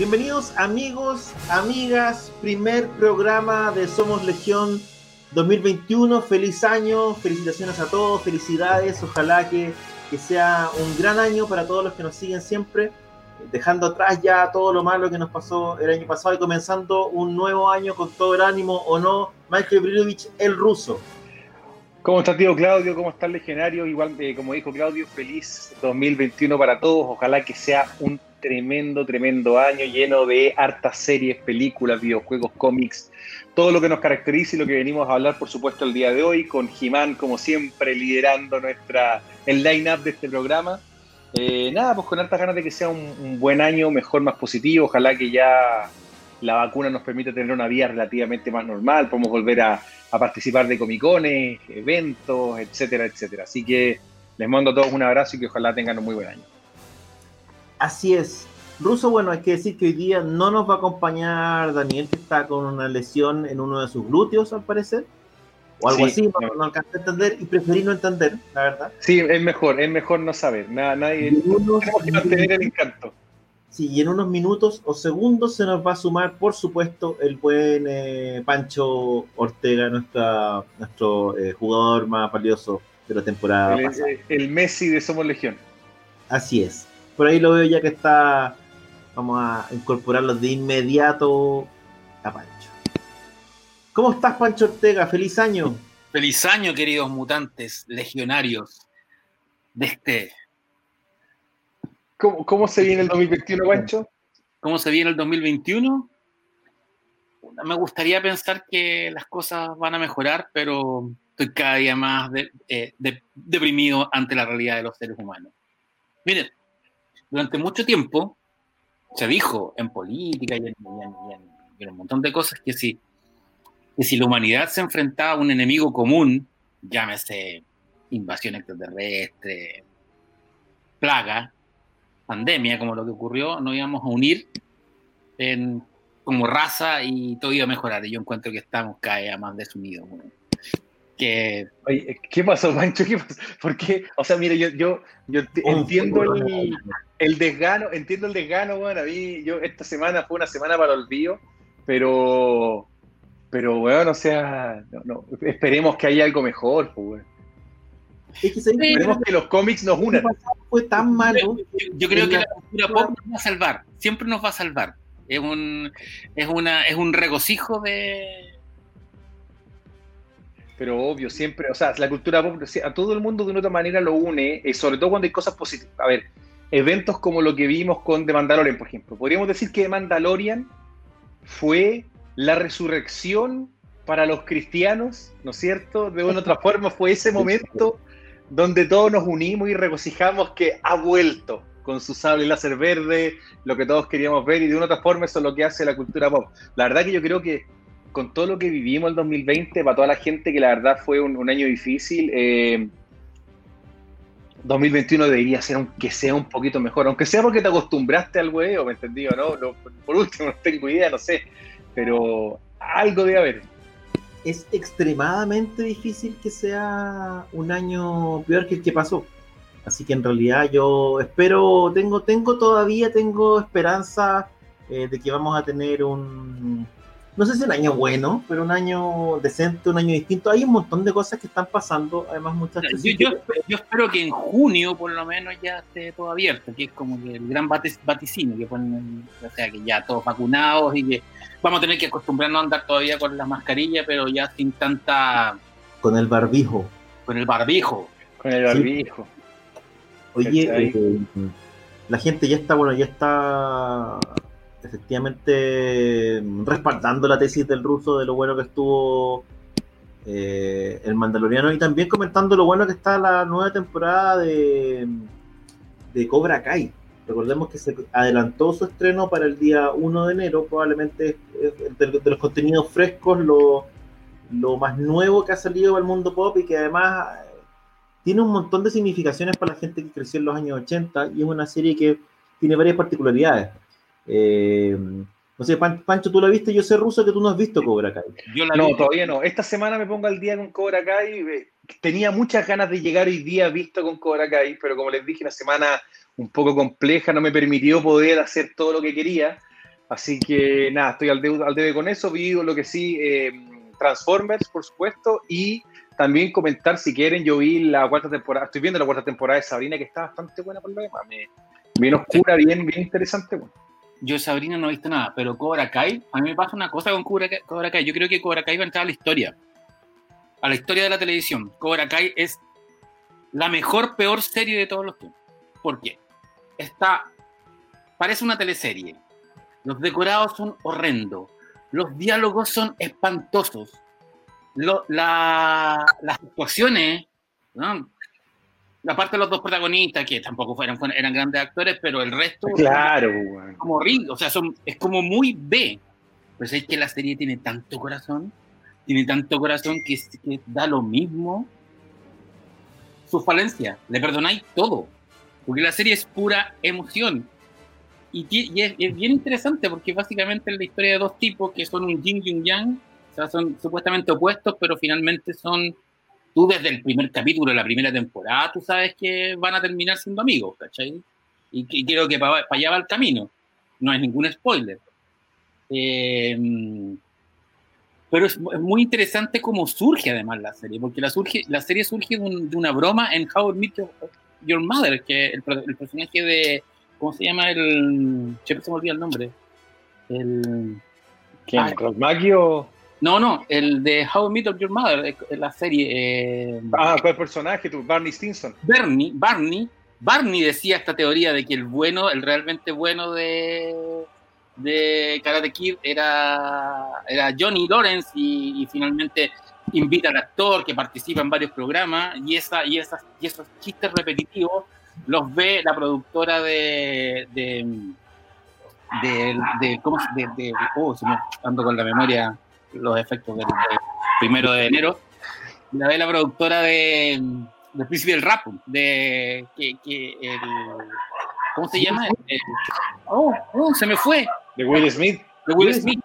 Bienvenidos amigos, amigas, primer programa de Somos Legión 2021. Feliz año, felicitaciones a todos, felicidades. Ojalá que, que sea un gran año para todos los que nos siguen siempre, dejando atrás ya todo lo malo que nos pasó el año pasado y comenzando un nuevo año con todo el ánimo, ¿o no? Michael Brilovich, el ruso. ¿Cómo está tío Claudio? ¿Cómo está el legionario? Igual, eh, como dijo Claudio, feliz 2021 para todos. Ojalá que sea un tremendo, tremendo año lleno de hartas series, películas, videojuegos, cómics, todo lo que nos caracteriza y lo que venimos a hablar, por supuesto, el día de hoy, con Jimán, como siempre, liderando nuestra, el line-up de este programa. Eh, nada, pues con hartas ganas de que sea un, buen año, mejor, más positivo. Ojalá que ya la vacuna nos permita tener una vida relativamente más normal, podemos volver a, a participar de comicones, eventos, etcétera, etcétera. Así que les mando a todos un abrazo y que ojalá tengan un muy buen año. Así es. Ruso, bueno, hay que decir que hoy día no nos va a acompañar Daniel, que está con una lesión en uno de sus glúteos, al parecer. O algo así, no, no alcancé a entender y preferí no entender, la verdad. Sí, es mejor, es mejor no saber. Nada, nadie. Tenemos que mantener el encanto. Sí, y en unos minutos o segundos se nos va a sumar, por supuesto, el buen eh, Pancho Ortega, nuestra, nuestro eh, jugador más valioso de la temporada. El, pasada. el Messi de Somos Legión. Así es por ahí lo veo ya que está. Vamos a incorporarlo de inmediato a Pancho. ¿Cómo estás, Pancho Ortega? ¡Feliz año! Feliz año, queridos mutantes, legionarios de este. ¿Cómo, cómo se viene el 2021, Pancho? ¿Cómo se viene el 2021? Me gustaría pensar que las cosas van a mejorar, pero estoy cada día más de, eh, de, deprimido ante la realidad de los seres humanos. Miren, durante mucho tiempo se dijo en política y en, un montón de cosas que si, que si la humanidad se enfrentaba a un enemigo común, llámese invasión extraterrestre, plaga, pandemia, como lo que ocurrió, nos íbamos a unir en, como raza y todo iba a mejorar. Y yo encuentro que estamos cada vez más desunidos. Que... Oye, ¿qué pasó, Mancho? ¿Qué pasó? ¿Por qué? O sea, mire, yo, yo, yo entiendo el, el, desgano, entiendo el desgano, bueno, a mí, yo, esta semana fue una semana para el olvido, pero, pero, bueno, o sea, no, no, esperemos que haya algo mejor, pues. Es que, esperemos que los cómics nos unan. Fue tan malo. Yo, yo creo que la cultura pop nos va a salvar, siempre nos va a salvar. Es un, es una, es un regocijo de, pero obvio, siempre, o sea, la cultura pop a todo el mundo de una otra manera lo une, y sobre todo cuando hay cosas positivas. A ver, eventos como lo que vimos con The Mandalorian, por ejemplo. Podríamos decir que The Mandalorian fue la resurrección para los cristianos, ¿no es cierto? De una otra forma fue ese momento donde todos nos unimos y regocijamos que ha vuelto con su sable láser verde, lo que todos queríamos ver, y de una otra forma eso es lo que hace la cultura pop. La verdad que yo creo que con todo lo que vivimos el 2020, para toda la gente que la verdad fue un, año difícil, eh, 2021 debería ser aunque sea un poquito mejor, aunque sea porque te acostumbraste al huevo, ¿me entendí o no? no? Por último, no tengo idea, no sé, pero algo debe haber. Es extremadamente difícil que sea un año peor que el que pasó. Así que en realidad yo espero, tengo, tengo todavía, tengo esperanza eh, de que vamos a tener un, no sé si un año bueno, pero un año decente, un año distinto. Hay un montón de cosas que están pasando, además muchachos. Yo, yo, yo espero que en junio por lo menos ya esté todo abierto, que es como el gran vaticino, que ponen, o sea, que ya todos vacunados y que vamos a tener que acostumbrarnos a andar todavía con la mascarilla, pero ya sin tanta... Con el barbijo. Con el barbijo. Con el barbijo. Sí. Oye, eh, la gente ya está, bueno, ya está efectivamente respaldando la tesis del ruso de lo bueno que estuvo eh, El Mandaloriano y también comentando lo bueno que está la nueva temporada de, de Cobra Kai. Recordemos que se adelantó su estreno para el día 1 de enero, probablemente de, de los contenidos frescos, lo, lo más nuevo que ha salido al mundo pop y que además tiene un montón de significaciones para la gente que creció en los años 80 y es una serie que tiene varias particularidades. Eh, no sé, Pancho, tú la viste, yo sé ruso que tú no has visto Cobra Kai. Yo la no, todavía no. Esta semana me pongo al día con Cobra Kai. Tenía muchas ganas de llegar hoy día visto con Cobra Kai, pero como les dije, una semana un poco compleja no me permitió poder hacer todo lo que quería. Así que nada, estoy al debe, al debe con eso. Vi lo que sí, eh, Transformers, por supuesto, y también comentar si quieren, yo vi la cuarta temporada, estoy viendo la cuarta temporada de Sabrina que está bastante buena por lo demás, bien oscura, bien, bien interesante. Yo Sabrina no he visto nada, pero Cobra Kai, a mí me pasa una cosa con Cobra, Kai, yo creo que Cobra Kai va a entrar a la historia, a la historia de la televisión. Cobra Kai es la mejor, peor serie de todos los tiempos. ¿Por qué? Está, parece una teleserie, los decorados son horrendos, los diálogos son espantosos, las actuaciones, ¿no? La parte de los dos protagonistas, que tampoco fueron, eran grandes actores, pero el resto. Claro, es como o sea, son, es como muy B. Pues es que la serie tiene tanto corazón, tiene tanto corazón que, que da lo mismo su falencia. Le perdonáis todo, porque la serie es pura emoción. Y, y es, es, bien interesante porque básicamente es la historia de dos tipos que son un yin y un yang, o sea, son supuestamente opuestos, pero finalmente son, tú desde el primer capítulo de la primera temporada, tú sabes que van a terminar siendo amigos, ¿cachai? Y, creo que para, allá va el camino. No es ningún spoiler. Em, pero es, muy interesante cómo surge además la serie, porque la, surge, la serie surge de, una broma en How I Met Your, Mother, que el, el, personaje de, ¿cómo se llama el? Siempre se me olvida el nombre. El, ¿Quién? ¿Rosmagio? No, no, el de How I Met Your Mother, la serie. Eh, ah, ¿cuál personaje tú? Barney Stinson. Barney, Barney, Barney decía esta teoría de que el bueno, el realmente bueno de, de Karate Kid era, era Johnny Lawrence y, finalmente invita al actor que participa en varios programas y, esa, y, esas, y esos chistes repetitivos los ve la productora de, de, de, ¿cómo de, de, oh, se me ando con la memoria los efectos del, primero de enero. La ve la productora de, del Príncipe del Rap, de que, que el, ¿cómo se llama? oh, oh, se me fue. De Will Smith. De Will Smith.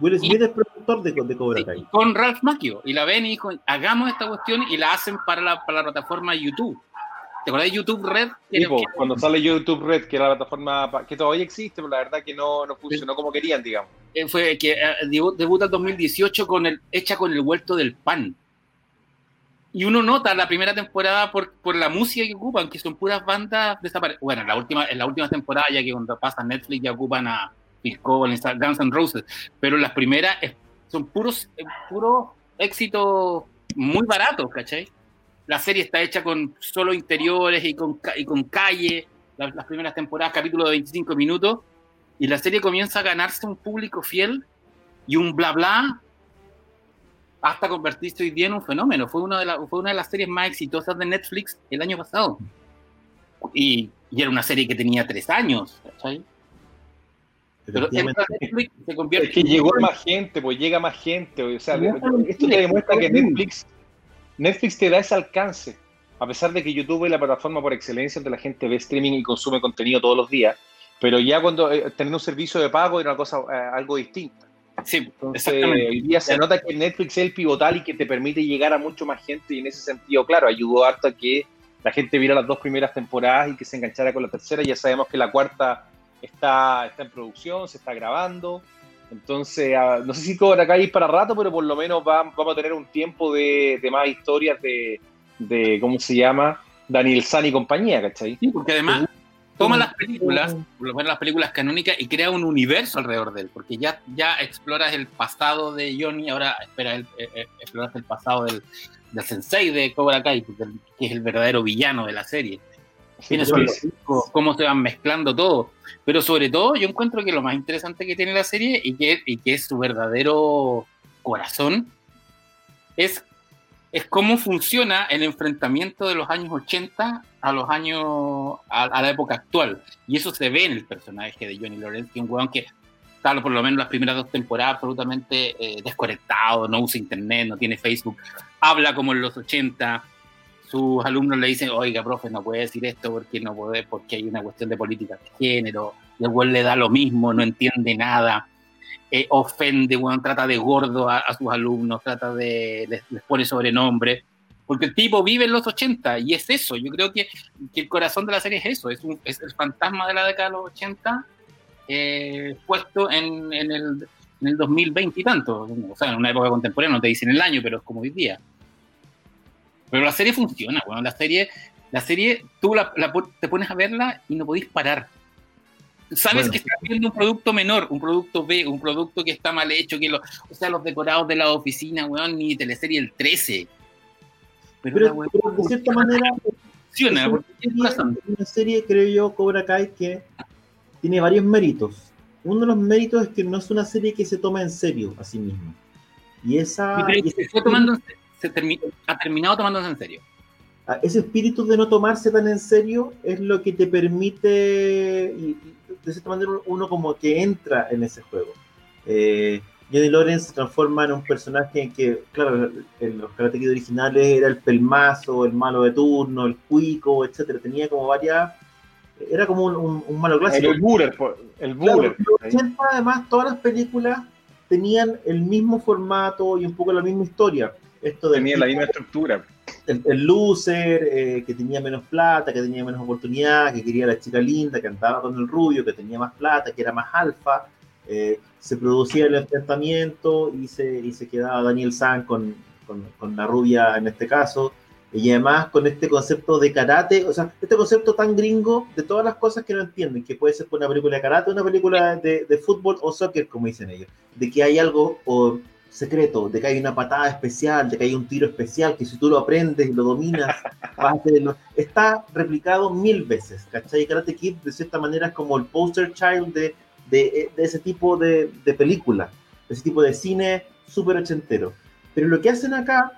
Will Smith es productor de, de Cobra Kai. con Ralph Macchio. Y la ven y dijo, hagamos esta cuestión y la hacen para la, para la plataforma YouTube. ¿Te acuerdas de YouTube Red? Sí, cuando sale YouTube Red, que era la plataforma que todavía existe, pero la verdad que no, no funcionó como querían, digamos. Eh, fue que eh, debuta en 2018 con el, hecha con el vuelto del pan. Y uno nota la primera temporada por, por la música que ocupan, que son puras bandas desaparecidas. Bueno, en la última, en la última temporada, ya que cuando pasa Netflix ya ocupan a Phil Collins, Guns N' Roses, pero las primeras son puros, eh, puros éxitos muy baratos, ¿cachai? La serie está hecha con solo interiores y con, y con calle, las, las primeras temporadas, capítulos de 25 minutos, y la serie comienza a ganarse un público fiel y un bla bla hasta convertirse hoy día en un fenómeno. Fue una de, la, fue una de las series más exitosas de Netflix el año pasado. Y, y era una serie que tenía tres años, ¿cachai? Pero Netflix se convierte es que llegó más gente, pues llega más gente. O sea, esto te demuestra que Netflix, Netflix te da ese alcance. A pesar de que YouTube es la plataforma por excelencia donde la gente ve streaming y consume contenido todos los días, pero ya cuando eh, tener un servicio de pago era una cosa eh, algo distinta. Sí, exactamente. Hoy día se nota que Netflix es el pivotal y que te permite llegar a mucho más gente y en ese sentido, claro, ayudó harto a que la gente viera las dos primeras temporadas y que se enganchara con la tercera. Ya sabemos que la cuarta está, está en producción, se está grabando. Entonces, ah, no sé si Cobra Kai para rato, pero por lo menos vamos a tener un tiempo de, de más historias de, de, ¿cómo se llama? Daniel San y compañía, ¿cachai? Sí, porque además toma las películas, por lo menos las películas canónicas, y crea un universo alrededor de él, porque ya, ya exploras el pasado de Johnny, ahora espera, el, eh, eh, exploras el pasado del, del, sensei de Cobra Kai, que es el verdadero villano de la serie. Tienes cómo se van mezclando todo. Pero sobre todo, yo encuentro que lo más interesante que tiene la serie y que, y que es su verdadero corazón es es cómo funciona el enfrentamiento de los años 80 a los años, a, la época actual. Y eso se ve en el personaje de Johnny Lawrence, que un weón que está por lo menos las primeras dos temporadas absolutamente eh, desconectado, no usa internet, no tiene Facebook, habla como en los 80. Sus alumnos le dicen, oiga, profe, no puede decir esto porque no puede, porque hay una cuestión de política de género. Y el le da lo mismo, no entiende nada eh, ofende, trata de gordo a, sus alumnos, trata de, les, pone sobrenombre, porque el tipo vive en los 80 y es eso, yo creo que, que el corazón de la serie es eso, es, es, el fantasma de la década de los 80 eh, puesto en, en, el, en, el, 2020 y tanto, o sea, en una época contemporánea, no te dicen el año, pero es como hoy día. Pero la serie funciona, bueno, la serie, la serie tú la, te pones a verla y no podés parar Sabes que estás viendo un producto menor, un producto B, un producto que está mal hecho, que o sea, los decorados de la oficina, weón, ni teleserie el 13. Pero, de cierta manera, funciona, es una, serie, una serie, creo yo, Cobra Kai, que tiene varios méritos. Uno de los méritos es que no es una serie que se toma en serio a sí misma. Y esa. se tomando, se ha terminado tomándose en serio ese espíritu de no tomarse tan en serio es lo que te permite, y, de cierta manera, uno como que entra en ese juego. Eh, Johnny Lawrence se transforma en un personaje en que, claro, en los Karate originales era el pelmazo, el malo de turno, el cuico, etcétera. Tenía como varias. Era como un, malo clásico. El buller, el buller. además, todas las películas tenían el mismo formato y un poco la misma historia. Esto Tenía la misma estructura el, loser, eh, que tenía menos plata, que tenía menos oportunidad, que quería la chica linda, que andaba con el rubio, que tenía más plata, que era más alfa. Eh, se producía el enfrentamiento y se, y se quedaba Daniel San con, con, la rubia en este caso. Y además con este concepto de karate, o sea, este concepto tan gringo de todas las cosas que no entienden, que puede ser una película de karate, una película de, de fútbol o soccer, como dicen ellos, de que hay algo o secreto, de que hay una patada especial, de que hay un tiro especial, que si tú lo aprendes y lo dominas, vas a hacerlo. Está replicado mil veces, ¿cachai? Karate Kid, de cierta manera, es como el poster child de, de, ese tipo de, de película, de ese tipo de cine súper ochentero. Pero lo que hacen acá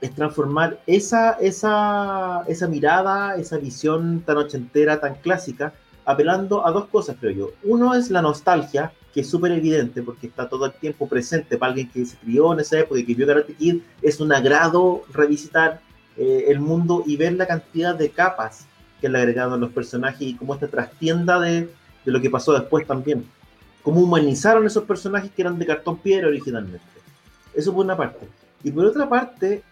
es transformar esa, esa, esa mirada, esa visión tan ochentera, tan clásica, apelando a dos cosas, creo yo. Uno es la nostalgia, que es súper evidente porque está todo el tiempo presente para alguien que se crió en esa época y que vio Karate Kid, es un agrado revisitar eh, el mundo y ver la cantidad de capas que le agregaron los personajes y cómo esta trastienda de, de lo que pasó después también. Cómo humanizaron esos personajes que eran de cartón piedra originalmente. Eso por una parte. Y por otra parte,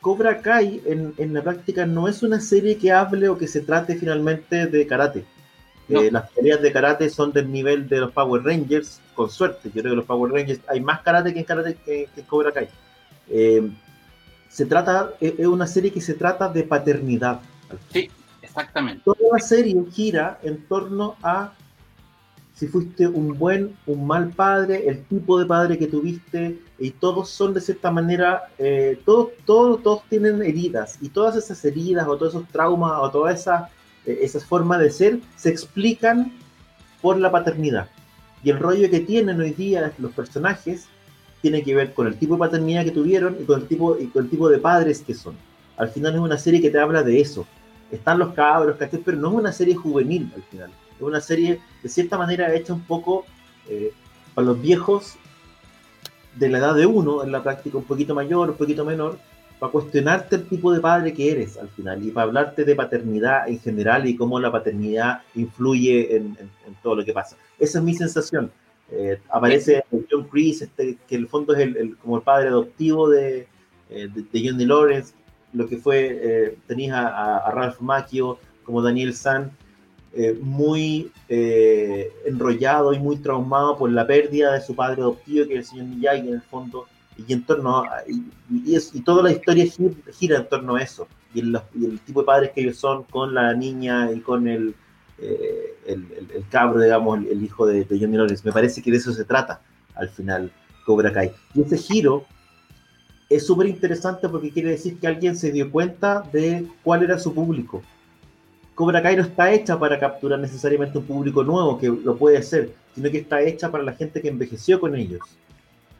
Cobra Kai en, en la práctica no es una serie que hable o que se trate finalmente de karate eh, las peleas de karate son del nivel de los Power Rangers, con suerte. Yo creo que los Power Rangers hay más karate que en karate que, en Cobra Kai. Eh, se trata, es una serie que se trata de paternidad. Sí, exactamente. Toda la serie gira en torno a si fuiste un buen, un mal padre, el tipo de padre que tuviste, y todos son de cierta manera, eh, todos, todos, todos tienen heridas, y todas esas heridas, o todos esos traumas, o todas esas esas formas de ser se explican por la paternidad. Y el rollo que tienen hoy día los personajes tiene que ver con el tipo de paternidad que tuvieron y con el tipo, y con el tipo de padres que son. Al final es una serie que te habla de eso. Están los cabros, Pero no es una serie juvenil al final. Es una serie de cierta manera hecha un poco eh, para los viejos de la edad de uno, en la práctica un poquito mayor, un poquito menor, para cuestionarte el tipo de padre que eres al final y para hablarte de paternidad en general y cómo la paternidad influye en, todo lo que pasa. Esa es mi sensación. Eh, aparece John Chris, este, que en el fondo es el, como el padre adoptivo de, eh, de, Johnny Lawrence, lo que fue, eh, tenías a, Ralph Macchio como Daniel San, muy enrollado y muy traumado por la pérdida de su padre adoptivo, que es el señor Miyagi, en el fondo y en torno y, y, toda la historia gira, en torno a eso y el, tipo de padres que ellos son con la niña y con el, eh, el, el, cabro, digamos, el, hijo de, de, Johnny Lawrence. Me parece que de eso se trata al final Cobra Kai. Y ese giro es súper interesante porque quiere decir que alguien se dio cuenta de cuál era su público. Cobra Kai no está hecha para capturar necesariamente un público nuevo, que lo puede ser, sino que está hecha para la gente que envejeció con ellos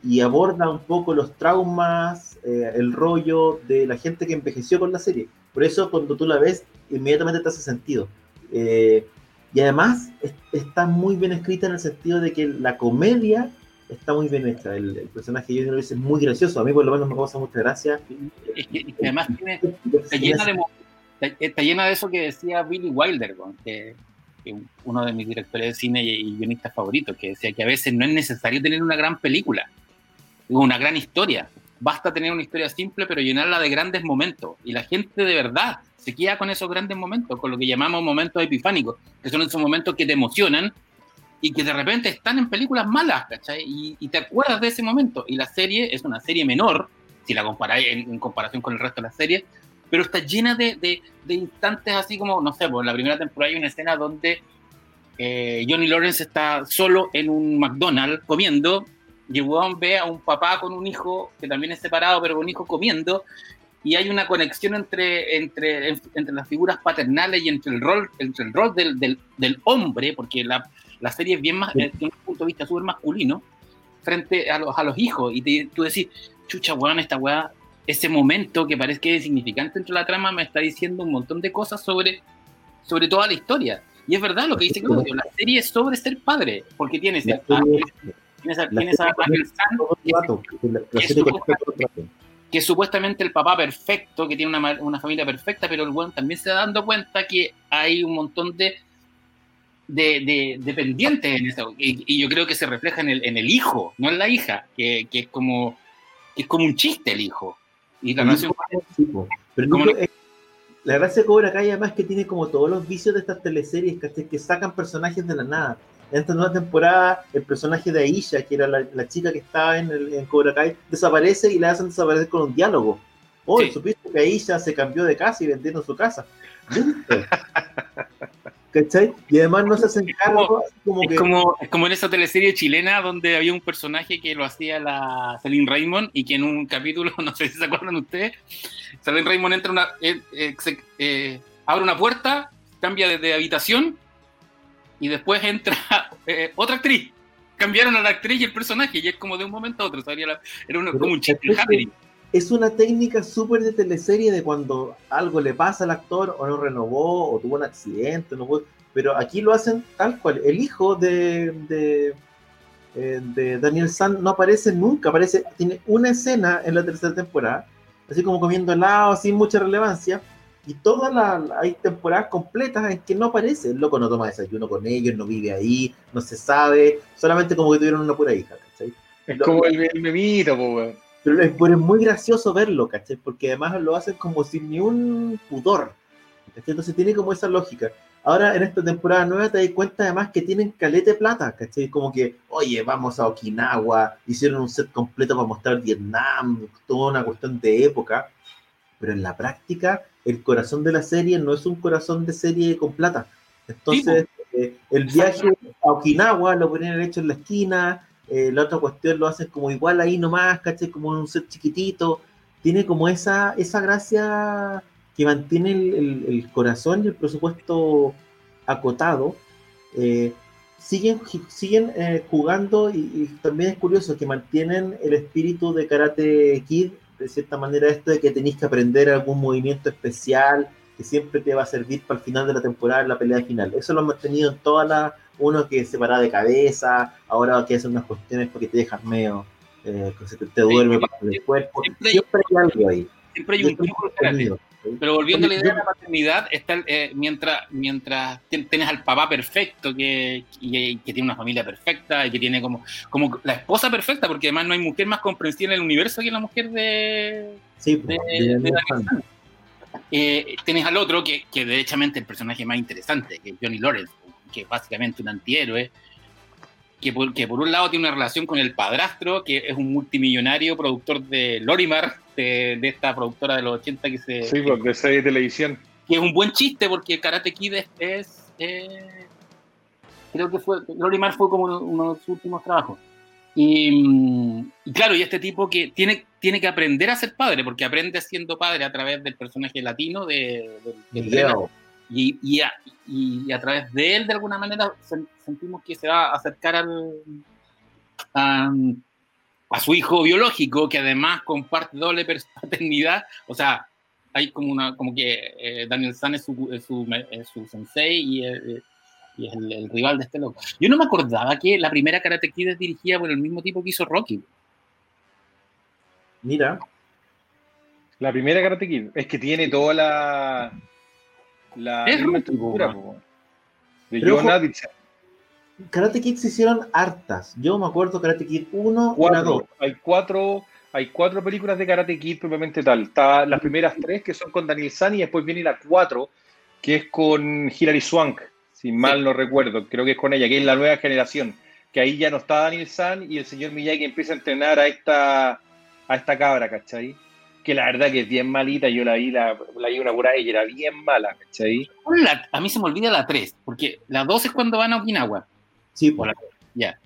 y aborda un poco los traumas eh, el rollo de la gente que envejeció con la serie. Por eso cuando tú la ves, inmediatamente te hace sentido. Eh, y además está muy bien escrita en el sentido de que la comedia está muy bien hecha. El, personaje de Johnny es muy gracioso. A mí por lo menos me causa mucha gracia. Y, además tiene, está, llena de, está, llena de, eso que decía Billy Wilder, que, uno de mis directores de cine y guionistas favoritos, que decía que a veces no es necesario tener una gran película, una gran historia. Basta tener una historia simple, pero llenarla de grandes momentos. Y la gente de verdad se queda con esos grandes momentos, con lo que llamamos momentos epifánicos, que son esos momentos que te emocionan y que de repente están en películas malas, ¿cachai? Y, te acuerdas de ese momento. Y la serie es una serie menor, si la comparáis en, comparación con el resto de las series, pero está llena de, de, instantes así como, no sé, pues en la primera temporada hay una escena donde eh, Johnny Lawrence está solo en un McDonald's comiendo y el ve a un papá con un hijo que también es separado, pero con un hijo comiendo, y hay una conexión entre, entre, entre las figuras paternales y entre el rol, entre el rol del, del, del hombre, porque la, la, serie es bien más, tiene un punto de vista súper masculino, frente a los, a los hijos, y tú decís, chucha, weón, esta weá, ese momento que parece que es significante dentro de la trama me está diciendo un montón de cosas sobre, sobre toda la historia. Y es verdad lo que dice Claudio, la serie es sobre ser padre, porque tienes, tienes, a, tienes a, que es supuestamente el papá perfecto, que tiene una, una familia perfecta, pero el buen también se da dando cuenta que hay un montón de, de, dependientes en eso. Y, yo creo que se refleja en el, en el hijo, no en la hija, que, que es como que es como un chiste el hijo. Y la relación la gracia de Cobra Kai además que tiene como todos los vicios de estas teleseries que sacan personajes de la nada en esta nueva temporada el personaje de Aisha, que era la, chica que estaba en, el, en Cobra Kai, desaparece y la hacen desaparecer con un diálogo. Oh, supiste que Aisha se cambió de casa y vendieron su casa. ¿Cachai? Y además no se hacen cargo. Como, es, como, es como en esa teleserie chilena donde había un personaje que lo hacía la Celine Raymond y que en un capítulo, no sé si se acuerdan ustedes, Celine Raymond entra una, eh, eh, eh, abre una puerta, cambia de habitación y después entra eh, otra actriz. Cambiaron a la actriz y el personaje, y es como de un momento a otro. Era como un chiste Es una técnica súper de teleserie de cuando algo le pasa al actor o no renovó o tuvo un accidente, no pero aquí lo hacen tal cual. El hijo de, de, eh, de Daniel San no aparece nunca, aparece, tiene una escena en la tercera temporada, así como comiendo helado, sin mucha relevancia, y todas las hay temporadas completas en que no aparece. El loco no toma desayuno con ellos, no vive ahí, no se sabe, solamente como que tuvieron una pura hija, ¿cachai? Es como el, el memito, po, pero es, pero es, muy gracioso verlo, ¿cachai? Porque además lo hacen como sin ni un pudor. ¿cachai? Entonces tiene como esa lógica. Ahora en esta temporada nueva te das cuenta además que tienen calete plata, ¿cachai? Como que, oye, vamos a Okinawa, hicieron un set completo para mostrar Vietnam, toda una cuestión de época, pero en la práctica el corazón de la serie no es un corazón de serie con plata. Entonces, eh, el viaje a Okinawa lo ponen hecho en la esquina, eh, la otra cuestión lo hacen como igual ahí nomás, ¿cachai? Como un set chiquitito. Tiene como esa, esa gracia que mantiene el, corazón y el presupuesto acotado. Eh, siguen siguen jugando y, y, también es curioso que mantienen el espíritu de Karate Kid de cierta manera esto de que tenéis que aprender algún movimiento especial que siempre te va a servir para el final de la temporada, la pelea final. Eso lo hemos tenido en todas las, uno que se para de cabeza, ahora que hacen unas cuestiones porque te dejas medio, eh, que se te, duerme para el cuerpo. Siempre hay, algo ahí. Siempre hay un truco, pero volviendo a la idea de la paternidad, está, eh, mientras, mientras tienes al papá perfecto, que, que, tiene una familia perfecta y que tiene como, como la esposa perfecta, porque además no hay mujer más comprensiva en el universo que la mujer de, sí, pues, de, eh, tienes al otro, que, que derechamente el personaje más interesante, que es Johnny Lawrence, que es básicamente un antihéroe, que por, que por un lado tiene una relación con el padrastro, que es un multimillonario productor de Lorimar, de, esta productora de los 80 que se... Sí, porque de serie de televisión. Que es un buen chiste porque Karate Kid es... Eh, creo que fue... Lorimar fue como uno de sus últimos trabajos. Y, claro, y este tipo que tiene, tiene que aprender a ser padre, porque aprende siendo padre a través del personaje latino de, de, y, y, a, y, a, través de él, de alguna manera, sentimos que se va a acercar al, a su hijo biológico, que además comparte doble paternidad, o sea, hay como una, como que eh, Daniel San es su, su, su sensei y, eh, y es el, el, rival de este loco. Yo no me acordaba que la primera Karate Kid es dirigida por el mismo tipo que hizo Rocky. Mira. La primera Karate Kid es que tiene toda la. La Es misma Rocky, estructura. De Pero John ojo-. Karate Kid se hicieron hartas. Yo me acuerdo Karate Kid 1 y la 2. Cuatro. Hay cuatro. Hay cuatro películas de Karate Kid propiamente tal. Está las primeras tres que son con Daniel San y después viene la cuatro que es con Hilary Swank, si mal no recuerdo. Creo que es con ella, que es la nueva generación. Que ahí ya no está Daniel San y el señor Miyagi empieza a entrenar a esta, a esta cabra, ¿cachai? Que la verdad que es bien malita. Yo la vi, la, la vi una curada y era bien mala, ¿cachai? La- a mí se me olvida la 3, porque la 2 es cuando van a Okinawa. Sí, pues, la- ya.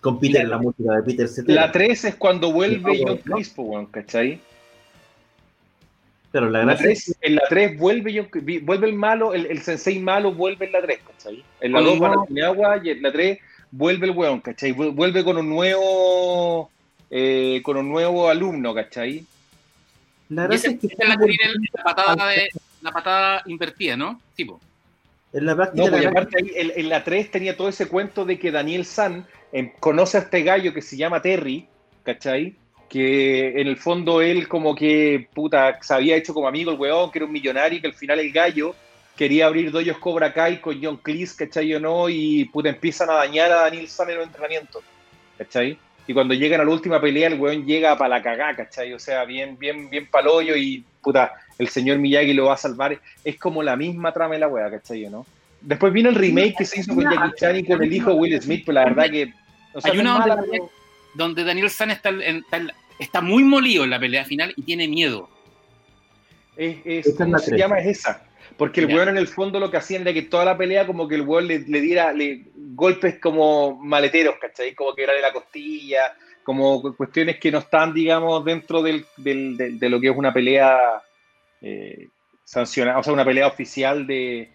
con Peter, la música de Peter Cetera. La 3 es cuando vuelve John ¿no? Crispo, weón, ¿cachai? Pero la La gracia es 3, en la 3 vuelve, John- vi- vuelve el malo, el, el sensei malo vuelve en la 3, ¿cachai? En la Con 2 un van a Okinawa y en la 3 vuelve el weón, ¿cachai? Vu- Vuelve con un nuevo eh, con un nuevo alumno, ¿cachai? La Y gracia esa- es que es la que tiene la patada, de, la patada invertida, ¿no? Tipo. en la práctica No, la aparte ahí, en, en la 3 tenía todo ese cuento de que Daniel San eh, conoce a este gallo que se llama Terry, ¿cachai? Que en el fondo él como que, puta, se había hecho como amigo el weón, que era un millonario y que al final el gallo quería abrir doyos Cobra Kai con John Cleese, ¿cachai o no? Y puta, empiezan a dañar a Daniel San en los entrenamientos, ¿cachai? Y cuando llegan a la última pelea, el weón llega para la cagá, ¿cachai? O sea, bien, bien, bien paloyo y, puta, el señor Miyagi lo va a salvar. Es como la misma trama de la weá, ¿cachai no? Después vino el remake que se hizo con Jackie Chan y con el hijo Will Smith, pero la verdad que... O sea, Hay una donde, mala, donde Daniel San está, en- está muy molido en la pelea final y tiene miedo. Es, es- ¿cómo la se llama? Es esa. Porque el weón en el fondo lo que hacían era que toda la pelea como que el weón le, le diera le- golpes como maleteros, ¿cachai? Como que era de la costilla, como cu- cuestiones que no están, digamos, dentro del, de lo que es una pelea eh, sancionada, o sea, una pelea oficial de,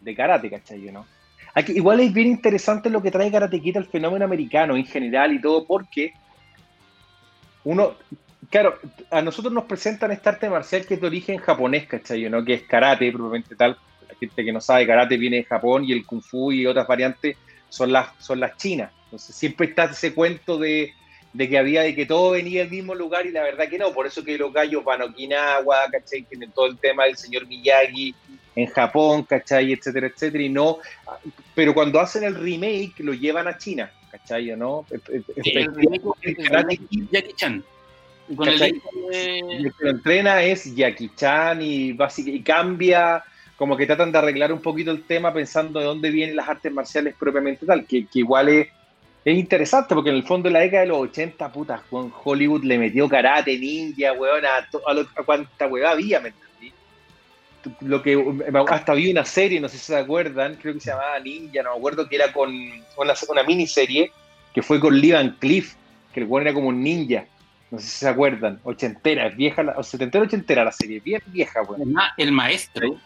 de karate, ¿cachai? ¿no? Aquí, igual es bien interesante lo que trae Karate Kid al fenómeno americano en general y todo, porque uno, claro, a nosotros nos presentan esta arte marcial que es de origen japonés, ¿cachai? ¿no? Que es karate, propiamente tal. La gente que no sabe, karate viene de Japón y el kung fu y otras variantes son las, son las chinas. Entonces siempre está ese cuento de, de que había de que todo venía del mismo lugar y la verdad que no. Por eso que los gallos van a Okinawa, ¿cachai? Tienen todo el tema del señor Miyagi en Japón, ¿cachai? Etcétera, etcétera. Y no, pero cuando hacen el remake lo llevan a China, ¿cachai? ¿O no? Sí, el Kid Jackie Chan. Con de- que lo entrena es Jackie Chan y, y cambia, como que tratan de arreglar un poquito el tema pensando de dónde vienen las artes marciales propiamente tal, que, que igual es, es interesante porque en el fondo en la década de los 80, puta, Juan Hollywood le metió karate, ninja, weón, a, a, lo- a cuánta weá había, ¿me entendí? Lo que, hasta vi una serie, no sé si se acuerdan, creo que se llamaba Ninja, no me acuerdo, que era con una, una miniserie que fue con Lee Van Cliff, que el weón era como un ninja. No sé si se acuerdan, ochentera, es vieja, la- o setentera, ochentera la serie, bien vieja, weón. el ma- el maestro.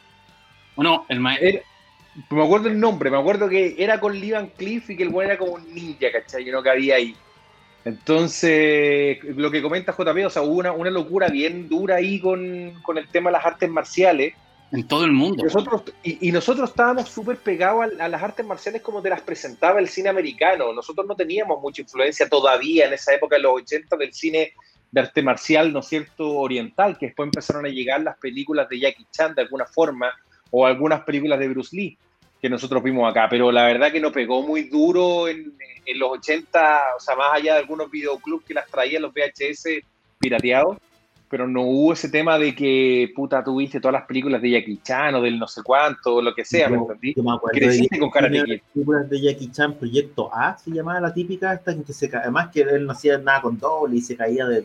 O no, el maestro. Me acuerdo el nombre, me acuerdo que era con Lee Van Cliff y que el weón era como un ninja, ¿cachai? Que no cabía ahí. Entonces, lo que comenta JP, o sea, hubo una, una locura bien dura ahí con, con el tema de las artes marciales. En todo el mundo. Nosotros, y, nosotros estábamos súper pegados a, las artes marciales como te las presentaba el cine americano. Nosotros no teníamos mucha influencia todavía en esa época, en los 80, del cine de arte marcial, ¿no es cierto?, oriental, que después empezaron a llegar las películas de Jackie Chan de alguna forma, o algunas películas de Bruce Lee, que nosotros vimos acá. Pero la verdad que no pegó muy duro en, en los 80, o sea, más allá de algunos videoclubs que las traían los VHS pirateados pero no hubo ese tema de que, puta, tuviste todas las películas de Jackie Chan o del no sé cuánto, o lo que sea, ¿me Yo- entendí? yo me acuerdo de Creciste con Karate Kid. las películas de Jackie Chan, Proyecto A, se llamaba la típica esta en que se además que él no hacía nada con doble y se caía de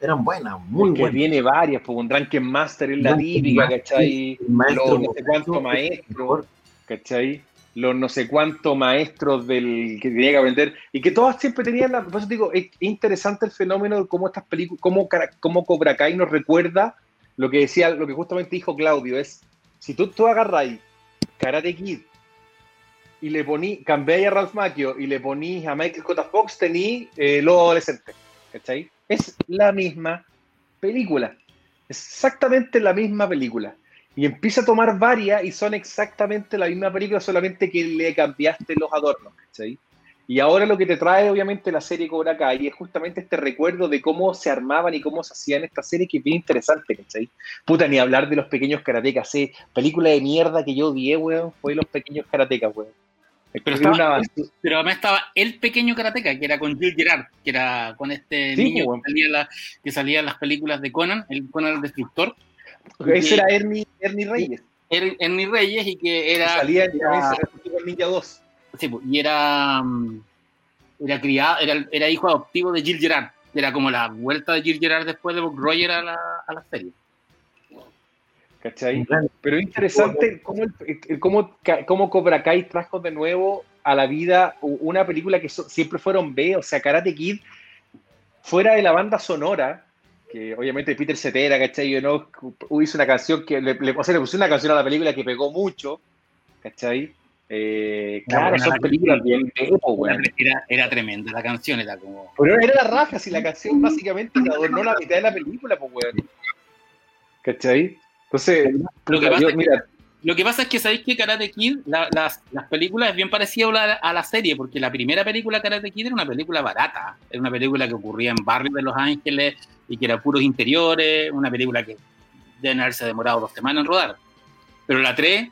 eran buenas, muy que buenas. viene varias, pues un Drunken Master es la típica, ¿cachai? maestro no sé maestros, mejor. ¿cachai? Los no sé cuántos maestros del que tenía que aprender, y que todas siempre tenían la. Por eso digo, es interesante el fenómeno de cómo estas películas, cómo, cómo Cobra Kai nos recuerda lo que decía, lo que justamente dijo Claudio, es si tú, tú agarráis Karate Kid y le poní, cambiáis a Ralph Macchio y le ponís a Michael J. Fox, tení eh, los adolescentes. ¿cachai? Es la misma película. Exactamente la misma película. Y empieza a tomar varias y son exactamente la misma película, solamente que le cambiaste los adornos, ¿cachai? Y ahora lo que te trae, obviamente, la serie Cobra Kai es justamente este recuerdo de cómo se armaban y cómo se hacían esta serie, que es bien interesante, ¿cachai? Puta, ni hablar de los pequeños karatecas, ¿eh? Película de mierda que yo odié, weón, fue Los Pequeños Karatecas, weón. Pero, estaba, pero además estaba el pequeño karateka, que era con Jill Gerard, que era con este niño que, salía que, salía en las películas de Conan, el Conan el Destructor. Ese era Ernie, Ernie Reyes. Ernie Reyes y que era... Que salía en era, Ninja 2. Sí, y era, mm, era criado, era, era hijo adoptivo de Jill Gerard. Era como la vuelta de Jill Gerard después de Bob Roger a la, a la serie. ¿Cachai? Pero es interesante cómo, el, cómo, cómo, Cobra Kai trajo de nuevo a la vida una película que siempre fueron B, o sea, Karate Kid, fuera de la banda sonora, que obviamente Peter Cetera, ¿cachai? Yo no hizo una canción que le, le, o le puse una canción a la película que pegó mucho, ¿cachai? Eh, claro, son películas bien era, era, tremenda la canción, era como. Pero era la raja, si la canción básicamente adornó la mitad de la película, pues weón. ¿Cachai? Entonces, lo que, pasa es que, lo que pasa es que sabéis que Karate Kid, las, las, películas es bien parecida a la, serie, porque la primera película Karate Kid era una película barata, era una película que ocurría en barrios de Los Ángeles y que era puros interiores, una película que deben haberse demorado dos semanas en rodar. Pero la 3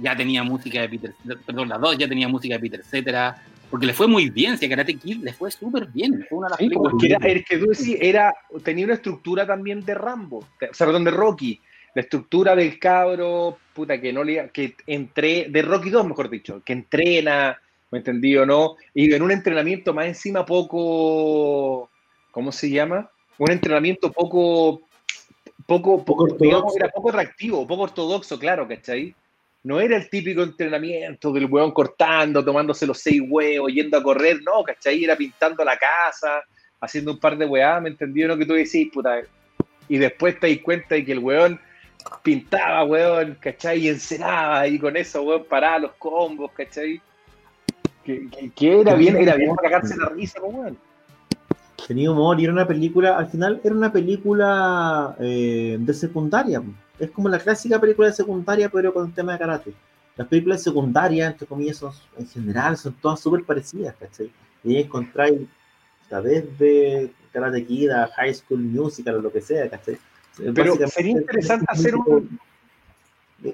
ya tenía música de Peter, perdón, la 2 ya tenía música de Peter, etcétera, porque le fue muy bien, si a Karate Kid le fue súper bien, fue una de las sí, porque era, el que tú decís, era, tenía una estructura también de Rambo, o sea, perdón, de Rocky, la estructura del cabro, puta, que no le, que entre, de Rocky 2, mejor dicho, que entrena, ¿me entendí o no? Y en un entrenamiento más encima poco, ¿cómo se llama? Un entrenamiento poco, poco, poco, digamos, era poco reactivo, poco ortodoxo, claro, ¿cachai? No era el típico entrenamiento del hueón cortando, tomándose los seis huevos, yendo a correr, no, ¿cachai? Era pintando la casa, haciendo un par de weá, ¿me entendí o no? Que tú decís, puta, y después te das cuenta de que el weón pintaba, weón, ¿cachai? Y enceraba y con eso, weón, paraba los combos, ¿cachai? Que, que, era bien, era bien para la risa, weón. Tenía humor y era una película, al final era una película eh, de secundaria. Es como la clásica película de secundaria, pero con un tema de karate. Las películas secundarias, entre comillas, son, en general son todas súper parecidas, ¿cachai? Y encontráis a través de Karate Kid, High School Musical o lo que sea, ¿cachai? Pero sería interesante hacer un,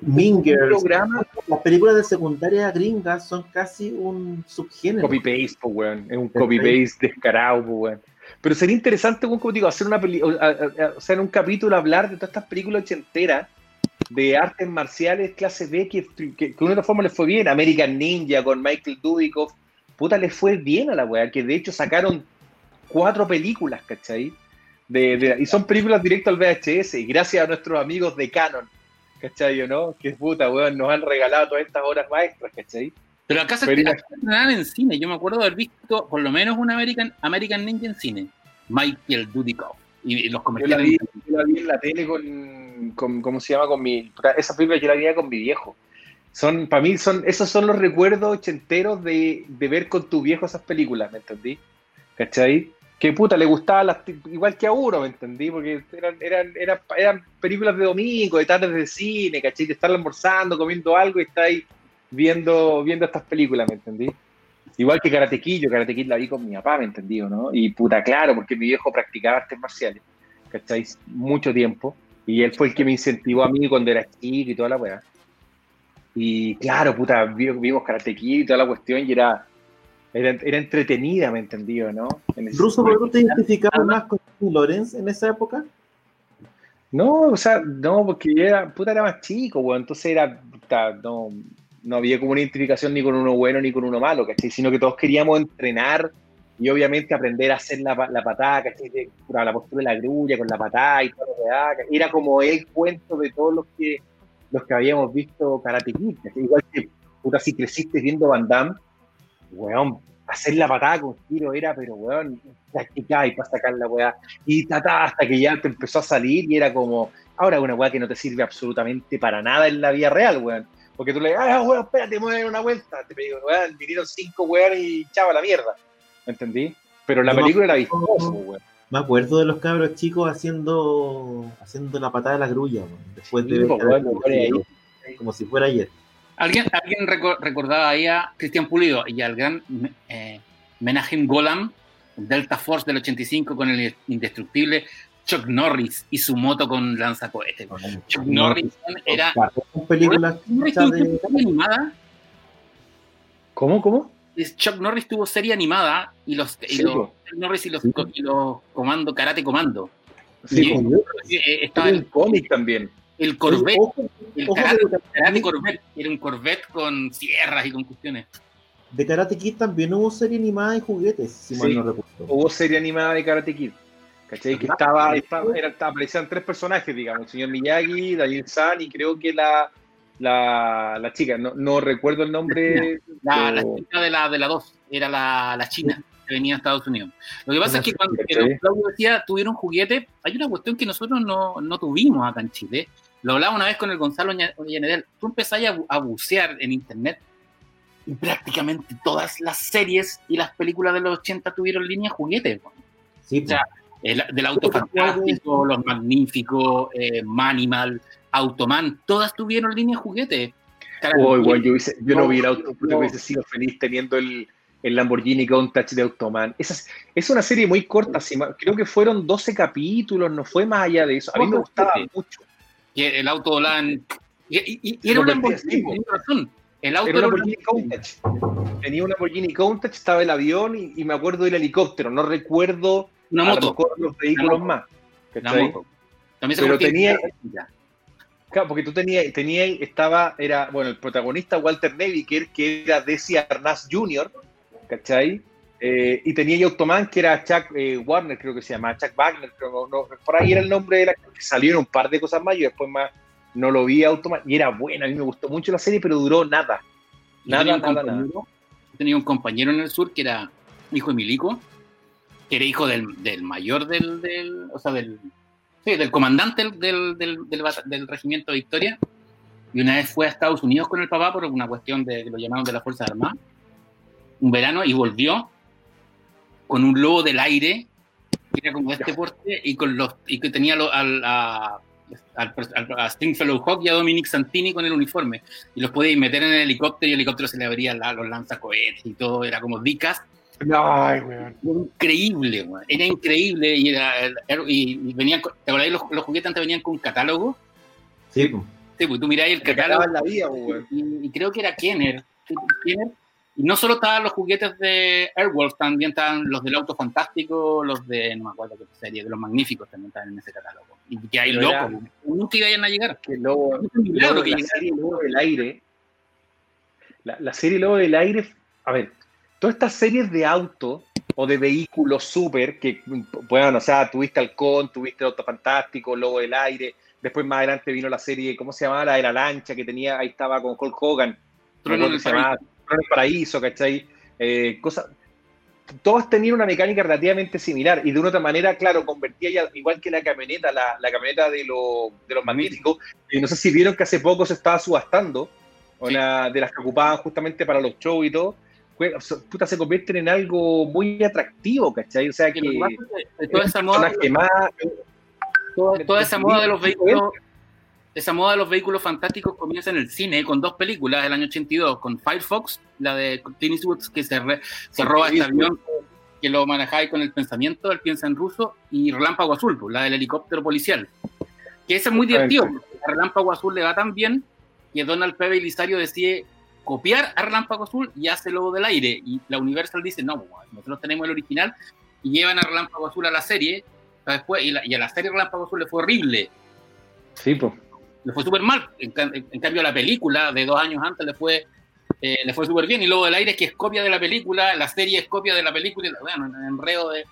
Mingers, programa. Las películas de secundaria gringas son casi un subgénero. Copy-paste, weón. Es un copy-paste descarado, weón. Pero sería interesante, como digo, hacer una o sea, en un capítulo hablar de todas estas películas ochenteras de artes marciales clase B que, que, de una forma les fue bien. American Ninja con Michael Dudikoff. Puta, les fue bien a la weá, que de hecho sacaron cuatro películas, ¿cachai? y son películas directo al VHS, y gracias a nuestros amigos de Canon, ¿cachai? ¿o ¿no? Que puta, weón, nos han regalado todas estas horas maestras, ¿cachai? Pero acá se estrenaban en cine. Yo me acuerdo de haber visto por lo menos un American, American Ninja en cine. Michael Dudikoff. Y, los comerciales. Yo la, vi, en la tele con, con, ¿cómo se llama? Con mi, esa película yo la vi con mi viejo. Son, para mí, son, esos son los recuerdos ochenteros de, de ver con tu viejo esas películas, ¿me entendí? ¿Cachai? que puta le gustaba las, igual que a uno, ¿me entendí? Porque eran, eran, eran, eran películas de domingo, de tardes de cine, ¿cachai? De estar almorzando, comiendo algo y estáis viendo, viendo estas películas, ¿me entendí? Igual que Karate Kid, yo Karate Kid la vi con mi papá, ¿me entendí? ¿no? Y puta, claro, porque mi viejo practicaba artes marciales, ¿cachai? Mucho tiempo. Y él fue el que me incentivó a mí cuando era chico y toda la weá. Y claro, puta, vimos Karate Kid y toda la cuestión y era era, era entretenida, me entendido, ¿no? ¿Ruso, ¿por te identificabas más con Lorenz en esa época? No, o sea, no, porque era, puta, era más chico, weón. Entonces era, no, no había como una identificación ni con uno bueno ni con uno malo, ¿cachai? Sino que todos queríamos entrenar y obviamente aprender a hacer la, la patada, ¿cachai? La postura de la grulla con la patada y todo lo que Era como el cuento de todos los que, los que habíamos visto Karate Kid, Igual que, puta, si creciste viendo Van Damme, weón, hacer la patada con giro era, pero weón, practicar y para sacar la weá. Y tata hasta que ya te empezó a salir y era como, ahora una weá que no te sirve absolutamente para nada en la vida real, weón. Porque tú le dices, ah, weón, espérate, mueve una vuelta. Te digo, weón, vinieron cinco weón y chava la mierda. ¿Me entendí? Pero la película era vistoso, weón. Me acuerdo de los cabros chicos haciendo haciendo la patada de la grulla, weón, después de ver pues, por ahí. capítulo, como si fuera ayer. ¿Alguien, alguien reco- recordaba ahí a Cristian Pulido y al gran eh, Menahem Golan, Delta Force del 85 con el indestructible Chuck Norris y su moto con lanzacohetes. Chuck Norris era. Películas Norris hechas tuvo de- animada. ¿Cómo, cómo? Chuck Norris tuvo serie animada y los, y Sí, los-. Chuck Norris y los, Sí. y los comando, karate comando. Sí, Y- po. Eh, estaba el, un cómic también. el Corvette, Ojo, el ojo karate, de Corvette, era un Corvette con sierras y con cuestiones. de Karate Kid también hubo serie animada y juguetes, si mal Sí. no recuerdo. Hubo serie animada de Karate Kid. ¿Cachai? Que estaba, estaba- era- estaba- aparecían tres personajes, digamos, el señor Miyagi, Daniel San y creo que la, la, la chica, no, no recuerdo el nombre. La, chica de la, de la 2 era la, la china que venía a Estados Unidos. Lo que pasa es que cuando Sí. don Claudio decía tuvieron juguete, hay una cuestión que nosotros no, no tuvimos acá en Chile. Lo hablaba una vez con el Gonzalo Ollanedel. Tú empezás a, bu- a bucear en internet y prácticamente todas las series y las películas de los 80 tuvieron línea juguete. Sí, O sea, el- del auto fantástico, los magníficos, eh, Manimal, Automan, todas tuvieron línea juguete. Oh, igual yo, yo no, vi el auto, no. hubiese sido feliz teniendo el, el Lamborghini Countach de Automan. Esa es, es una serie muy corta, creo que fueron 12 capítulos, no fue más allá de eso. A mí me gustaba mucho. el auto volaba en- y, y- era un Lamborghini, tenía razón. El auto Era un Lamborghini Countach. Tenía un Lamborghini Countach, estaba el avión y me acuerdo del helicóptero. No recuerdo una a lo moto. mejor los vehículos más. ¿cachai? moto. También se Pero tenía- Claro, porque tú tenías, tenías, estaba, era, bueno, el protagonista Walter Navy, que, er- era Desi Arnaz Jr., ¿cachai? Eh, y tenía Automan, que era Chuck eh, Warner, creo que se llama, Chuck Wagner, creo, no, no, por ahí era el nombre de la que salieron un par de cosas más, y después más no lo vi Automan, y era buena, a mí me gustó mucho la serie, pero duró nada. Nada, tenía nada, yo tenía un compañero en el sur que era hijo de Milico, que era hijo del, del mayor del, del, o sea, del, sí, del comandante del, del, regimiento Victoria, y una vez fue a Estados Unidos con el papá por una cuestión de que lo llamaron de las Fuerzas Armadas, un verano, y volvió con un lobo del aire, que era como de este porte, y, con los, y que tenía lo- al, a, al- a Stringfellow Hawk y a Dominic Santini con el uniforme y los podíais meter en el helicóptero y el helicóptero se le abría la- los lanzacohetes y todo, era como dicas. Ay, weón. Era increíble, weón. era increíble. Y, era, era- y, y venían, con- ¿te acordás? Los, los juguetes antes venían con catálogo. Sí, pues. Sí, pues tú mirás el catálogo la vida, weón. y, y creo que era Kenner. Kenner. Y no solo estaban los juguetes de Airwolf, también estaban los del Auto Fantástico, los de, no me acuerdo qué serie, de los Magníficos también estaban en ese catálogo. Y que hay locos, nunca iban a llegar. Que Lobo, que la serie Lobo del Aire, la, la serie Lobo del Aire, a ver, todas estas series de auto o de vehículos super, que, bueno, o sea, tuviste Halcón, tuviste Auto Fantástico, Lobo del Aire, después más adelante vino la serie, ¿cómo se llamaba? La de la lancha, que tenía, ahí estaba con Hulk Hogan, Trueno en el se llamaba Trueno en el Paraíso, ¿cachai? Eh, cosas, todas tenían una mecánica relativamente similar y de una otra manera, claro, convertía ya, igual que la camioneta, la, la camioneta de, lo- de los magníficos, y no sé si vieron que hace poco se estaba subastando, una de las que ocupaban justamente para los shows y todo, fue- o sea, puta, se convierten en algo muy atractivo, ¿cachai? O sea que toda esa moda, más toda, toda esa moda de los vehículos, esa moda de los vehículos fantásticos comienza en el cine con dos películas del año 82, con Firefox, la de Clint Eastwood que se, re- se roba este avión que lo manejáis con el pensamiento, él piensa en ruso, y Relámpago Azul, pues, la del helicóptero policial. Que ese es muy divertido, porque a Relámpago Azul le va tan bien que Donald P. Belisario decide copiar a Relámpago Azul y hace Lobo del Aire. Y la Universal dice, no, nosotros tenemos el original, y llevan a Relámpago Azul a la serie, después, y, la- y a la serie Relámpago Azul le fue horrible, Sí, pues. le fue súper mal. En, en cambio, a la película de dos años antes le fue, eh, le fue súper bien. Y luego del aire es que es copia de la película, la serie es copia de la película, y bueno, en enredo de.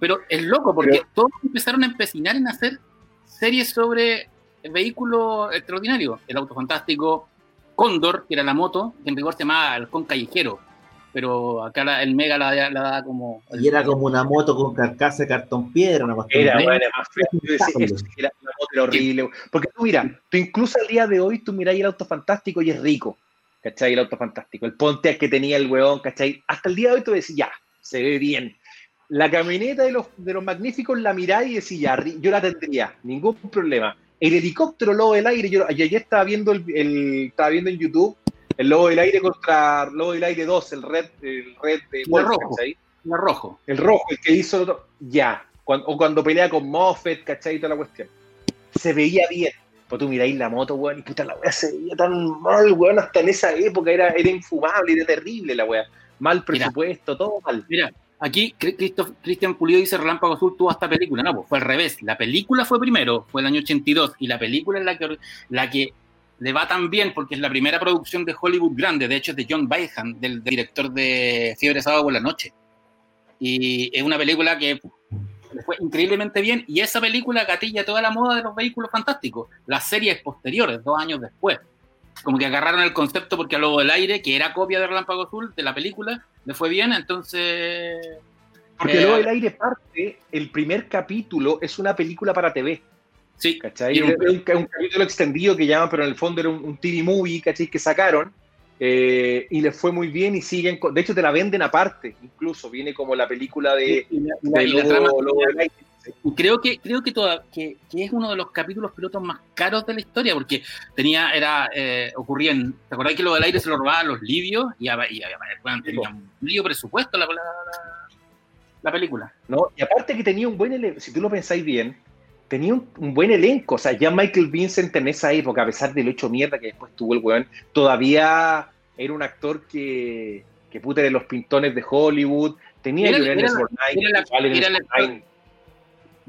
Pero es loco porque Pero- todos empezaron a empecinar en hacer series sobre vehículos extraordinarios. El auto fantástico, Cóndor, que era la moto, que en rigor se llamaba Halcón Callejero. Pero acá la- el Mega la, la da como. Y era como una moto con carcasa de cartón piedra, una cuestión. Era, bueno, era más feo. Era- la moto era horrible. Porque tú mira, tú incluso al día de hoy tú miráis el auto fantástico y es rico. ¿Cachai? El auto fantástico. El Pontiac que tenía el weón, ¿cachai? Hasta el día de hoy tú decís, ya, se ve bien. La camioneta de los, de los magníficos la miráis y decís, ya, yo la tendría, ningún problema. El helicóptero Lobo del Aire, yo ayer estaba viendo, el, estaba viendo en YouTube el Lobo del Aire contra Lobo del Aire 2, el Red, el Red de el rojo, el rojo. El rojo, el que hizo ya. o cuando pelea con Moffett, ¿cachai? Toda la cuestión. Se veía bien. Pues tú miráis la moto, weón, y puta la weá se veía tan mal, weón, hasta en esa época era, era infumable, era terrible la weá. Mal presupuesto, todo mal. Mira, aquí Cristian Pulido dice Relámpago Azul tuvo esta película. No, pues fue al revés. La película fue primero, fue el año 82, y la película es la que, la que le va tan bien porque es la primera producción de Hollywood grande, de hecho es de John Byham, del, director de Fiebre Sábado por la Noche. Y es una película que fue increíblemente bien y esa película gatilla toda la moda de los vehículos fantásticos. Las series posteriores, dos años después, como que agarraron el concepto porque a lo del aire, que era copia de Relámpago Azul de la película, le fue bien, entonces... Porque luego el aire parte, el primer capítulo es una película para TV. Sí. ¿Cachai? Un, un, capítulo extendido que llaman, pero en el fondo era un, TV movie, ¿cachai? Que sacaron. Eh, y les fue muy bien y siguen. de hecho, te la venden aparte, incluso. Viene como la película de. Creo que creo que, toda, que, que, es uno de los capítulos pilotos más caros de la historia porque tenía era eh, ocurría en ¿te acordás que lo del aire se lo robaban los libios y, y, tenía un lío presupuesto la, la, la, película no y aparte que tenía un buen si tú lo pensáis bien tenía un, buen elenco. O sea, ya Michael Vincent en esa época, a pesar del hecho mierda que después tuvo el weón, todavía era un actor que, que puta de los pintones de Hollywood. Tenía era, era, era,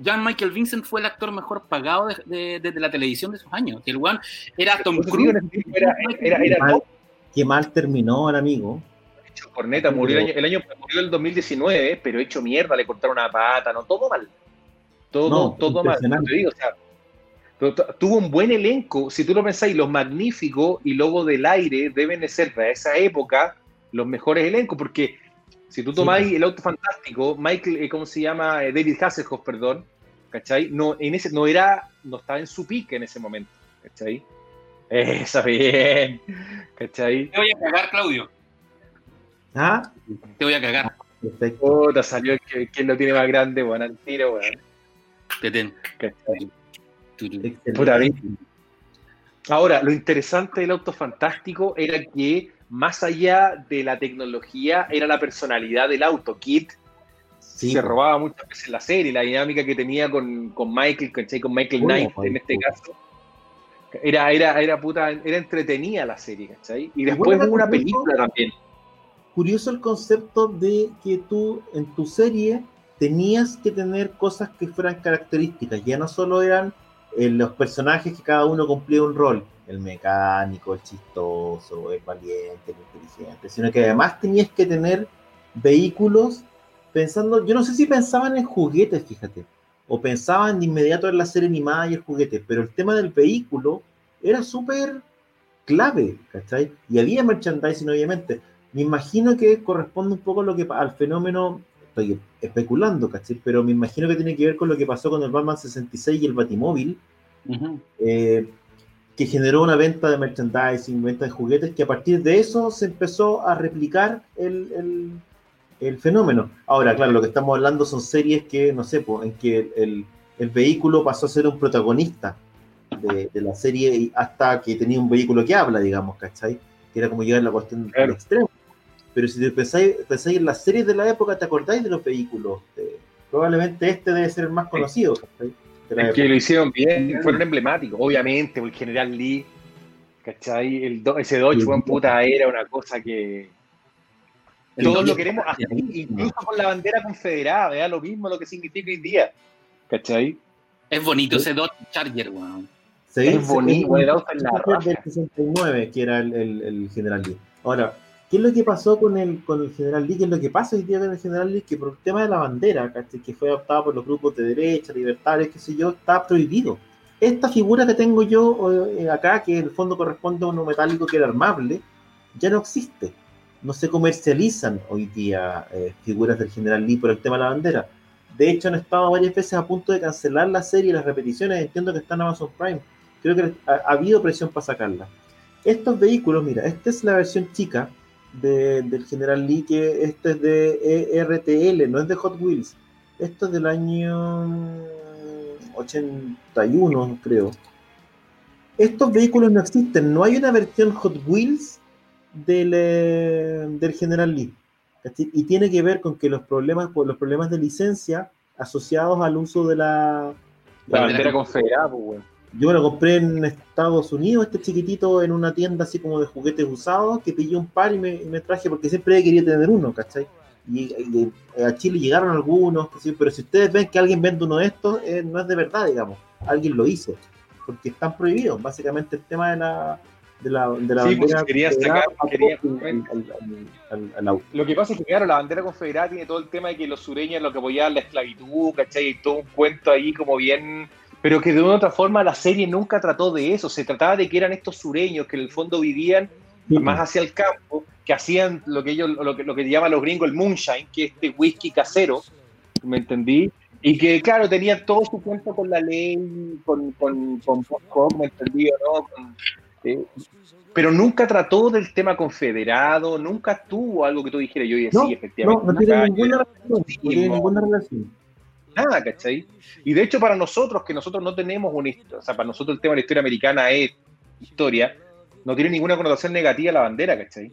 John Michael Vincent fue el actor mejor pagado de, de, la televisión de esos años. El weón era Tom Cruise. Era, mal, qué, mal, terminó el amigo. Hecho corneta, murió el año, el año murió el 2019, pero hecho mierda, le cortaron una pata, no, todo mal. Todo, todo mal. tuvo un buen elenco. Si tú lo pensáis, los magníficos y Lobo del Aire deben de ser de esa época los mejores elencos, porque si tú tomáis el auto fantástico, Michael, eh, ¿cómo se llama? Eh, David Hasselhoff, perdón, ¿cachai? No, en ese, no era, no estaba en su pique en ese momento, ¿cachai? Esa bien, ¿cachai? Te voy a cagar, Claudio. ¿Ah? Te voy a cagar. Perfecto. te salió quien lo tiene más grande, bueno, al tiro, bueno. Ahora, lo interesante del auto fantástico era que más allá de la tecnología, era la personalidad del auto. Kit se robaba muchas veces la serie, la dinámica que tenía con, Michael, con Michael Knight en este caso. Era, era, era, puta, era entretenida la serie, ¿cachai? Y después hubo una película también. Curioso el concepto de que tú en tu serie tenías que tener cosas que fueran características, ya no solo eran eh, los personajes que cada uno cumplía un rol, el mecánico, el chistoso, el valiente, el inteligente, sino que además tenías que tener vehículos pensando, yo no sé si pensaban en juguetes, fíjate, o pensaban de inmediato en la serie animada y el juguete, pero el tema del vehículo era súper clave, ¿cachai? Y había merchandising, obviamente. Me imagino que corresponde un poco lo que, al fenómeno estoy especulando, ¿cachai? Pero me imagino que tiene que ver con lo que pasó con el Batman 66 y el Batimóvil, eh, que generó una venta de merchandising, venta de juguetes, que a partir de eso se empezó a replicar el, el, fenómeno. Ahora, claro, lo que estamos hablando son series que, no sé, en que el, vehículo pasó a ser un protagonista de, la serie hasta que tenía un vehículo que habla, digamos, ¿cachai? Que era como llegar a la cuestión del extremo pero si pensáis, pensáis en las series de la época, ¿te acordáis de los vehículos? probablemente este debe ser el más conocido. El que lo hicieron bien, fueron emblemáticos, obviamente, el General Lee, ¿cachai? El ese Dodge fue en puta era una cosa que todos lo queremos, incluso con la bandera confederada, vea lo mismo lo que significa hoy día, ¿cachai? Es bonito ese Dodge Charger, weón. es bonito, el auto en la del 69, que era el, el, el General Lee. Ahora, ¿Qué es lo que pasó con el, con el General Lee? ¿Qué es lo que pasa hoy día con el General Lee? Que por el tema de la bandera, que fue adoptado por los grupos de derecha, libertarios, qué sé yo, está prohibido. Esta figura que tengo yo eh, acá, que en el fondo corresponde a uno metálico que era armable, ya no existe. No se comercializan hoy día eh, figuras del General Lee por el tema de la bandera. De hecho, han estado varias veces a punto de cancelar la serie y las repeticiones. Entiendo que está en Amazon Prime. Creo que ha habido presión para sacarla. Estos vehículos, mira, esta es la versión chica, del General Lee, que este es de RTL, no es de Hot Wheels. Esto es del año 81, creo. Estos vehículos no existen, no hay una versión Hot Wheels del, eh, del General Lee. Y tiene que ver con que los problemas, por los problemas de licencia asociados al uso de la, la bandera confederada, pues, Yo me lo compré en Estados Unidos, este chiquitito, en una tienda así como de juguetes usados, que pillé un par y me, traje porque siempre quería tener uno, ¿cachai? Y, a Chile llegaron algunos, pero si ustedes ven que alguien vende uno de estos, eh, no es de verdad, digamos. Alguien lo hizo, porque están prohibidos. Básicamente el tema de la, de la, de la sí, pues, quería sacar, quería, Lo que pasa es que, claro, la bandera confederada tiene todo el tema de que los sureños lo que apoyaban la esclavitud, ¿cachai? Y todo un cuento ahí como bien. Pero que de una u otra forma la serie nunca trató de eso. Se trataba de que eran estos sureños que en el fondo vivían más hacia el campo, que hacían lo que ellos, lo que, lo que llaman los gringos el moonshine, que es este whisky casero, ¿me entendí? Y que, claro, tenían todo su cuento con la ley, con, con, con, con ¿me entendí? ¿no? Eh, pero nunca trató del tema confederado, nunca tuvo algo que tú dijeras, yo y sí, efectivamente. No, no tiene ninguna relación, no tiene ninguna relación. Nada, ¿cachai? Y de hecho para nosotros, que nosotros no tenemos un, o sea, para nosotros el tema de la historia americana es historia, no tiene ninguna connotación negativa la bandera, ¿cachai?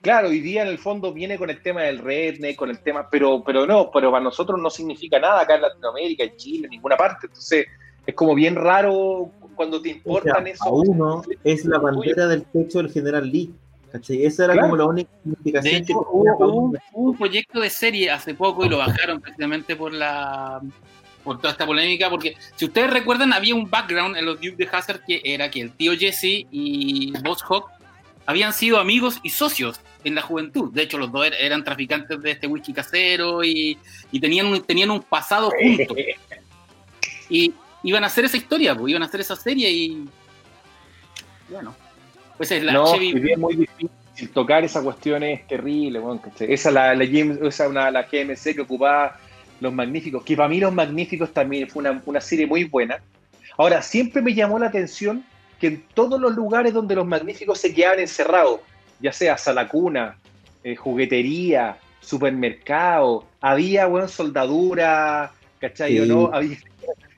Claro, hoy día en el fondo viene con el tema del redneck, con el tema, pero, pero no, pero para nosotros no significa nada acá en Latinoamérica, en Chile, en ninguna parte. Entonces, es como bien raro cuando te importan eso. uno es la bandera del techo del general Lee. Esa era como la única significación que hubo, un proyecto de serie hace poco y lo bajaron precisamente por la por toda esta polémica, porque si ustedes recuerdan, había un background en los Duke de Hazard que era que el tío Jesse y Boss Hawk habían sido amigos y socios en la juventud. De hecho, los dos er-, eran traficantes de este whisky casero y, y tenían, tenían un pasado juntos. Y, iban a hacer esa historia, pues, iban a hacer esa serie y. Bueno, pues es la no, Es muy difícil tocar esa cuestión es terrible, bueno, esa la, la, esa una, la GMC que ocupaba Los Magníficos, que para mí Los Magníficos también fue una, una serie muy buena. Ahora, siempre me llamó la atención que en todos los lugares donde Los Magníficos se quedaban encerrados, ya sea salacuna, eh, juguetería, supermercado, había, bueno, soldadura, ¿cachai? ¿O no? Había,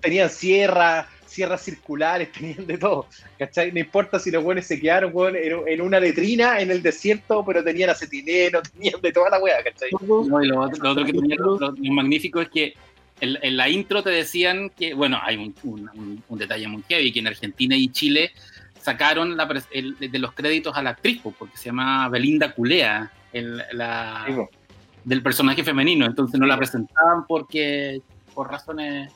tenían sierras, sierras circulares, tenían de todo, ¿cachai? No importa si los buenos se quedaron en una letrina en el desierto, pero tenían acetileno, tenían de toda la weá, ¿cachai? No, y lo, otro que tenían lo, magnífico es que en, la intro te decían que, bueno, hay un, detalle muy heavy, que en Argentina y Chile sacaron la, de los créditos a la actriz, porque se llama Belinda Culea, el, la, del personaje femenino, entonces no la presentaban porque por razones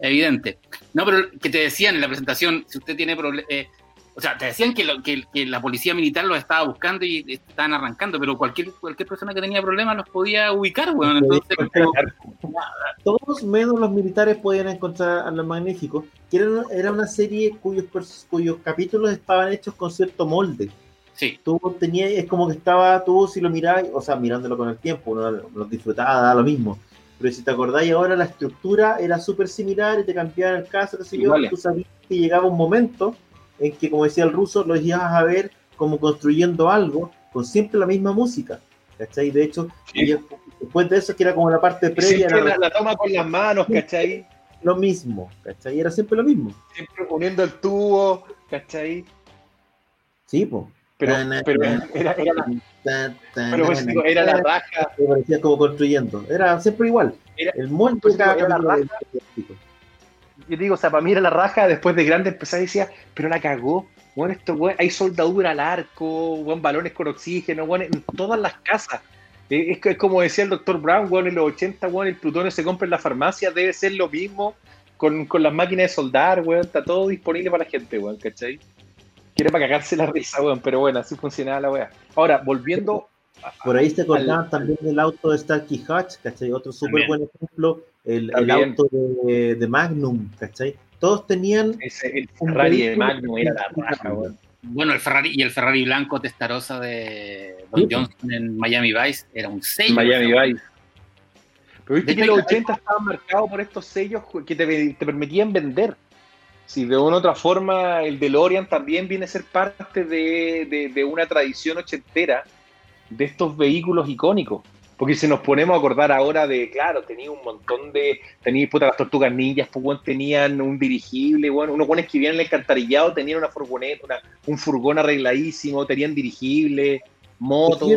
evidente. No, pero que te decían en la presentación, si usted tiene problemas, eh, o sea, te decían que, que, la policía militar los estaba buscando y estaban arrancando, pero cualquier, cualquier persona que tenía problemas los podía ubicar, weón. Entonces, todos menos los militares podían encontrar a los magníficos, que era, una serie cuyos, cuyos capítulos estaban hechos con cierto molde. Sí. Tú tenías, es como que estaba, tú si lo mirabas, o sea, mirándolo con el tiempo, uno lo disfrutaba, da lo mismo pero si te acordáis ahora, la estructura era súper similar y te cambiaban el caso, qué sé yo, tú sabías que llegaba un momento en que, como decía el ruso, lo ibas a ver como construyendo algo con siempre la misma música. ¿Cachai? De hecho, después de eso, que era como la parte previa. la, la, toma con las manos, ¿cachai? Lo mismo, ¿cachai? Era siempre lo mismo. Siempre poniendo el tubo, ¿cachai? Sí, pues. Pero, pero era, era, la, pero pues, era la raja. Parecía como construyendo. Era siempre igual. el molde pues, era la raja. Yo digo, o sea, para mí era la raja. Después de grande empezar y decía, pero la cagó. Bueno, esto, bueno, hay soldadura al arco, buen balones con oxígeno, bueno, en todas las casas. Es, es, como decía el doctor Brown, bueno, en los 80, bueno, el plutonio se compra en la farmacia, debe ser lo mismo con, con las máquinas de soldar, bueno, está todo disponible para la gente, bueno, ¿cachai? Quiere para cagarse la risa, weón, pero bueno, así funcionaba la weá. Ahora, volviendo. Por ahí se acordaban también del auto de Starkey Hatch, ¿cachai? Otro súper buen ejemplo, el, el auto de, de, Magnum, ¿cachai? Todos tenían. Ese, el Ferrari de Magnum era la raja, weón. Bueno, el Ferrari y el Ferrari blanco testarosa de Don Johnson en Miami Vice era un sello. Miami Vice. Pero viste que los 80 estaban marcados por estos sellos que te, te permitían vender si de una u otra forma el DeLorean también viene a ser parte de, una tradición ochentera de estos vehículos icónicos. Porque si nos ponemos a acordar ahora de, claro, tenía un montón de, tenía puta las tortugas ninjas, pues tenían un dirigible, bueno, unos buenos que vivían en el tenían una furgoneta, un furgón arregladísimo, tenían dirigible, moto.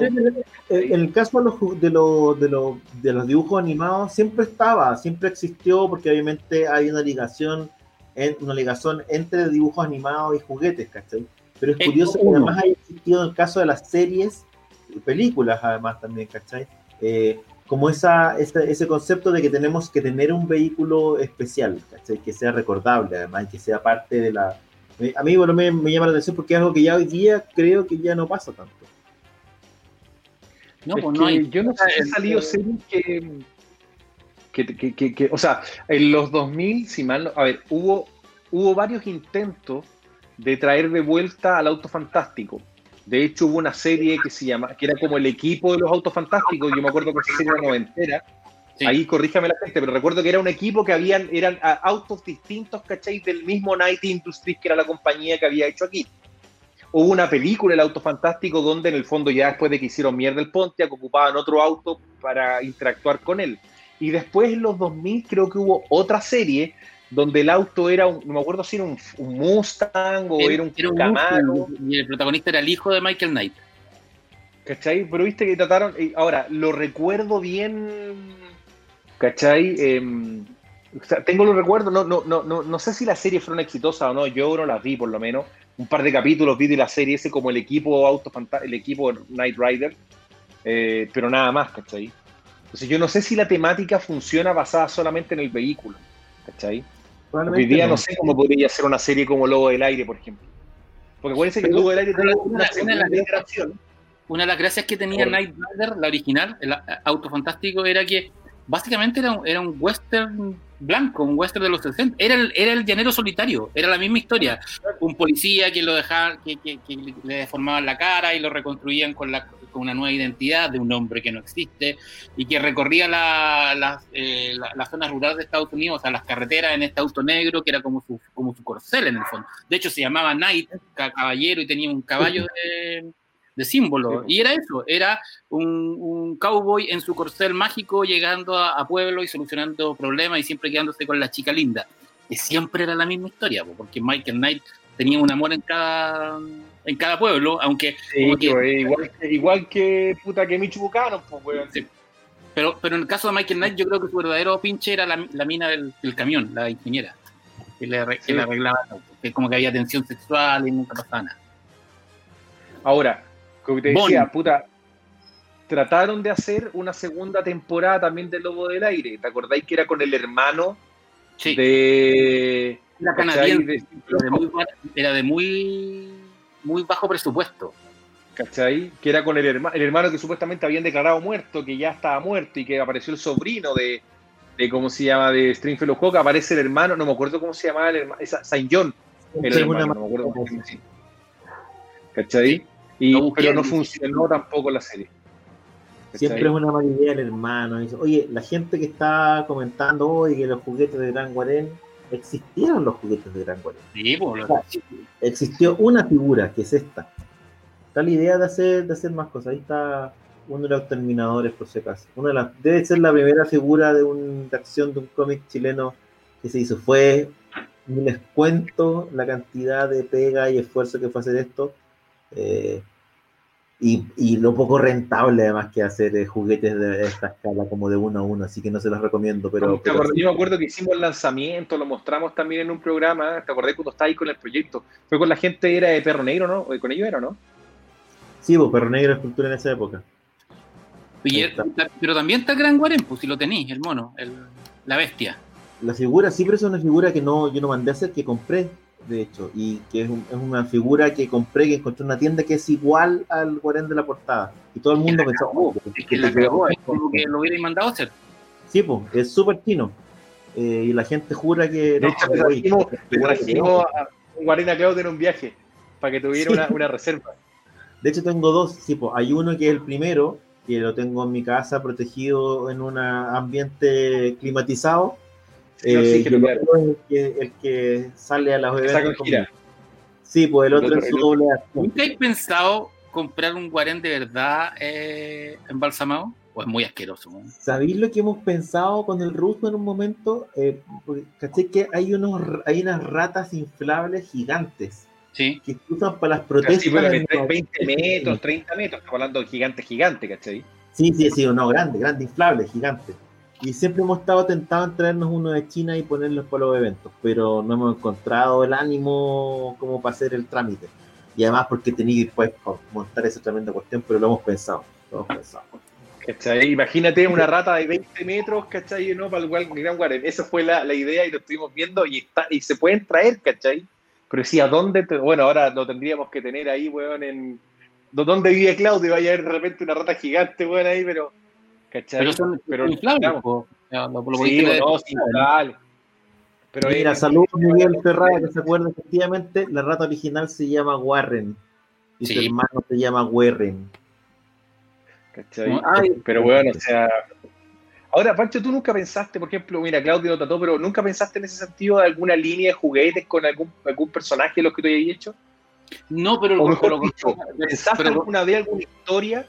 En el caso de los, de, los, de, los, de los dibujos animados siempre estaba, siempre existió, porque obviamente hay una ligación, una ligación entre dibujos animados y juguetes, ¿cachai? Pero es curioso que además haya existido en el caso de las series y películas, además también, ¿cachai? Eh, como esa, ese concepto de que tenemos que tener un vehículo especial, que sea recordable además, que sea parte de la... A mí bueno, me, llama la atención porque es algo que ya hoy día creo que ya no pasa tanto. No, pues no hay... Yo no sé si ha salido series que, que, que, o sea, en los 2000, si mal, a ver, hubo, hubo varios intentos de traer de vuelta al auto fantástico. De hecho, hubo una serie que se llama, que era como el equipo de los autos fantásticos. Yo me acuerdo que esa serie era noventera. Ahí corríjame la gente, pero recuerdo que era un equipo que habían, eran autos distintos, ¿cachai? Del mismo Night Industries, que era la compañía que había hecho aquí. Hubo una película, El Auto Fantástico, donde en el fondo ya después de que hicieron mierda el Pontiac, ocupaban otro auto para interactuar con él. Y después en los 2000 creo que hubo otra serie donde el auto era, un, no me acuerdo si era un, Mustang o era, un, Camaro. y el protagonista era el hijo de Michael Knight. ¿Cachai? Pero viste que trataron, ahora, lo recuerdo bien, ¿cachai? Em, tengo los recuerdos, no, no, no, no, no sé si la serie fueron exitosa o no, yo no las vi por lo menos, un par de capítulos vi de la serie ese como el equipo auto el equipo Knight Rider, eh, pero nada más, ¿cachai? Entonces yo no sé si la temática funciona basada solamente en el vehículo, ¿cachai? Hoy día no. sé cómo podría ser una serie como Lobo del Aire, por ejemplo. Porque acuérdense que Lobo del Aire tiene una, una, de las una de las gracias que tenía Night Rider, la original, el auto fantástico, era que básicamente era un, era un western blanco, un western de los 60. Era el, era el llanero solitario, era la misma historia. Un policía que lo dejaba, que, que, que le deformaban la cara y lo reconstruían con la, una nueva identidad de un hombre que no existe y que recorría la, eh, las zonas rurales de Estados Unidos, o sea, las carreteras en este auto negro que era como su, como su corcel en el fondo. De hecho, se llamaba Knight, caballero, y tenía un caballo de, de símbolo. Y era eso, era un, cowboy en su corcel mágico llegando a, pueblo y solucionando problemas y siempre quedándose con la chica linda. Que siempre era la misma historia, porque Michael Knight tenía un amor en cada en cada pueblo, aunque... Pues, igual, igual, que puta que Michu Bucano, pues, Pero, pero en el caso de Michael Knight, yo creo que su verdadero pinche era la, mina del, camión, la ingeniera, que le, arreglaba que como que había tensión sexual y nunca pasaba nada. Ahora, como te decía, puta, trataron de hacer una segunda temporada también de Lobo del Aire. ¿Te acordáis que era con el hermano de... La canadiense. era de muy muy bajo presupuesto. ¿Cachai? Que era con el, el hermano que supuestamente habían declarado muerto, que ya estaba muerto y que apareció el sobrino de, de ¿cómo se llama? De Stringfellow Hawk, aparece el hermano, no me acuerdo cómo se llamaba el hermano, Saint John, el hermano, no me acuerdo cómo se llama. ¿Cachai? Y, pero no funcionó tampoco la serie. Siempre es una mala idea el hermano. Oye, la gente que está comentando hoy que los juguetes de Gran Guarén existieron los juguetes de Gran Guardia. Sí, pues, existió una figura, que es esta. Está la idea de hacer, de hacer más cosas. Ahí está uno de los terminadores, por si acaso. Una de las, debe ser la primera figura de, un, de acción de un cómic chileno que se hizo. Fue, les cuento la cantidad de pega y esfuerzo que fue hacer esto. Eh, y, y, lo poco rentable además que hacer eh, juguetes de esta escala como de uno a uno, así que no se los recomiendo. Pero, yo me acuerdo que hicimos el lanzamiento, lo mostramos también en un programa, ¿te acordás cuando estabas ahí con el proyecto? Fue con la gente, era de Perro Negro, ¿no? ¿Con ellos era, no? Sí, pues Perro Negro es cultura en esa época. pero también está el Gran Guarén, pues si lo tenéis, el mono, el, la bestia. La figura, sí, pero es una figura que no, yo no mandé a hacer, que compré de hecho, y que es, una figura que compré, que encontré en una tienda que es igual al guarén de la portada. Y todo el mundo pensó, oh, es que la cagó, es como que lo hubiera mandado a hacer. Sí, pues, es súper chino. Eh, y la gente jura que. De hecho, le trajimos a un guarén a Claudio en un viaje para que tuviera una, una, reserva. De hecho, tengo dos. Sí, pues, hay uno que es el primero, que lo tengo en mi casa protegido en un ambiente climatizado eh, el, que, el, que, sale a las eventos. Sí, pues el otro, es su doble ¿Nunca has pensado comprar un guarén de verdad eh, embalsamado? ¿O es muy asqueroso? ¿no? ¿Sabéis lo que hemos pensado con el ruso en un momento? Eh, porque, ¿Caché que hay, unos, hay unas ratas inflables gigantes Sí. que se usan para las protestas? Sí, pero que en trae los- 20 metros, 30 metros, estamos hablando de gigante, gigante, ¿cachai? Sí, sí, sí, no, grande, grande, inflable, gigante. Y siempre hemos estado tentados en traernos uno de China y ponerlos para los eventos, pero no hemos encontrado el ánimo como para hacer el trámite. Y además porque tenía que pues, montar esa tremenda cuestión, pero lo hemos pensado, lo hemos pensado. ¿Cachai? Imagínate una rata de 20 metros, ¿cachai? ¿no? Para el Gran Guarén. Esa fue la, la idea y lo estuvimos viendo y, está, y se pueden traer, ¿cachai? Pero sí, ¿a dónde? te- bueno, ahora lo tendríamos que tener ahí, weón, en... ¿dó- ¿Dónde vive Claudio? Vaya a haber de repente una rata gigante, weón, ahí, pero... ¿Cachai? Pero son Pero- inflables. po. Lo- Sí, no, sí. Pero Mira, saludos Miguel Ferrara, que se acuerda efectivamente, la rata original se llama Warren. Y su Sí. hermano se llama Warren. ¿cachai? Ay, pero bueno, o sea. Ahora, Pancho, tú nunca pensaste, por ejemplo, mira, Claudio lo trató, pero nunca pensaste en ese sentido de alguna línea de juguetes con algún, algún personaje de los que tú hayas hecho? No, pero, O mejor pero- dicho, ¿pensaste pero- alguna vez alguna historia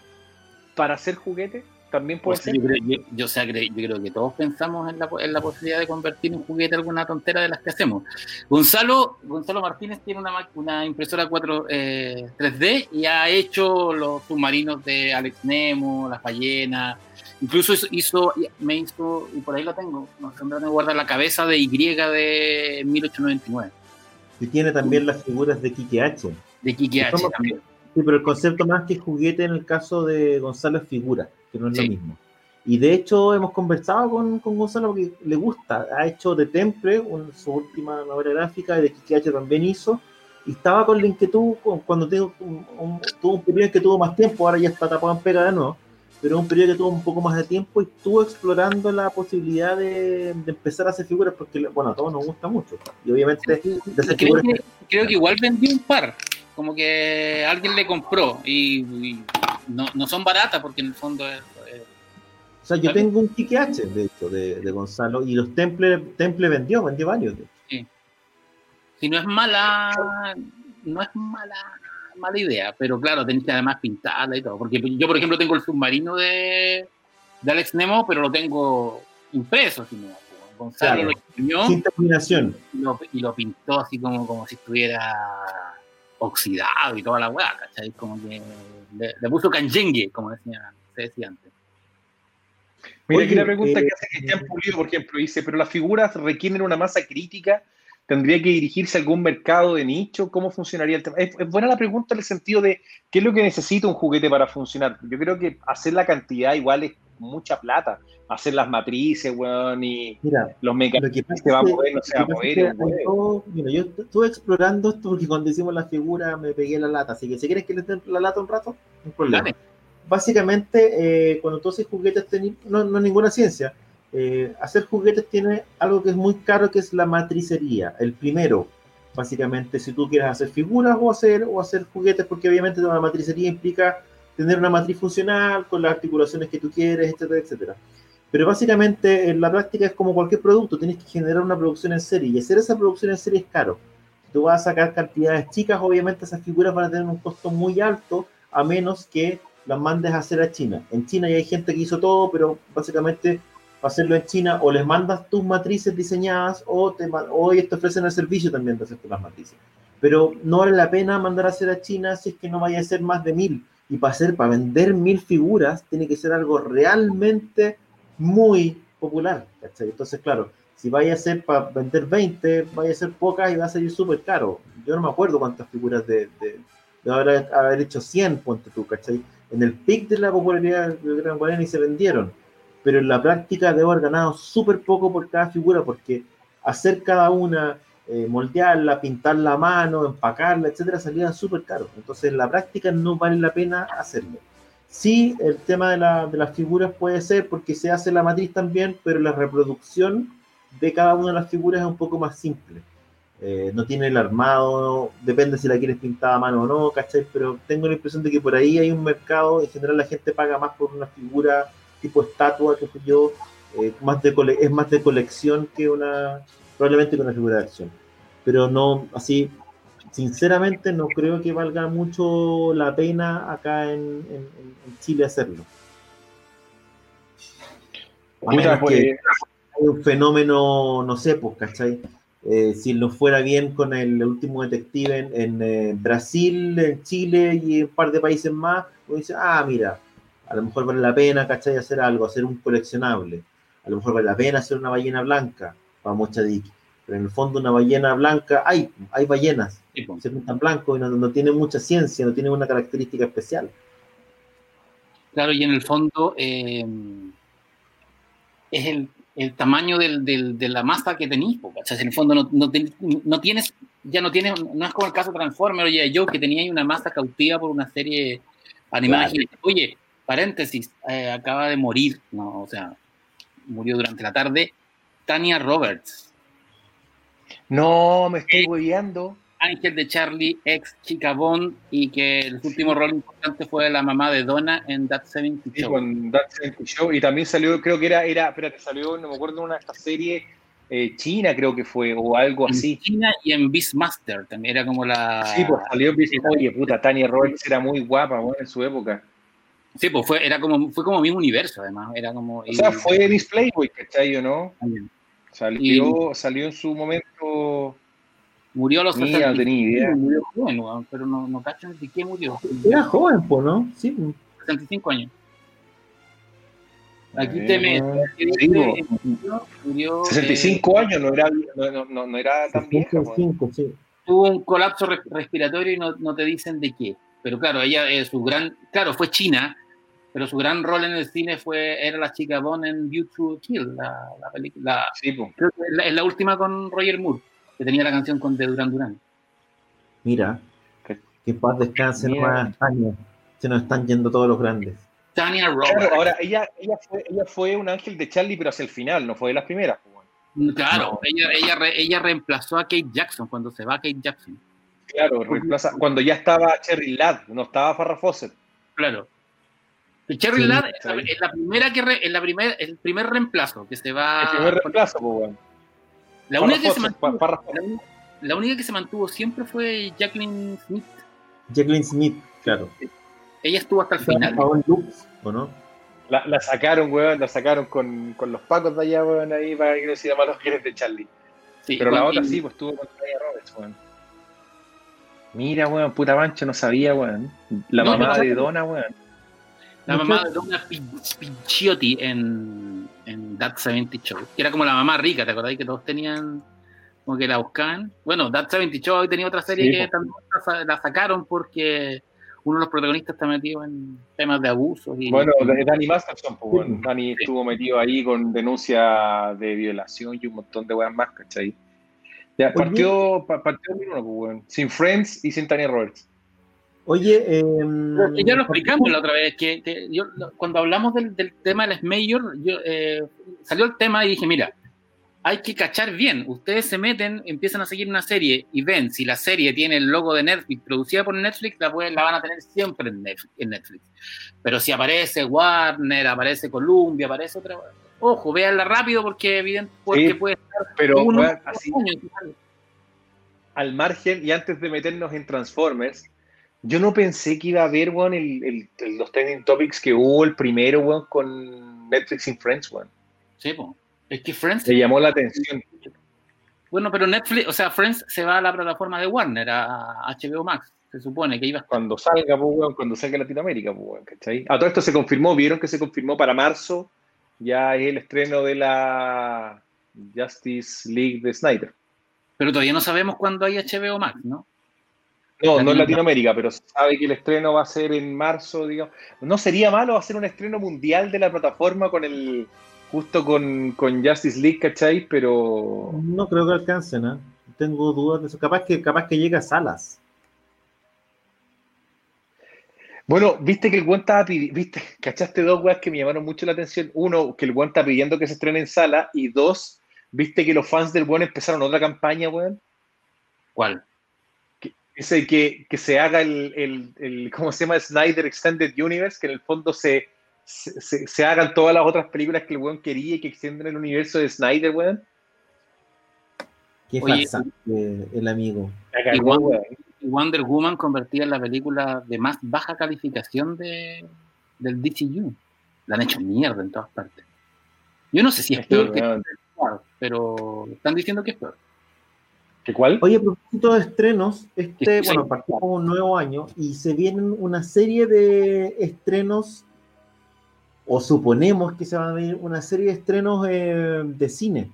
para hacer juguetes? También puede Pues ser. yo, creo, yo, yo, o sea, cre- yo creo que todos pensamos en la, en la posibilidad de convertir en juguete alguna tontera de las que hacemos. Gonzalo, Gonzalo Martínez tiene una, ma- una impresora 4 eh, 3D y ha hecho los submarinos de Alex Nemo, las ballenas. Incluso hizo, hizo- me hizo, y por ahí lo tengo, no sé dónde lo tengo guardar la cabeza de Y de 1899, Y tiene también las figuras de Kike H. de Kiki H. También. Sí, pero el concepto más que juguete en el caso de Gonzalo es figura, que no es Sí. lo mismo. Y de hecho hemos conversado con, con Gonzalo porque le gusta. Ha hecho de Temple, un- su última novela gráfica, y de Kiki H también hizo. Y estaba con la inquietud cu- cuando tengo un, un- tuvo un periodo en que tuvo más tiempo, ahora ya está tapado en pega de nuevo, pero un periodo que tuvo un poco más de tiempo y estuvo explorando la posibilidad de, de empezar a hacer figuras porque, bueno, a todos nos gusta mucho. Y obviamente de hacer creo, que, creo que igual vendió un par, como que alguien le compró y, y no, no son baratas porque en el fondo es, O sea, yo tengo un Kike H, de hecho, de, de Gonzalo, y los Temple, Temple vendió, vendió varios. hecho. si no es mala, no es mala mala idea, pero claro, tenés que además pintarla y todo, porque yo por ejemplo tengo el submarino de, de Alex Nemo, pero lo tengo impreso, si no, Gonzalo Claro. lo imprimió Sin terminación. y lo, y lo pintó así como, como si estuviera oxidado y toda la weá, ¿cachai? Como que le, le puso canjengue, como decía, se decía antes. Mira, aquí la pregunta eh, que hace Cristian Pulido, por ejemplo, dice, pero las figuras requieren una masa crítica, ¿tendría que dirigirse a algún mercado de nicho? ¿Cómo funcionaría el tema? Es, es buena la pregunta en el sentido de qué es lo que necesita un juguete para funcionar. Yo creo que hacer la cantidad igual es mucha plata. Hacer las matrices, weón, y Mira, los lo mecanismos que pasa se va a mover, no se va a mover. todo- mira, yo estuve explorando esto porque cuando hicimos la figura me pegué la lata, así que si quieres que les dé la lata un rato, no hay problema. Dale. Básicamente, eh, cuando tú haces juguetes, no, no es ninguna ciencia, eh, hacer juguetes tiene algo que es muy caro, que es la matricería, el primero. Básicamente, si tú quieres hacer figuras o hacer, o hacer juguetes, porque obviamente la matricería implica tener una matriz funcional con las articulaciones que tú quieres, etcétera, etcétera. Pero básicamente en la práctica es como cualquier producto, tienes que generar una producción en serie y hacer esa producción en serie es caro. Si tú vas a sacar cantidades chicas, obviamente esas figuras van a tener un costo muy alto a menos que las mandes a hacer a China. En China ya hay gente que hizo todo, pero básicamente para hacerlo en China o les mandas tus matrices diseñadas o, te, o ellos te ofrecen el servicio también de hacerte las matrices. Pero no vale la pena mandar a hacer a China si es que no vaya a ser más de mil. Y para hacer, para vender mil figuras, tiene que ser algo realmente muy popular. ¿cachai? Entonces, claro, si vaya a ser para vender 20, vaya a ser pocas y va a salir súper caro. Yo no me acuerdo cuántas figuras de, de, de haber, haber hecho 100, ponte tú, ¿cachai? En el pic de la popularidad del Gran Guarani se vendieron, pero en la práctica debo haber ganado súper poco por cada figura porque hacer cada una, eh, moldearla, pintarla a mano, empacarla, etcétera, salía súper caro. Entonces, en la práctica no vale la pena hacerlo. Sí, el tema de, la- de las figuras puede ser porque se hace la matriz también, pero la reproducción de cada una de las figuras es un poco más simple. Eh, no tiene el armado, depende si la quieres pintada a mano o no, ¿cachai? Pero tengo la impresión de que por ahí hay un mercado, en general la gente paga más por una figura tipo estatua, que yo, eh, más de cole- es más de colección que una, probablemente que una figura de acción. Pero no, así, sinceramente no creo que valga mucho la pena acá en, Chile hacerlo. Pues, hay un fenómeno, no sé, pues, ¿cachai? Eh, si no fuera bien con el último detective en, eh, Brasil, en Chile y un par de países más, uno dice, ah, mira, a lo mejor vale la pena, ¿cachai? Hacer algo, hacer un coleccionable. A lo mejor vale la pena hacer una ballena blanca para Mochadiki. Pero en el fondo una ballena blanca, hay, hay ballenas, se pintan blanco y no, no tiene mucha ciencia, no tiene una característica especial. Claro, y en el fondo eh, es el, el tamaño del, del, de la masa que tenéis, o sea, en el fondo no, no, no, tienes, ya no tienes, no es como el caso Transformer o yo que tenía una masa cautiva por una serie animada. Oye, paréntesis, eh, acaba de morir, no, o sea, murió durante la tarde, Tania Roberts. No, me estoy hueveando. Ángel de Charlie, ex Chica Bond, y que el último rol importante fue la mamá de Donna en That 70 Show. con That 70 Show, y también salió, creo que era, era espérate, salió, no me acuerdo, una de estas series eh, china, creo que fue, o algo así. En China y en Beastmaster también era como la. Sí, pues salió Beastmaster. Oye, puta, Tania Roberts era muy guapa, bueno, en su época. Sí, pues fue, era como, fue como mismo universo, además. Era como, o sea, fue Display, ¿cachai? ¿o no? Salió, salió en su momento Murió a los 60. No tenía idea. Murió joven, pero no, no cachan de qué murió. Era joven, pues, ¿no? Sí. 65 años. Aquí te me. Sí, murió, 65 eh, años, no era, no, no, no era tan vieja. sí. Tuvo un colapso respiratorio y no, no, te dicen de qué. Pero claro, ella, eh, su gran. Claro, fue China, pero su gran rol en el cine fue era la chica Bond en View to Kill, la, la película. Sí, pues. es la última con Roger Moore que tenía la canción con de Duran Duran. Mira, que paz descanse más años. Se nos están yendo todos los grandes. Tania Roberts. ahora, ella, ella, fue, ella fue un ángel de Charlie, pero hacia el final, no fue de las primeras. Mm, claro, ella, ella, ella reemplazó a Kate Jackson cuando se va Kate Jackson. Claro, reemplaza, cuando ya estaba Cherry Ladd, no estaba Farrah Fawcett. Claro. Cherry Ladd es la, primera que es la primer, el primer reemplazo que se va. El primer reemplazo, pues bueno. La única, que se mantuvo, la, única que se mantuvo siempre fue Jacqueline Smith. Jacqueline Smith, claro. Ella estuvo hasta el final. ¿o no? La, la, sacaron, weón, la sacaron con, con, los pacos de allá, weón, ahí para que no se llama los de Charlie. Sí, Pero la otra sí, pues estuvo con Tania Roberts, weón. Mira, weón, puta mancha, no sabía, weón. La mamá de Donna, weón. La mamá de Donna Pinchiotti en en That 70 Show, que era como la mamá rica, ¿te acordáis que todos tenían, como que la buscaban? Bueno, That 70 Show hoy tenía otra serie que también la, sacaron porque uno de los protagonistas está metido en temas de abusos. Y, bueno, Danny Masterson, pues, bueno, Danny estuvo metido ahí con denuncia de violación y un montón de weas más, ¿cachai? Ya, partió, partió uno, pues, bueno, sin Friends y sin Tanya Roberts. Oye, eh, ya lo explicamos la otra vez, que, yo, cuando hablamos del, tema del Mayor, yo, eh, salió el tema y dije, mira, hay que cachar bien, ustedes se meten, empiezan a seguir una serie y ven si la serie tiene el logo de Netflix, producida por Netflix, la, la van a tener siempre en Netflix, Pero si aparece Warner, aparece Columbia, aparece otra... Ojo, véanla rápido porque evidentemente puede estar pero, así, al margen y antes de meternos en Transformers, yo no pensé que iba a haber, weón, el, los trending topics que hubo el primero, weón, con Netflix y Friends, weón. Sí, pues. Es que Friends. Me llamó la atención. Bueno, pero Netflix, o sea, Friends se va a la plataforma de Warner, a HBO Max. Se supone que iba a Cuando salga, pues, weón, cuando salga Latinoamérica, pues, weón, ¿cachai? A todo esto se confirmó, vieron que se confirmó para marzo, ya es el estreno de la Justice League de Snyder. Pero todavía no sabemos cuándo hay HBO Max, ¿no? No, no en Latinoamérica, pero sabe que el estreno va a ser en marzo, digamos. No sería malo hacer un estreno mundial de la plataforma con el justo con, Justice League, ¿cachai? Pero. No creo que alcancen, ¿no? Tengo dudas de eso. Capaz que, capaz que llegue a salas. Bueno, viste que el Juan estaba pidiendo, viste, cachaste dos weas que me llamaron mucho la atención. Uno, que el Juan está pidiendo que se estrene en sala. Y dos, viste que los fans del Juan empezaron otra campaña, weón. ¿Cuál? Dice que, que se haga el, el, el, ¿cómo se llama? Snyder Extended Universe, que en el fondo se, se, se hagan todas las otras películas que el weón quería y que extienden el universo de Snyder, weón. Qué falsa el amigo. Igual, Wonder Woman convertida en la película de más baja calificación de, del DCU. La han hecho mierda en todas partes. Yo no sé si es peor que pero están diciendo que es peor. ¿Qué cuál? Oye, a propósito de estrenos, este, bueno, partimos un nuevo año y se vienen una serie de estrenos, o suponemos que se van a venir una serie de estrenos eh, de cine.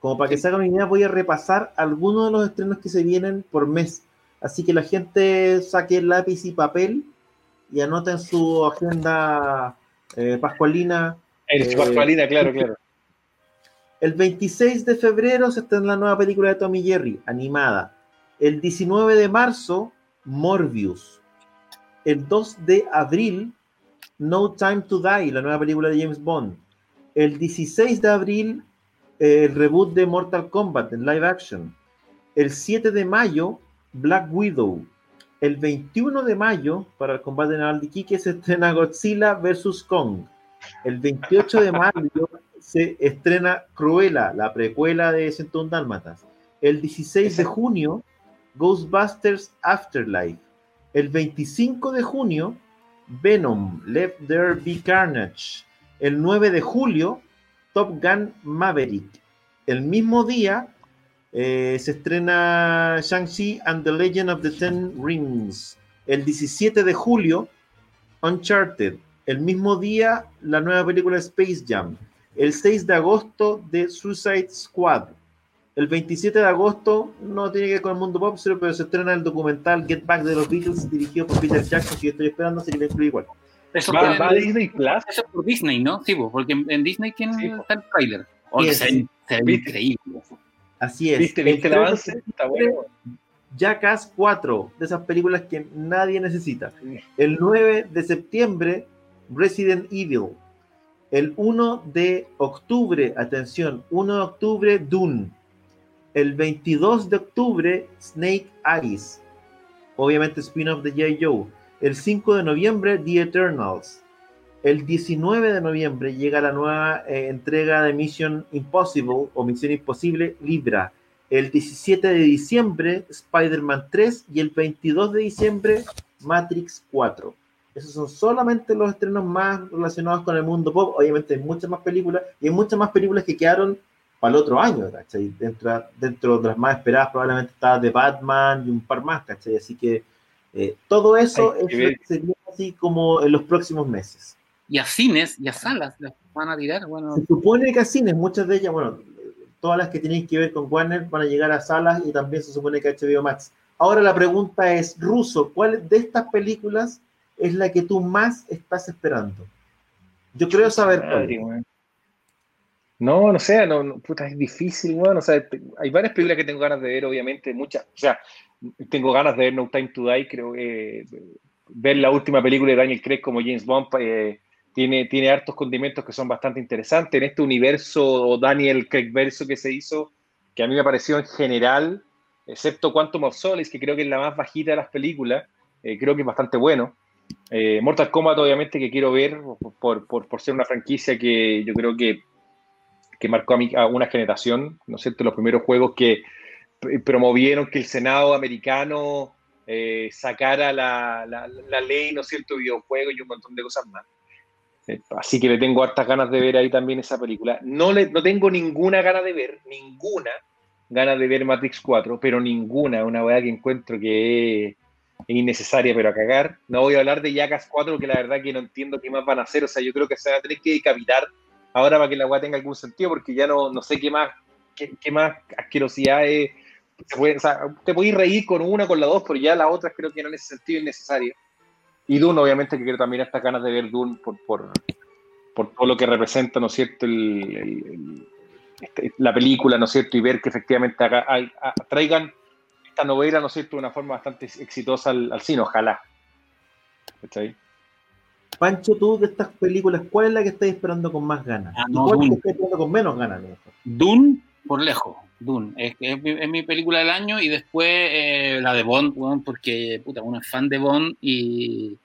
Como para que se hagan una idea, voy a repasar algunos de los estrenos que se vienen por mes. Así que la gente saque lápiz y papel y anoten su agenda eh, pascualina. El eh, pascualina, claro, claro. El 26 de febrero se estrena la nueva película de Tommy Jerry, animada. El 19 de marzo, Morbius. El 2 de abril, No Time to Die, la nueva película de James Bond. El 16 de abril, eh, el reboot de Mortal Kombat en live action. El 7 de mayo, Black Widow. El 21 de mayo, para el combate naval de Kike, se estrena Godzilla vs. Kong. El 28 de mayo se estrena Cruella, la precuela de 101 Dálmatas. El 16 de junio, Ghostbusters Afterlife. El 25 de junio, Venom, Let There Be Carnage. El 9 de julio, Top Gun Maverick. El mismo día eh, se estrena Shang-Chi and the Legend of the Ten Rings. El 17 de julio, Uncharted. El mismo día, la nueva película Space Jam. El 6 de agosto, de Suicide Squad. El 27 de agosto, no tiene que ver con el mundo pop, pero se estrena el documental Get Back de los Beatles, dirigido por Peter Jackson, que yo estoy esperando, así que le incluyo igual. Eso va, va Disney Plus. Eso por Disney, ¿no? Sí, porque en Disney tiene sí, está el trailer. Oh, se, ve increíble. Así es. ¿Viste, viste el, avance? Está bueno. Jackass 4, de esas películas que nadie necesita. El 9 de septiembre, Resident Evil. El 1 de octubre, atención, 1 de octubre, Dune. El 22 de octubre, Snake Eyes. Obviamente, spin-off de J. Joe. El 5 de noviembre, The Eternals. El 19 de noviembre llega la nueva eh, entrega de Mission Impossible o Misión Imposible Libra. El 17 de diciembre, Spider-Man 3. Y el 22 de diciembre, Matrix 4. Esos son solamente los estrenos más relacionados con el mundo pop. Obviamente hay muchas más películas y hay muchas más películas que quedaron para el otro año, ¿cachai? Dentro, dentro de las más esperadas probablemente está The Batman y un par más, ¿cachai? Así que eh, todo eso es sería así como en los próximos meses. Y a cines y a salas las van a tirar, bueno. Se supone que a cines, muchas de ellas, bueno, todas las que tienen que ver con Warner van a llegar a salas y también se supone que HBO Max. Ahora la pregunta es, Ruso, ¿cuál de estas películas es la que tú más estás esperando? Yo creo saber cuál. No, no sé, no, puta, es difícil, bueno, o sea, hay varias películas que tengo ganas de ver, obviamente, muchas, o sea, tengo ganas de ver No Time to Die, creo que ver la última película de Daniel Craig como James Bond eh, tiene, tiene hartos condimentos que son bastante interesantes. En este universo Daniel Craig verso que se hizo, que a mí me pareció en general, excepto Quantum of Solace, que creo que es la más bajita de las películas, eh, creo que es bastante bueno. Eh, Mortal Kombat, obviamente, que quiero ver por, por, por, ser una franquicia que yo creo que, que marcó a, una generación, ¿no es cierto? Los primeros juegos que promovieron que el Senado americano eh, sacara la, la, ley, ¿no es cierto?, videojuegos y un montón de cosas más. Eh, así que le tengo hartas ganas de ver ahí también esa película. No, le, no tengo ninguna gana de ver, ninguna gana de ver Matrix 4, pero ninguna, una weá que encuentro que innecesaria, pero a cagar. No voy a hablar de Jackass 4, que la verdad que no entiendo qué más van a hacer. O sea, yo creo que se va a tener que decapitar ahora para que la weá tenga algún sentido, porque ya no, no sé qué más, qué, más asquerosidades. Se puede, o sea, te podéis reír con una, con la dos, pero ya las otras creo que no en ese sentido es necesaria. Y Dune, obviamente, que quiero también estas ganas de ver Dune por, por, por todo lo que representa, ¿no es cierto?, el, este, la película, ¿no es cierto?, y ver que efectivamente haga, traigan esta novela, ¿no es cierto?, de una forma bastante exitosa al, cine, ojalá. ¿Está ahí? Pancho, tú de estas películas, ¿cuál es la que estás esperando con más ganas? Ah, no, ¿Cuál es la que estás esperando con menos ganas? Dune, por lejos. Dune. Es, es, mi, película del año y después eh, la de Bond, porque puta, uno es fan de Bond y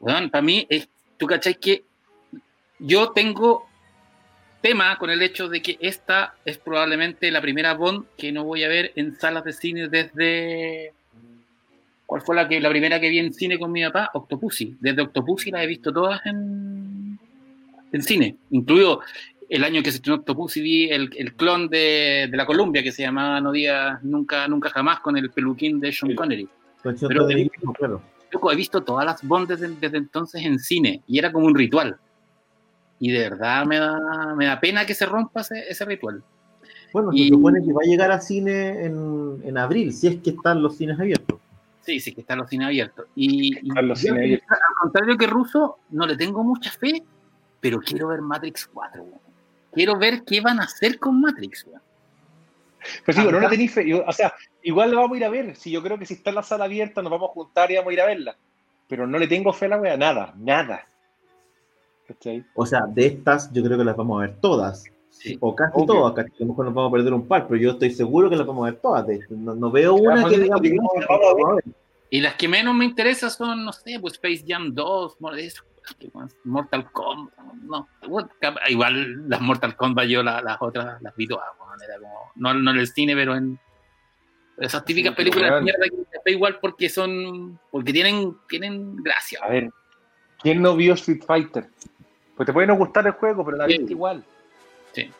bueno, para mí es, tú cachai que yo tengo tema con el hecho de que esta es probablemente la primera Bond que no voy a ver en salas de cine desde ¿Cuál fue la, que, la primera que vi en cine con mi papá? Octopussy. Desde Octopussy las he visto todas en, en cine, incluido el año que se estrenó Octopussy vi el, el clon de, de, la Columbia que se llamaba No Días Nunca, Nunca Jamás con el peluquín de Sean Connery. Pero he, claro. he visto todas las Bond desde, desde, entonces en cine y era como un ritual. Y de verdad me da, me da pena que se rompa ese, ese ritual. Bueno, se supone que va a llegar a cine en, en, abril, si es que están los cines abiertos. Sí, sí, que están los cines abiertos. Y, y los cines abiertos. al contrario que Russo, no le tengo mucha fe, pero quiero ver Matrix 4. Quiero ver qué van a hacer con Matrix. Pero sí, no le tenéis fe. o sea, igual lo vamos a ir a ver. Si yo creo que si está en la sala abierta, nos vamos a juntar y vamos a ir a verla. Pero no le tengo fe a la wea, nada, nada. ¿Cachai? O sea, de estas, yo creo que las vamos a ver todas. Sí. O casi todas, casi a lo mejor nos vamos a perder un par, pero yo estoy seguro que las vamos a ver todas. No, no veo una que digamos, vamos a ver. Y las que menos me interesan son, no sé, pues Space Jam 2, eso, Mortal Kombat, no, igual las Mortal Kombat yo las, las otras las vi todas, no, no, en el cine, pero en esas típicas sí, películas de mierda que igual porque son, porque tienen, tienen gracia. A ver, ¿quién no vio Street Fighter? Pues te puede no gustar el juego, pero la sí. viste igual. Sí.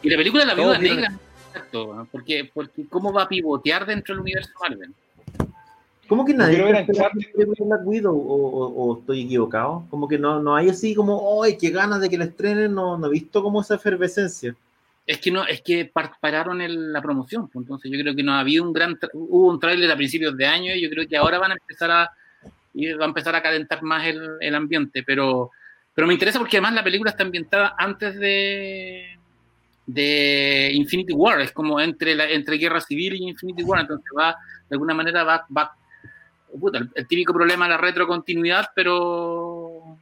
Y la película de la Viuda Negra, exacto, porque, porque cómo va a pivotear dentro del universo Marvel. ¿Cómo que nadie Black Widow o, o, o, estoy equivocado? Como que no, no hay así como, ¡ay, qué ganas de que la estrenen! No, no he visto como esa efervescencia. Es que no, es que pararon el, la promoción, pues, entonces yo creo que no ha habido un gran, hubo un tráiler a principios de año y yo creo que ahora van a empezar a, y va a empezar a calentar más el, el ambiente, pero, pero me interesa porque además la película está ambientada antes de, de Infinity War, es como entre, la, entre Guerra Civil y Infinity War, entonces va, de alguna manera va, va puta, el, el, típico problema de la retrocontinuidad, pero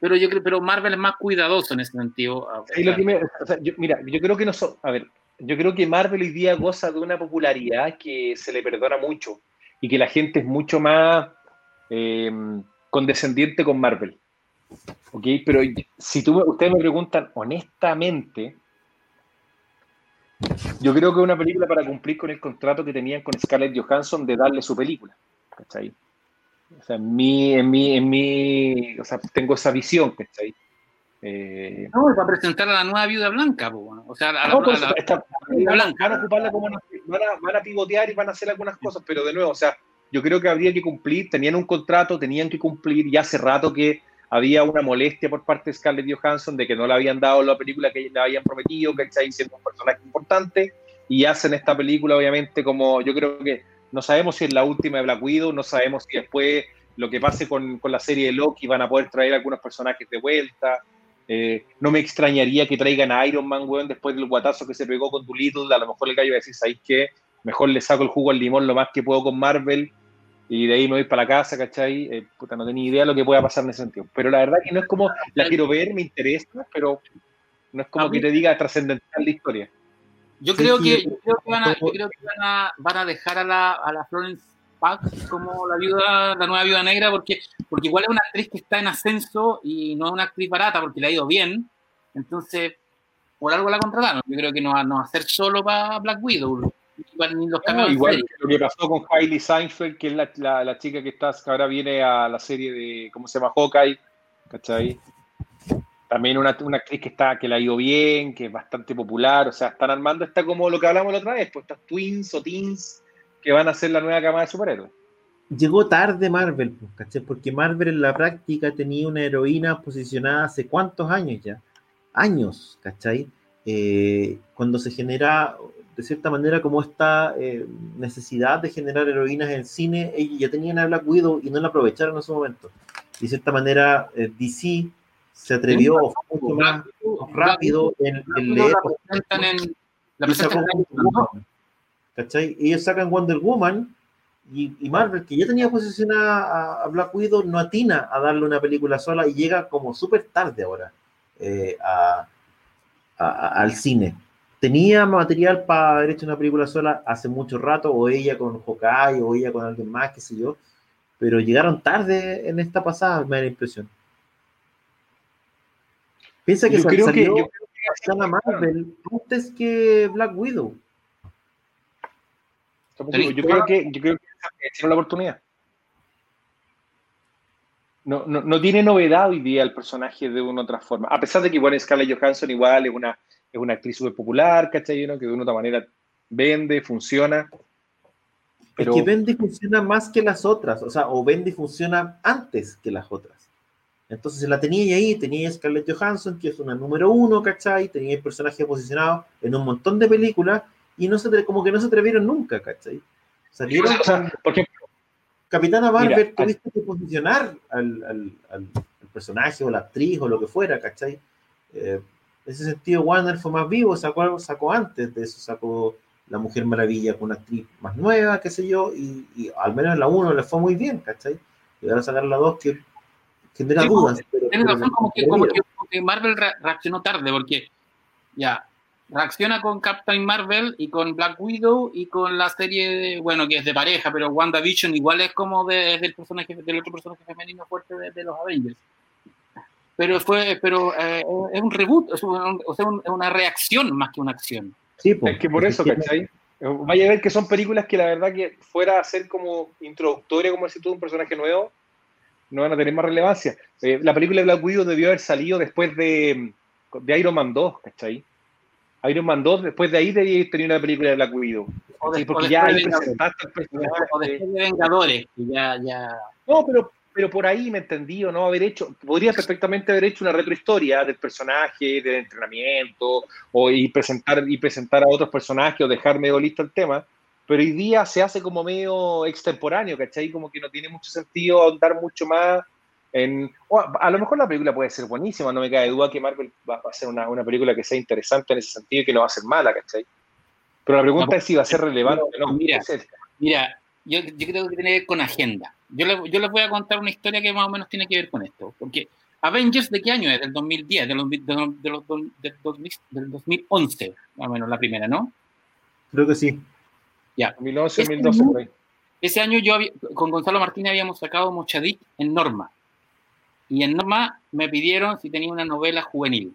pero yo creo pero Marvel es más cuidadoso en ese sentido. Sí, lo que me, o sea, yo, mira, yo creo que no so, a ver, yo creo que Marvel hoy día goza de una popularidad que se le perdona mucho y que la gente es mucho más eh, condescendiente con Marvel. ¿Ok? Pero si tú, ustedes me preguntan honestamente, yo creo que es una película para cumplir con el contrato que tenían con Scarlett Johansson de darle su película. ¿Cachai? O sea, en mi, en mi, en mi, o sea, tengo esa visión, ¿cachai? Eh, no, va a presentar a la nueva viuda blanca, o sea, a la, no, pues, a la, esta, blanca. Van a ocuparla como una, van, a, van a pivotear y van a hacer algunas cosas, pero de nuevo, o sea, yo creo que habría que cumplir, tenían un contrato, tenían que cumplir, ya hace rato que había una molestia por parte de Scarlett Johansson de que no le habían dado la película que le habían prometido, que está siendo un personaje importante, y hacen esta película, obviamente, como yo creo que no sabemos si es la última de Black Widow, no sabemos si después lo que pase con, con la serie de Loki van a poder traer algunos personajes de vuelta. Eh, no me extrañaría que traigan a Iron Man, weón, después del guatazo que se pegó con Doolittle. A lo mejor el gallo va a decir, ¿sabéis qué? Mejor le saco el jugo al limón lo más que puedo con Marvel y de ahí me voy para la casa, ¿cachai? Eh, puta, no tenía idea de lo que pueda pasar en ese sentido. Pero la verdad que no es como, la quiero ver, me interesa, pero no es como que te diga trascendental la historia. Yo creo que, yo creo que, van, a, yo creo que van, a, van a dejar a la, a la Florence Pax como la viuda, la nueva viuda negra, porque, porque igual es una actriz que está en ascenso y no es una actriz barata porque le ha ido bien. Entonces, por algo la contrataron. Yo creo que no, no va a ser solo para Black Widow. Igual, ni los no, igual lo que pasó con Hailey Seinfeld, que es la, la, la, chica que, está, que ahora viene a la serie de, ¿cómo se llama? Hawkeye, ¿cachai? También una, una, actriz que, está, que le ha ido bien, que es bastante popular, o sea, están armando, está como lo que hablamos la otra vez, pues estas twins o teens que van a ser la nueva cama de superhéroes. Llegó tarde Marvel, pues, ¿cachai? Porque Marvel en la práctica tenía una heroína posicionada hace cuántos años ya, años, ¿cachai? Eh, cuando se genera de cierta manera, como esta eh, necesidad de generar heroínas en cine, ellos ya tenían a Black Widow y no la aprovecharon en su momento. Y de cierta manera, eh, DC se atrevió mucho más rápido en, en leer. En, la ¿Cachai? Ellos sacan Wonder Woman y, y, Marvel, que ya tenía posicionada a, a, Black Widow, no atina a darle una película sola y llega como súper tarde ahora eh, a, al cine tenía material para haber hecho una película sola hace mucho rato, o ella con Hawkeye, o ella con alguien más, qué sé yo, pero llegaron tarde en esta pasada, me da la impresión. Piensa que yo creo salió que, yo creo que Marvel antes que Black Widow. Yo creo que, yo creo que la oportunidad. No, no, no, tiene novedad hoy día el personaje de una u otra forma. A pesar de que, bueno, Scarlett Johansson igual es una, es una actriz súper popular, ¿cachai? Que de una u otra manera vende, funciona. Pero... Es que vende y funciona más que las otras, o sea, o vende y funciona antes que las otras. Entonces la tenía ahí, tenía Scarlett Johansson, que es una número uno, ¿cachai? Tenía el personaje posicionado en un montón de películas y no se, como que no se atrevieron nunca, ¿cachai? Salieron o sea, porque, Capitana Marvel, tuviste que posicionar al, al, al, personaje o la actriz o lo que fuera, ¿cachai? Eh, en ese sentido, Warner fue más vivo, sacó, sacó antes de eso, sacó La Mujer Maravilla con una actriz más nueva, qué sé yo, y, y al menos en la 1 le fue muy bien, ¿cachai? Y ahora sacar la 2 que genera sí, dudas. Pero, pero razón, como, que, como, que, como que Marvel reaccionó tarde, porque ya, reacciona con Captain Marvel y con Black Widow y con la serie, de, bueno, que es de pareja, pero WandaVision igual es como de, es del personaje, del otro personaje femenino fuerte de, de los Avengers. Pero fue, pero eh, es un reboot, es un, o sea, un, es una reacción más que una acción. Sí, pues, es que por eso, ¿cachai? Vaya a ver que son películas que la verdad que fuera a ser como introductoria, como decir tú, un personaje nuevo, no van a tener más relevancia. Eh, la película de Black Widow debió haber salido después de, de Iron Man 2, ¿cachai? Iron Man 2, después de ahí debía tener una película de Black Widow. O de, porque ya ahí presentaste el personaje. O después de Vengadores, que ya, ya. No, pero, pero por ahí me entendí, o no haber hecho, podría perfectamente haber hecho una retrohistoria del personaje, del entrenamiento, o y presentar, y presentar a otros personajes, o dejar medio listo el tema. Pero hoy día se hace como medio extemporáneo, ¿cachai? Como que no tiene mucho sentido ahondar mucho más en, a lo mejor la película puede ser buenísima, no me cae duda que Marvel va a hacer una, una, película que sea interesante en ese sentido y que no va a ser mala, ¿cachai? Pero la pregunta no, es si va a ser relevante o no. Mira, mira yo, yo, creo que tiene que ver con agenda. Yo, le, yo les voy a contar una historia que más o menos tiene que ver con esto. Porque Avengers, ¿de qué año es? Del 2010, de los, de los, de los, del, 2000, del 2011, más o menos la primera, ¿no? Creo que sí. Ya. 2011, 2012, por ahí. Ese año yo había, con Gonzalo Martínez habíamos sacado Mochadic en Norma. Y en Norma me pidieron si tenía una novela juvenil.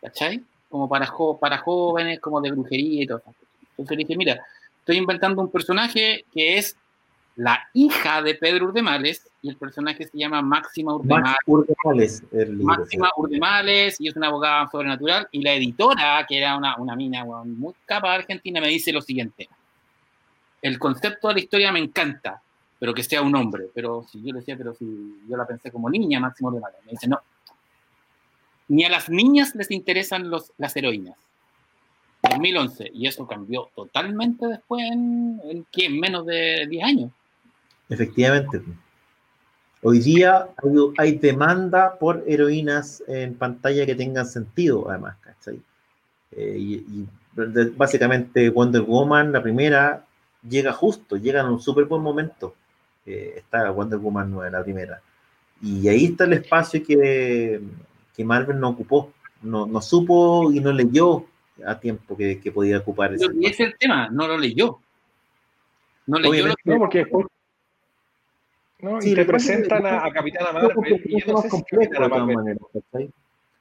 ¿Cachai? Como para, jo para jóvenes, como de brujería y todo. Entonces le dije, mira, estoy inventando un personaje que es la hija de Pedro Urdemales y el personaje se llama Máxima Urdemales. Urdemales Máxima Urdemales y es una abogada sobrenatural y la editora, que era una, una mina muy capa argentina, me dice lo siguiente. El concepto de la historia me encanta, pero que sea un hombre. Pero si yo le decía, pero si yo la pensé como niña, Máximo de Me dice, no. Ni a las niñas les interesan los, las heroínas. 2011. Y eso cambió totalmente después en, en, en menos de 10 años. Efectivamente. Hoy día hay, hay, demanda por heroínas en pantalla que tengan sentido, además, ¿cachai? Eh, y, y, básicamente Wonder Woman, la primera, llega justo, llega en un súper buen momento eh, está Wonder Woman 9, la primera. Y ahí está el espacio que, que Marvel no ocupó, no, no, supo y no leyó a tiempo que, que podía ocupar. Ese y ese es el tema, no lo leyó. No leyó Obviamente, lo que... No, porque no, sí, y te presentan a, a, Capitana Marvel y yo no sé complejo, si Marvel. Manera,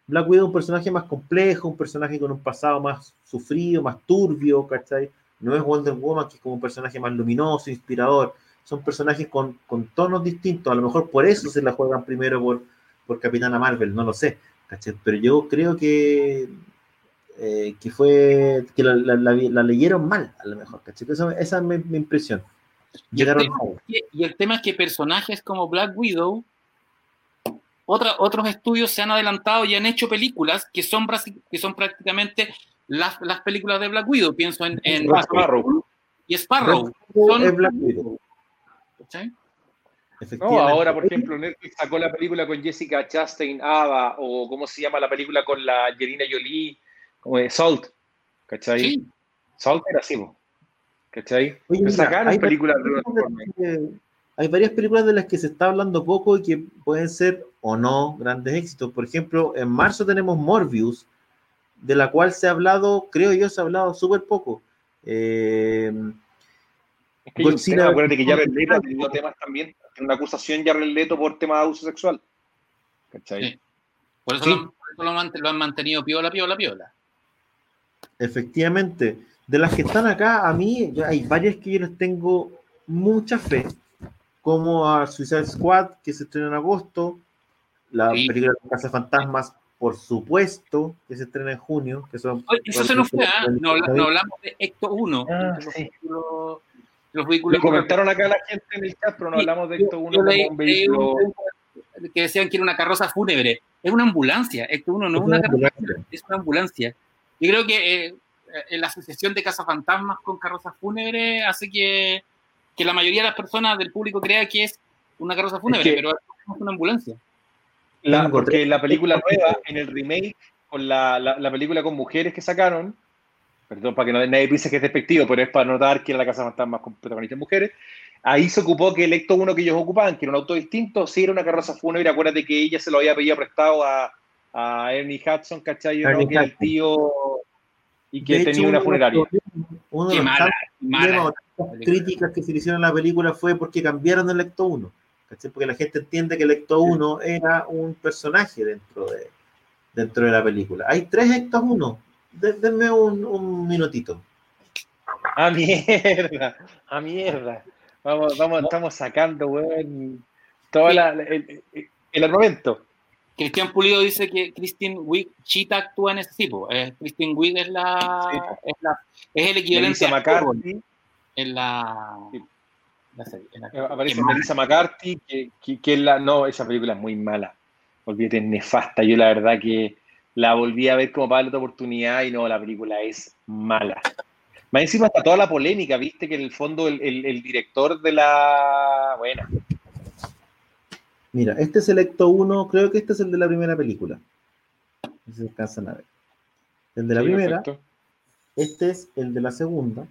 Black Widow es un personaje más complejo, un personaje con un pasado más sufrido, más turbio, ¿cachai? No es Wonder Woman, que es como un personaje más luminoso, inspirador son personajes con, con, tonos distintos. A lo mejor por eso se la juegan primero por, por Capitana Marvel, no lo sé. ¿cachai? Pero yo creo que, eh, que fue que la, la, la, la, leyeron mal, a lo mejor. ¿cachai? Esa, esa es mi, mi impresión. Llegaron y, el tema, y el tema es que personajes como Black Widow, otra, otros estudios se han adelantado y han hecho películas que son, que son prácticamente las, las películas de Black Widow. Pienso en, en Sparrow. y Sparrow. Son, Black Widow. ¿Sí? No, ahora, por ejemplo, Netflix sacó la película con Jessica Chastain, Ava, o cómo se llama la película con la Angelina Jolie, Salt, ¿cachai? Sí. Salt era así, ¿cachai? Oye, mira, sacaron hay películas de Hay varias películas de las que se está hablando poco y que pueden ser o no grandes éxitos. Por ejemplo, en marzo tenemos Morbius, de la cual se ha hablado, creo yo, se ha hablado súper poco. Eh, es que Godzilla, tema, acuérdate que Jared Leto ha tenido temas también, una acusación Jared Leto por tema de abuso sexual. ¿Cachai? Sí. Por eso, sí. lo, por eso lo, han mantenido piola, piola, piola. Efectivamente. De las que están acá, a mí hay varias que yo les tengo mucha fe, como a Suicide Squad, que se estrena en agosto, la Sí. película de Casa Fantasmas, por supuesto, que se estrena en junio, que son... Oye, Eso se nos fue, ¿ah? no, no hablamos de Ecto 1. Ah, los sí. vehículos- de los vehículos Lo comentaron acá la gente en el chat, pero no Sí, hablamos de uno yo como leí- un vehículo. que decían que era una carroza fúnebre. Es una ambulancia. Ecto 1 no es una carroza fúnebre, es una ambulancia. Yo creo que eh, eh, la asociación de cazafantasmas con carrozas fúnebres hace que, que la mayoría de las personas del público crea que es una carroza fúnebre, que- pero es una ambulancia. La- porque la película nueva, en el remake, con la, la, la película con mujeres que sacaron, perdón, para que no, nadie piense que es despectivo, pero es para notar que era la Casa Fantasma con protagonistas mujeres, ahí se ocupó que el Ecto 1 que ellos ocupaban, que era un auto distinto, sí era una carroza fúnebre, acuérdate que ella se lo había pedido prestado a, a Ernie Hudson, ¿cachai? ¿no? Ernie Que era el tío y que De hecho, tenía una funeraria. Uno de los críticas que se le hicieron a la película fue porque cambiaron el Ecto 1. ¿cachai? Porque la gente entiende que el Ecto 1 era un personaje dentro de, dentro de la película. Hay tres Ectos 1. De- denme un, un minutito. ¡Ah, mierda! ¡Ah, mierda! Vamos, vamos, estamos sacando, weón, todo la- el, el- el armamento. Cristian Pulido dice que Christine Wiig Chita actúa en ese tipo. Eh, Christine Wiig es la, Sí. es la es el equivalente Melissa a McCarthy, en la, Sí. la serie. en la- eh, aparece. Melissa McCarthy, que, que, la. No, esa película es muy mala. Olvídate, es nefasta. Yo la verdad que la volví a ver como para darle otra oportunidad y no, la película es mala. Más encima está toda la polémica, viste que en el fondo el, el- el director de la. Bueno, Mira, este es el Ecto 1. Creo que este es el de la primera película. No sé si alcanzan a ver. El de la sí, primera. perfecto. Este es el de la segunda.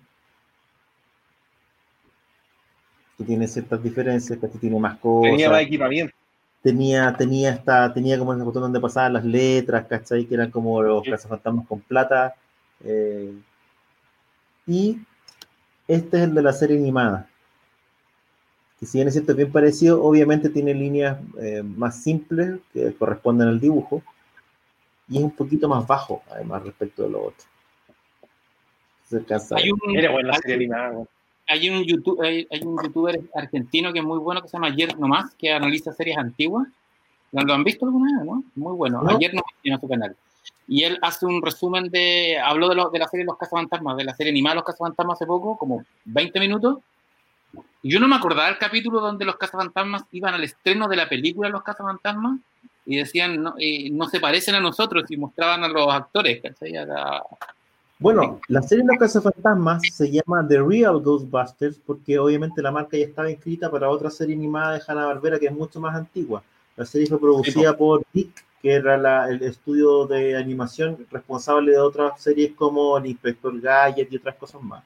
Que tiene ciertas diferencias, que este tiene más cosas. Tenía más equipamiento. tenía, tenía esta, tenía como ese botón donde pasaban las letras, ¿cachai? Que eran como los Sí. cazafantasmas con plata. eh, y este es el de la serie animada. Que si bien es cierto, es bien parecido, obviamente tiene líneas eh, más simples que corresponden al dibujo. Y es un poquito más bajo, además, respecto de lo otro. Se. Hay un, hay- hay un YouTube, hay, hay un youtuber argentino que es muy bueno que se llama Ayer Nomás, que analiza series antiguas. ¿Lo, lo han visto alguna vez, no? Muy bueno. No. Ayer Nomás tiene su canal. Y él hace un resumen de. Habló de, lo- de la serie Los Cazafantasmas, de la serie animada Los Cazafantasmas hace poco, como 20 minutos. Yo no me acordaba del capítulo donde los cazafantasmas iban al estreno de la película Los Cazafantasmas y decían, no, eh, no se parecen a nosotros y mostraban a los actores, ¿cachai? A la- Bueno, la serie Los Cazafantasmas se llama The Real Ghostbusters porque obviamente la marca ya estaba inscrita para otra serie animada de Hanna-Barbera que es mucho más antigua. La serie fue producida por Dick, que era la- el estudio de animación responsable de otras series como El Inspector Gadget y otras cosas más.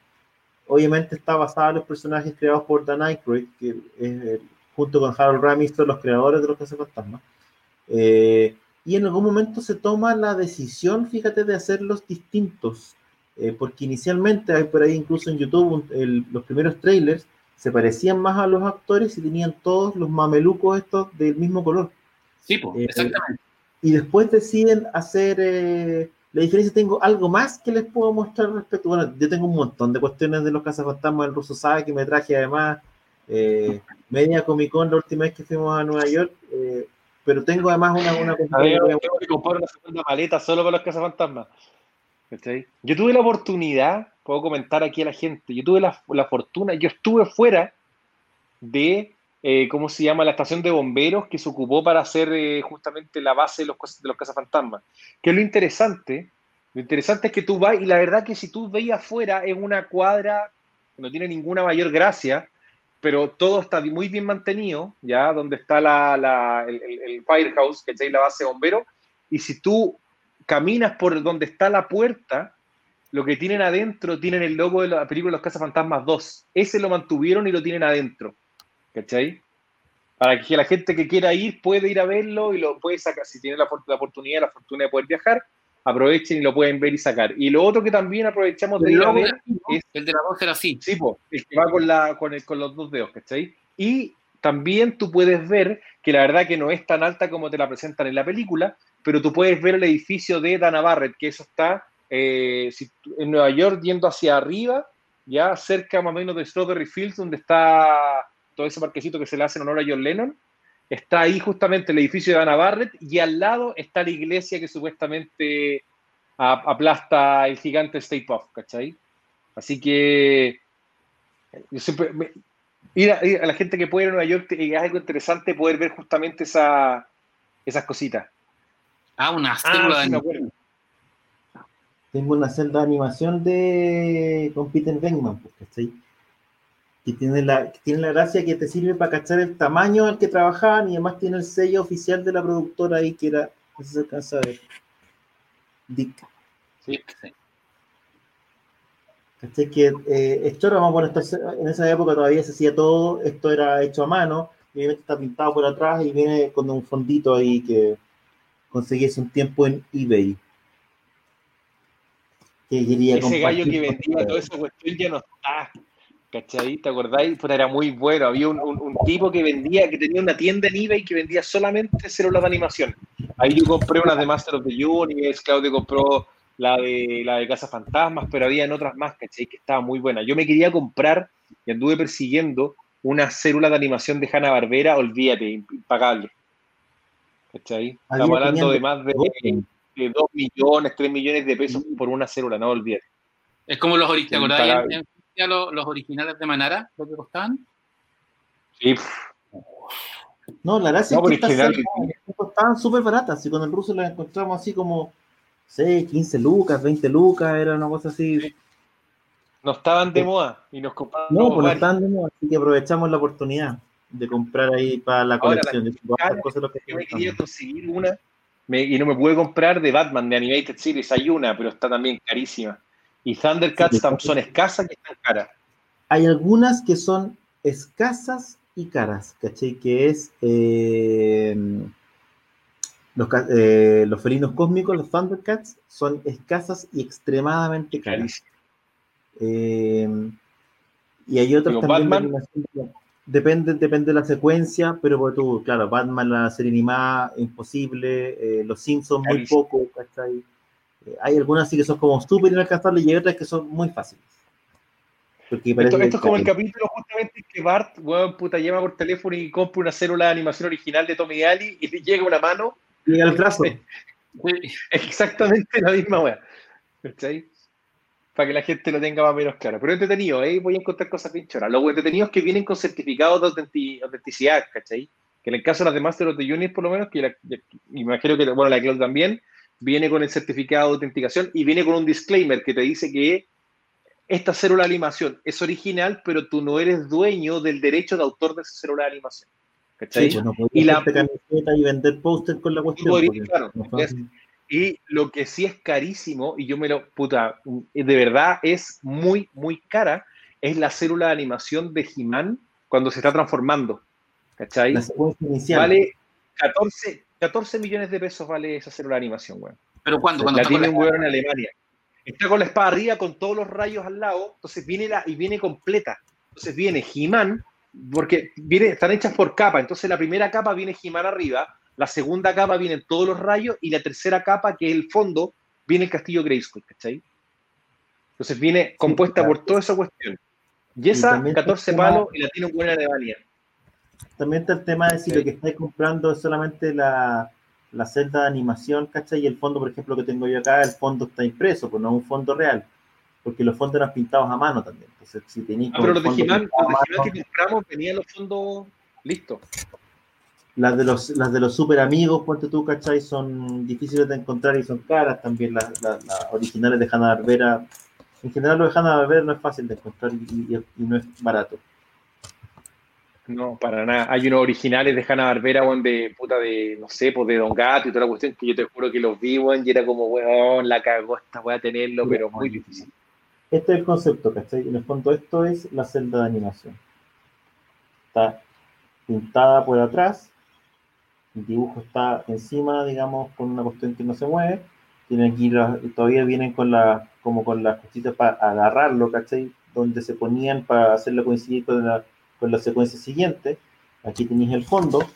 Obviamente está basada en los personajes creados por Dan Aykroyd, que es, eh, junto con Harold Ramis, son los creadores de Los Cazafantasmas. Eh, y en algún momento se toma la decisión, fíjate, de hacerlos distintos. Eh, porque inicialmente hay por ahí incluso en YouTube un- el- los primeros trailers se parecían más a los actores y tenían todos los mamelucos estos del mismo color. Sí, pues, exactamente. Y después deciden hacer eh, la diferencia. Tengo algo más que les puedo mostrar respecto. Bueno, yo tengo un montón de cuestiones de los cazafantasmas del ruso sabe que me traje además eh, media Comic Con la última vez que fuimos a Nueva York. eh, pero tengo además una, una A ver, tengo que comprar una segunda maleta solo para los cazafantasmas. ¿Cachai? Yo tuve la oportunidad, puedo comentar aquí a la gente, yo tuve la, la fortuna, yo estuve fuera de, eh, ¿cómo se llama? La estación de bomberos que se ocupó para hacer eh, justamente la base de los, de los cazafantasmas. Que es lo interesante, lo interesante es que tú vas, y la verdad que si tú veis afuera es una cuadra, que no tiene ninguna mayor gracia, pero todo está muy bien mantenido, ya, donde está la, la- el firehouse, que es la base de bomberos, y si tú caminas por donde está la puerta, lo que tienen adentro, tienen el logo de la película Los Cazafantasmas 2. Ese lo mantuvieron y lo tienen adentro. ¿Cachai? Para que la gente que quiera ir puede ir a verlo y lo puede sacar. Si tiene la, la oportunidad, la fortuna de poder viajar, aprovechen y lo pueden ver y sacar. Y lo otro que también aprovechamos de ir a ver es El de la voz era así. Sí, po, el que va con, la, con, el- con los dos dedos, ¿cachai? Y también tú puedes ver que la verdad que no es tan alta como te la presentan en la película, pero tú puedes ver el edificio de Dana Barrett, que eso está eh, en Nueva York yendo hacia arriba, ya cerca más o menos de Strawberry Fields, donde está todo ese parquecito que se le hace en honor a John Lennon. Está ahí justamente el edificio de Anna Barrett y al lado está la iglesia que supuestamente aplasta el gigante State Puff, ¿cachai? Así que yo siempre, ir, a, la gente que puede ir a Nueva York es algo interesante poder ver justamente esa, esas cositas. Ah, una célula de Tengo una celda de animación de con Peter Venkman, pues, ¿cachai? Que tiene la, tiene la gracia que te sirve para cachar el tamaño al que trabajaban y además tiene el sello oficial de la productora ahí que era, no sé si se alcanza a ver. Dick. Sí, sí. Que eh, esto era, vamos a en esa época todavía se hacía todo, esto era hecho a mano, y obviamente está pintado por atrás y viene con un fondito ahí que conseguí hace un tiempo en eBay. Que quería Ese gallo que vendía toda esa cuestión ya no está. ¿Cachai? ¿Te acordáis? Pues era muy bueno. Había un, un, tipo que vendía, que tenía una tienda en eBay que vendía solamente células de animación. Ahí yo compré unas de Master of the Universe, Claudio compró la de, la de Casa Fantasmas, pero había en otras más, ¿cachai? Que estaba muy buena. Yo me quería comprar y anduve persiguiendo una célula de animación de Hanna Barbera, olvídate, impagable. ¿Cachai? Estamos hablando de más de, 2 millones, 3 millones de pesos por una célula, no olvídate. Es como los originales, los, los, originales de Manara, lo que costaban? Sí. No, la gracia es que estas estaban súper baratas, y con el ruso las encontramos así como 6, 15 lucas, 20 lucas, era una cosa así. No estaban de moda y nos compramos. No, pues no estaban de moda, así que aprovechamos la oportunidad de comprar ahí para la colección. de cosas que yo me quería conseguir una y no me pude comprar de Batman, de Animated Series. Hay una, pero está también carísima. Y Thundercats son escasas y están caras. Hay algunas que son escasas y caras, ¿cachai? Que es. Eh, eh, los, felinos cósmicos, los Thundercats, son escasas y extremadamente caras. Eh, y hay otros también depende, depende de la secuencia, pero por tú, claro, Batman, la serie animada, imposible, los Simpsons muy poco, hay algunas sí que son como súper inalcanzables y hay otras que son muy fáciles. esto, es como el capítulo justamente que Bart, weón, puta, llama por teléfono y compra una célula de animación original de Tommy Daly y le llega una mano Llega el brazo. Exactamente la misma weá. Para que la gente lo tenga más o menos claro. Pero entretenido, ¿eh? voy a encontrar cosas bien choras. Lo entretenido es que vienen con certificados de autenticidad, ¿cachai? Que en el caso de las de Master of the Unit, por lo menos, que la, imagino que, bueno, la Cloud también, viene con el certificado de autenticación y viene con un disclaimer que te dice que esta célula de animación es original, pero tú no eres dueño del derecho de autor de esa célula de animación. Pues y la camiseta y vender póster con la cuestión. y lo que sí es carísimo, y yo me lo, puta, de verdad es muy, muy cara, es la célula de animación de He-Man cuando se está transformando. ¿Cachai? Vale 14, 14 millones de pesos vale esa célula de animación, weón. ¿Pero cuándo? La tiene un weón en Alemania. Está con la espada arriba, con todos los rayos al lado, entonces viene la, y viene completa. Entonces viene He-Man, porque viene, están hechas por capa, entonces la primera capa viene Jimán arriba, la segunda capa vienen todos los rayos y la tercera capa, que es el fondo, viene el castillo Grayskull, ¿cachai? Entonces viene compuesta por toda esa cuestión. Y esa, 14 palos y la tiene un buen Alemania. También está el tema de si lo que estáis comprando es solamente la, la celda de animación, ¿cachai? Y el fondo, por ejemplo, que tengo yo acá, el fondo está impreso, pues no es un fondo real porque los fondos eran pintados a mano también. Entonces, si tenéis. Ah, pero los de Gimán, que compramos venían los fondos listos. Las de los, las de los super amigos, ponte tú, ¿cachai? Son difíciles de encontrar y son caras también. Las, las, originales de Hanna Barbera. En general, lo de Hanna Barbera no es fácil de encontrar y, no es barato. No, para nada. Hay unos originales de Hanna Barbera, weón, de puta de, no sé, pues de Don Gato y toda la cuestión, que yo te juro que los vi, weón, y era como, weón, la cagó esta, voy a tenerlo, pero muy difícil. Este es el concepto, ¿cachai? En el fondo esto es la celda de animación. Está pintada por atrás, el dibujo está encima, digamos, con una cuestión que no se mueve. Tienen aquí todavía vienen con la, como con las cositas para agarrarlo, ¿cachai? Donde se ponían para hacerlo coincidir con la, con la secuencia siguiente. Aquí tenéis el fondo,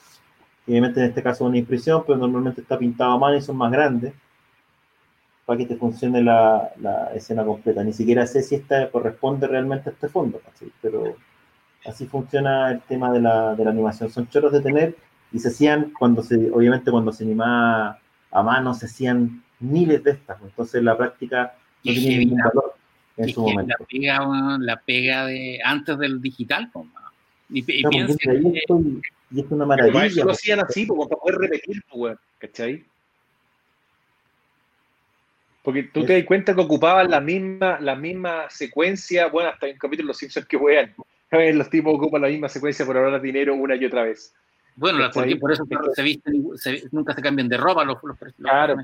obviamente en este caso una impresión, pero normalmente está pintado a mano y son más grandes. para que te funcione la, escena completa. Ni siquiera sé si esta corresponde realmente a este fondo, pero así funciona el tema de la, animación. Son chorros de tener y se hacían cuando se, obviamente cuando se animaba a mano, se hacían miles de estas. Entonces la práctica no tiene ningún valor en su momento. La pega, la pega de antes del digital, y, y, y, es una maravilla. lo hacían así, como para poder repetir, ¿cachai? Porque tú te das cuenta que ocupaban la misma, la misma secuencia, bueno, hasta en un capítulo de Los Simpsons que vean, los tipos ocupan la misma secuencia por ahorrar dinero una y otra vez. Bueno, porque por eso se visten, nunca se cambian de ropa los, los, Claro.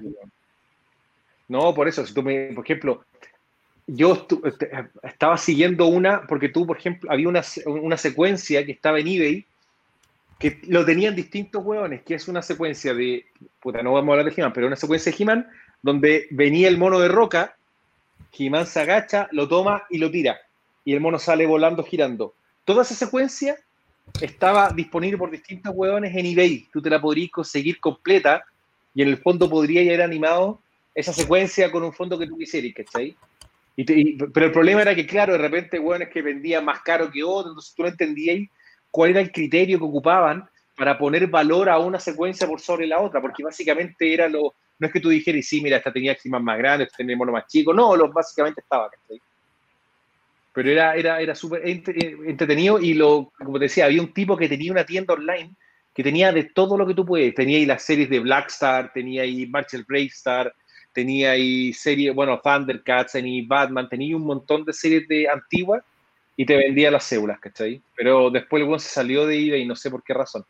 No, por eso, si tú me, por ejemplo, yo este, estaba siguiendo una, porque tú, por ejemplo, había una, una secuencia que estaba en eBay que lo tenían distintos hueones, que es una secuencia de, puta, no vamos a hablar de he pero una secuencia de he donde venía el mono de roca, he se agacha, lo toma y lo tira, y el mono sale volando girando. Toda esa secuencia estaba disponible por distintos hueones en eBay, tú te la podrías conseguir completa, y en el fondo podría haber animado esa secuencia con un fondo que tú quisieras, ¿cachai? Pero el problema era que, claro, de repente, hueones que vendían más caro que otros, entonces tú no entendías cuál era el criterio que ocupaban para poner valor a una secuencia por sobre la otra, porque básicamente era lo, no es que tú dijeras, sí, mira, esta tenía eximas más grandes, esta tenía mono más chico, no, lo, básicamente estaba, Pero era, era, era súper entretenido y lo, como te decía, había un tipo que tenía una tienda online que tenía de todo lo que tú puedes. Tenía ahí las series de Blackstar, tenía ahí Marshall Bravestar, tenía ahí series, bueno, Thundercats, tenía Batman, tenía un montón de series de antiguas y te vendía las células, ¿cachai? Pero después el buen se salió de eBay y no sé por qué razón.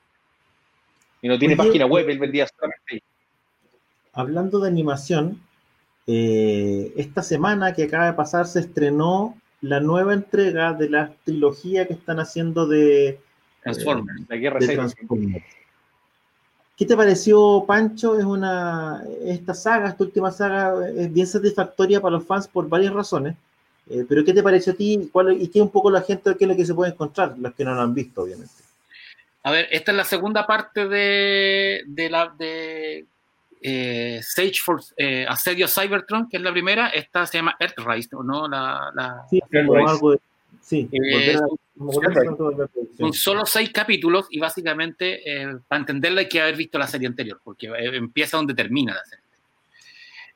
Y no tiene página web, él vendía solamente Hablando de animación, eh, esta semana que acaba de pasar se estrenó la nueva entrega de la trilogía que están haciendo de Transformers, la guerra de Transformers. ¿Qué te pareció, Pancho? Es una esta saga, esta última saga, es bien satisfactoria para los fans por varias razones. Eh, pero ¿qué te pareció a ti? ¿Cuál, ¿Y qué un poco la gente, qué es lo que se puede encontrar? Los que no lo han visto, obviamente. A ver, esta es la segunda parte de, de la de eh, Sage for eh, Asedio Cybertron, que es la primera. Esta se llama Earthrise, ¿no? La, la sí, algo de, sí eh, son solo seis capítulos y básicamente para entenderla hay que haber visto la serie anterior, porque empieza donde termina la serie.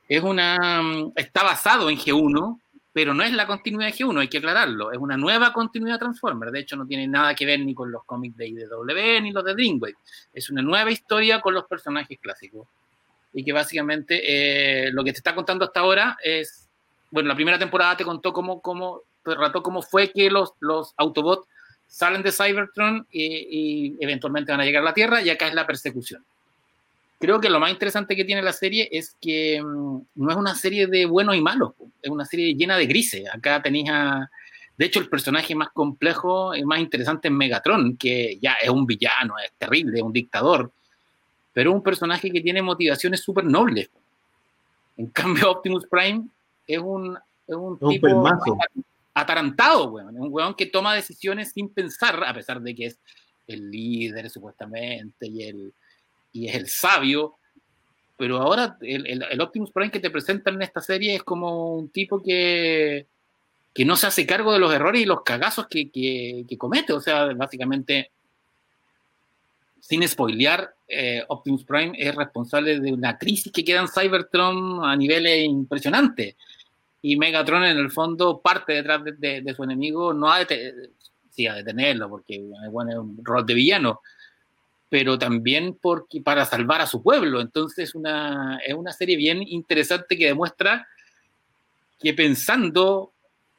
Es una, mm, está basado en G1, pero no es la continuidad de G1, hay que aclararlo. Es una nueva continuidad Transformers. De hecho, no tiene nada que ver ni con los cómics de IDW ni los de Dreamwave. Es una nueva historia con los personajes clásicos. Y que básicamente eh, lo que te está contando hasta ahora es. Bueno, la primera temporada te contó cómo, cómo, relató cómo fue que los, los Autobots salen de Cybertron y, y eventualmente van a llegar a la Tierra, y acá es la persecución creo que lo más interesante que tiene la serie es que mm, no es una serie de buenos y malos, es una serie llena de grises. Acá tenéis a... De hecho, el personaje más complejo y más interesante es Megatron, que ya es un villano, es terrible, es un dictador, pero es un personaje que tiene motivaciones súper nobles. En cambio, Optimus Prime es un, es un, tipo atarantado, weón. Un weón que toma decisiones sin pensar, a pesar de que es el líder supuestamente y el, y es el sabio, pero ahora el, el, Optimus Prime que te presentan en esta serie es como un tipo que, que no se hace cargo de los errores y los cagazos que, que, comete, o sea, básicamente, sin spoilear, eh, Optimus Prime es responsable de una crisis que queda en Cybertron a niveles impresionantes. Y Megatron, en el fondo, parte detrás de, su enemigo, no ha de, sí, a detenerlo, porque bueno, es un rol de villano, pero también porque, para salvar a su pueblo. Entonces una, es una serie bien interesante que demuestra que pensando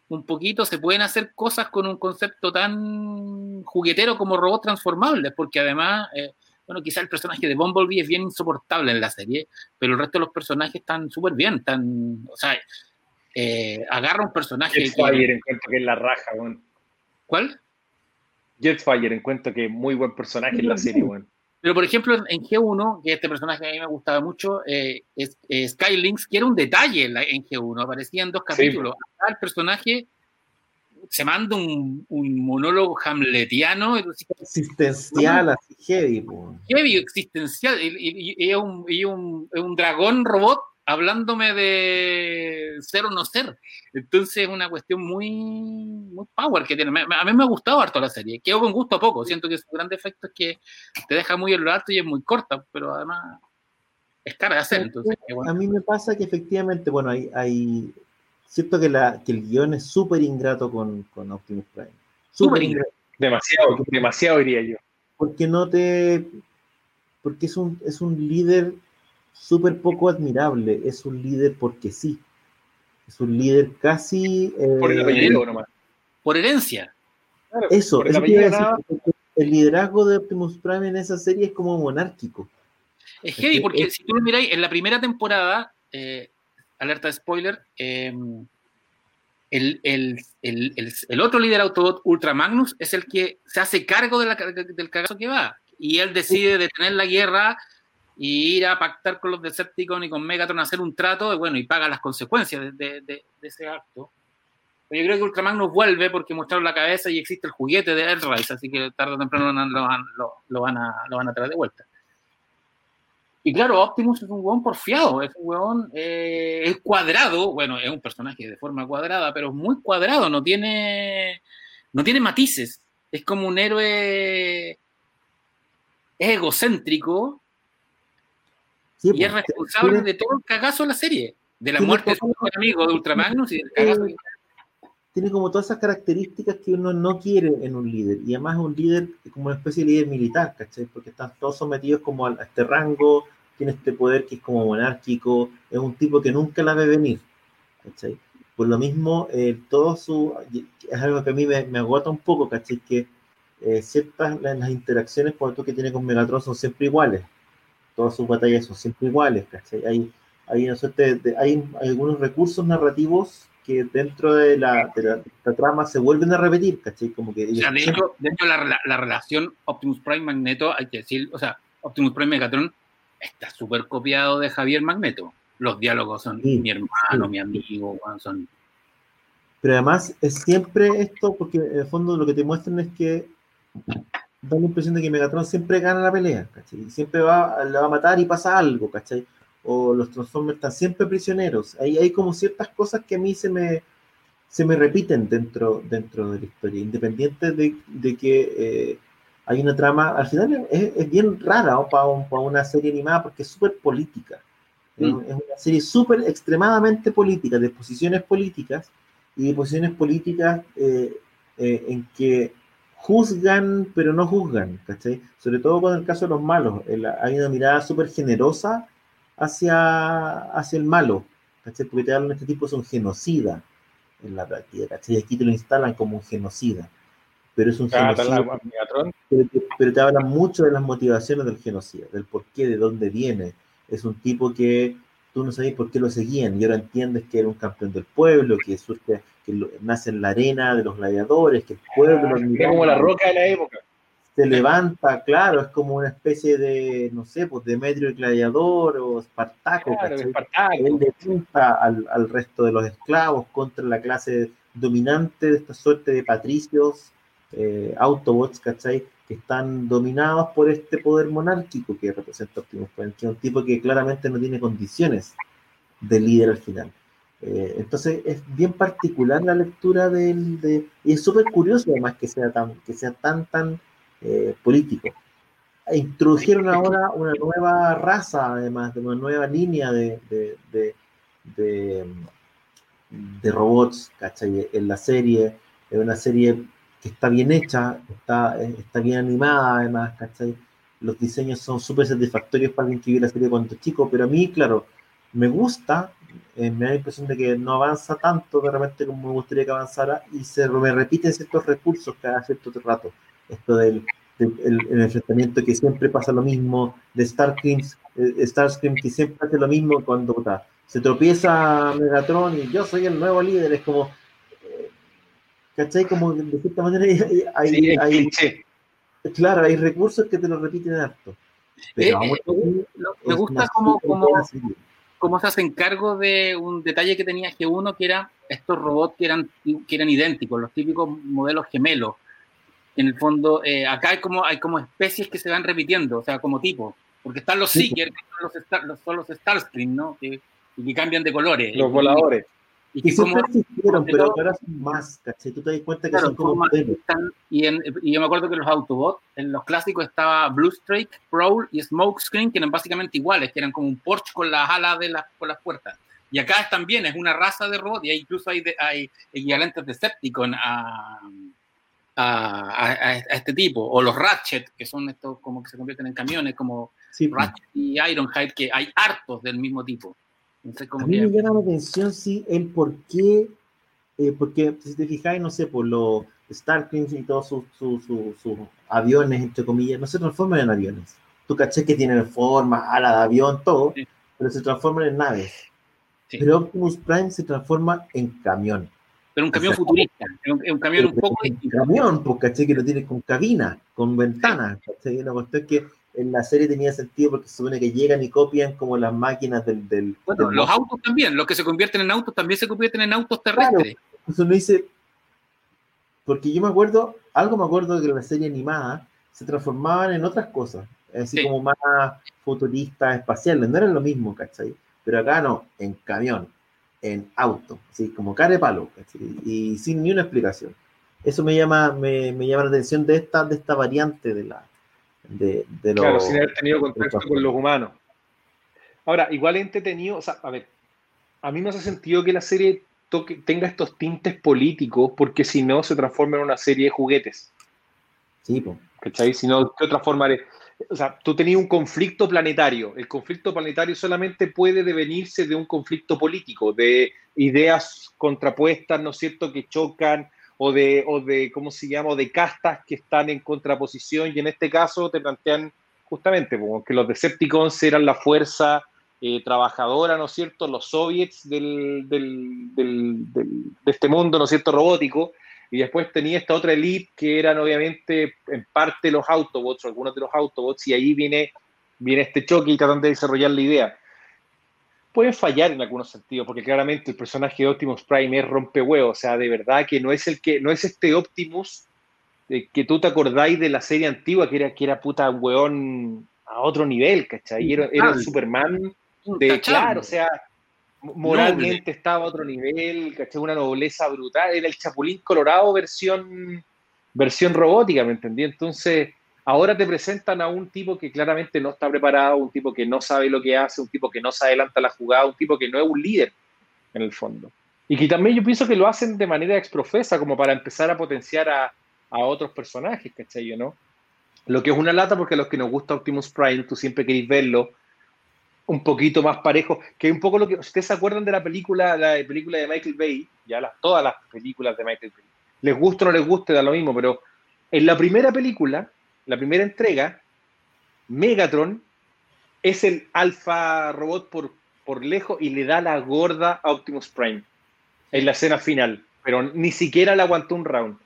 un poquito se pueden hacer cosas con un concepto tan juguetero como robots transformables, porque además, eh, bueno, quizá el personaje de Bumblebee es bien insoportable en la serie, pero el resto de los personajes están súper bien, están, o sea, eh, agarra un personaje... Jetfire encuentro que es la raja, ¿Cuál? Jetfire encuentro que es muy buen personaje en la serie, bueno. Pero, por ejemplo, en G1, que este personaje a mí me gustaba mucho, eh, es, Skylinks, que era un detalle en, G1, aparecía en dos capítulos. el personaje se manda un, monólogo hamletiano. Existencial, así heavy. Heavy, existencial. Y, es, un, un, dragón robot hablándome de ser o no ser. Entonces es una cuestión muy, muy power que tiene. A mí me ha gustado harto la serie. Quedo con gusto a poco. Siento que su gran defecto es que te deja muy en lo alto y es muy corta, pero además es cara de hacer. Entonces, A mí me pasa que efectivamente, bueno, hay, hay siento que, la, que el guion es súper ingrato con, con Optimus Prime. Súper ingrato. Demasiado, demasiado diría yo. Porque no te. Porque es un, es un líder súper poco admirable. Es un líder porque sí. Es un líder casi. Eh, por el apellido nomás. Por herencia. eso, eso el liderazgo de Optimus Prime en esa serie es como monárquico. Es heavy, porque si tú lo miráis, en la primera temporada, eh, alerta de spoiler, em, el, el, el, el, otro líder Autobot, Ultra Magnus, es el que se hace cargo de la, del cagazo que va. Y él decide detener la guerra y ir a pactar con los Decepticons y con Megatron a hacer un trato, y bueno, y paga las consecuencias de, de, ese acto. Pero yo creo que Ultra Magnus vuelve porque mostraron la cabeza y existe el juguete de Earthrise, así que tarde o temprano lo, lo, lo, van a, lo van a traer de vuelta. Y claro, Optimus es un hueón porfiado, es un hueón eh, es cuadrado, bueno, es un personaje de forma cuadrada, pero es muy cuadrado, no tiene, no tiene matices. Es como un héroe egocéntrico y es pues, responsable de todo el cagazo de la serie, de la muerte de su amigo de Ultramagnus y del cagazo. Tiene como todas esas características que uno no quiere en un líder, y además es un líder como una especie de líder militar, ¿cachai? Porque están todos sometidos como a este rango, tiene este poder que es como monárquico, es un tipo que nunca la ve venir. ¿cachai? Por lo mismo, eh, todo su. Es algo que a mí me, agota un poco, ¿cachai? Que eh, ciertas las, interacciones tú que tiene con Megatron son siempre iguales. Todas sus batallas son siempre iguales, ¿cachai? Hay, hay, hay, algunos recursos narrativos que dentro de la, de la, trama se vuelven a repetir, ¿cachai? Como que o sea, de hecho, dentro de la, la, relación Optimus Prime Magneto, hay que decir, o sea, Optimus Prime Megatron está súper copiado de Javier Magneto. Los diálogos son mi hermano, mi amigo, son... Pero además es siempre esto, porque en el fondo lo que te muestran es que da la impresión de que Megatron siempre gana la pelea, ¿cachai? Siempre va, le va a matar y pasa algo, ¿cachai? O los Transformers están siempre prisioneros. Hay, hay como ciertas cosas que a mí se me, se me repiten dentro, dentro de la historia, independiente de, de que eh, hay una trama, al final es, bien rara para, una serie animada porque es súper política. Es mm. una serie súper extremadamente política, de posiciones políticas y de posiciones políticas eh, eh, en que juzgan pero no juzgan, ¿cachai? Sobre todo con el caso de los malos. hay una mirada súper generosa hacia, hacia el malo, ¿cachai? Porque te hablan de este tipo son genocida en la práctica, ¿cachai? Aquí te lo instalan como un genocida pero es un genocidio. Pero, te habla mucho de las motivaciones del genocidio, del por qué, de dónde viene. Es un tipo que tú no sabes por qué lo seguían y ahora entiendes que era un campeón del pueblo, que surge, que nace en la arena de los gladiadores, que el pueblo Es como la roca de la época. Se levanta, claro, es como una especie de, no sé, pues Demetrio el gladiador o Espartaco. Claro, Espartaco. Él depunta al, al resto de los esclavos contra la clase dominante de esta suerte de patricios eh, Autobots, ¿cachai? Que están dominados por este poder monárquico que representa Optimus Prime, que es un tipo que claramente no tiene condiciones de líder al final. Eh, entonces es bien particular la lectura del, de, y es súper curioso además que sea tan, que sea tan, tan eh, político. Introdujeron ahora una nueva raza, además, de una nueva línea de, de, de, de robots, ¿cachai? En la serie, es una serie que está bien hecha, está, está bien animada además, ¿cachai? Los diseños son súper satisfactorios para alguien que vio la serie cuando chico, pero a mí, claro, me gusta, eh, me da la impresión de que no avanza tanto de repente como me gustaría que avanzara y se me repiten ciertos recursos cada cierto rato. Esto del, el, enfrentamiento que siempre pasa lo mismo, de Starscream, eh, Starscream que siempre hace lo mismo cuando se tropieza Megatron y yo soy el nuevo líder, es como, ¿Cachai? Como de cierta manera hay, claro, hay recursos que te lo repiten harto. Pero eh, eh, me gusta cómo, cómo, se hacen cargo de un detalle que tenía G1, que era estos robots que eran, que eran idénticos, los típicos modelos gemelos. En el fondo, eh, acá hay como, hay como especies que se van repitiendo, o sea, como tipos, porque están los Seekers, que son los, Starscream, ¿no? Que y que cambian de colores. Los voladores. Y, que siempre existieron, pero ahora son más, ¿cachai? Tú te das cuenta que son como y, y, yo me acuerdo que los Autobots, en los clásicos estaba Blue Streak, Prowl y Smokescreen, que eran básicamente iguales, que eran como un Porsche con las alas de las, con las puertas. Y acá también es una raza de robots, y incluso hay, de, hay equivalentes de Decepticon a, a, a, este tipo, o los Ratchet, que son estos como que se convierten en camiones, como Ratchet y Ironhide, que hay hartos del mismo tipo. A mí me llama la atención, sí, el por qué, eh, porque si te fijáis, no sé, por los Starkings y todos sus, aviones, entre comillas, no se transforman en aviones. Tú caché que tienen forma, ala de avión, todo, pero se transforman en naves. Pero Optimus Prime se transforma en camión. Pero un camión futurista, es un, camión un poco Un camión, pues, caché que lo tiene con cabina, con ventanas, caché. La cuestión es que en la serie tenía sentido porque se supone que llegan y copian como las máquinas del. del bueno, los autos también, los que se convierten en autos también se convierten en autos terrestres. eso me dice. Porque yo me acuerdo, algo me acuerdo de que la serie animada se transformaban en otras cosas, así como más futuristas, espaciales, no eran lo mismo, ¿cachai? Pero acá no, en camión en auto, así como cara de palo, y sin ni una explicación. Eso me llama, me, llama la atención de esta, de esta variante de la de, de Claro, sin haber tenido contacto con los humanos. Ahora, igual entretenido, o sea, a ver, a mí me hace sentido que la serie toque, tenga estos tintes políticos, porque si no se transforma en una serie de juguetes. Sí, pues. ¿Cachai? Si no, ¿qué otra forma o sea, tú tenías un conflicto planetario. El conflicto planetario solamente puede devenirse de un conflicto político, de ideas contrapuestas, ¿no es cierto?, que chocan, o de, o de ¿cómo se llama?, de castas que están en contraposición, y en este caso te plantean justamente como que los Decepticons eran la fuerza eh, trabajadora, ¿no es cierto?, los soviets del, del, de este mundo, ¿no es cierto?, robótico, y después tenía esta otra elite que eran obviamente en parte los Autobots o algunos de los Autobots y ahí viene, viene este choque y tratan de desarrollar la idea. Pueden fallar en algunos sentidos, porque claramente el personaje de Optimus Prime es rompehuevo, o sea, de verdad que no es el que, no es este Optimus de que tú te acordáis de la serie antigua que era, que era puta weón a otro nivel, ¿cachai? Era, era el Superman de, claro, o sea, moralmente estaba a otro nivel, ¿cachai? Una nobleza brutal, era el Chapulín Colorado versión, versión robótica, ¿me entendí? Entonces, ahora te presentan a un tipo que claramente no está preparado, un tipo que no sabe lo que hace, un tipo que no se adelanta la jugada, un tipo que no es un líder, en el fondo. Y que también yo pienso que lo hacen de manera exprofesa, como para empezar a potenciar a, a otros personajes, ¿cachai? ¿no? Lo que es una lata porque a los que nos gusta Optimus Prime, tú siempre queréis verlo un poquito más parejo, que un poco lo que ustedes se acuerdan de la película, la película de Michael Bay, ya las, todas las películas de Michael Bay, les guste o no les guste, da lo mismo, pero en la primera película, la primera entrega, Megatron es el alfa robot por, por lejos y le da la gorda a Optimus Prime en la escena final, pero ni siquiera le aguantó un round.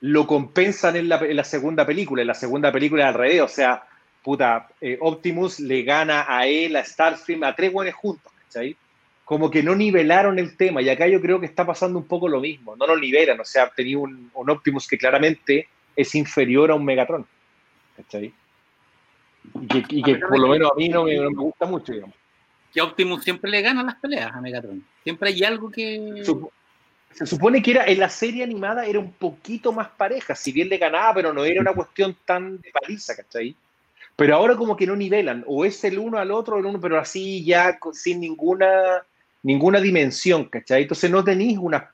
Lo compensan en la, segunda película, en la segunda película al revés, o sea, puta, eh, Optimus le gana a él, a Starstream, a tres buenos juntos. Como que no nivelaron el tema, y acá yo creo que está pasando un poco lo mismo, no lo nivelan, o sea, tenía un, un Optimus que claramente es inferior a un Megatron, ¿cachai? Y que, por lo menos a mí no me, gusta mucho, digamos. Que Optimus siempre le gana las peleas a Megatron. Siempre hay algo que. se supone que era en la serie animada era un poquito más pareja, si bien le ganaba, pero no era una cuestión tan de paliza, ¿cachai? Pero ahora como que no nivelan, o es el uno al otro, el uno, pero así ya sin ninguna, ninguna dimensión, ¿cachai? Entonces no tenéis unas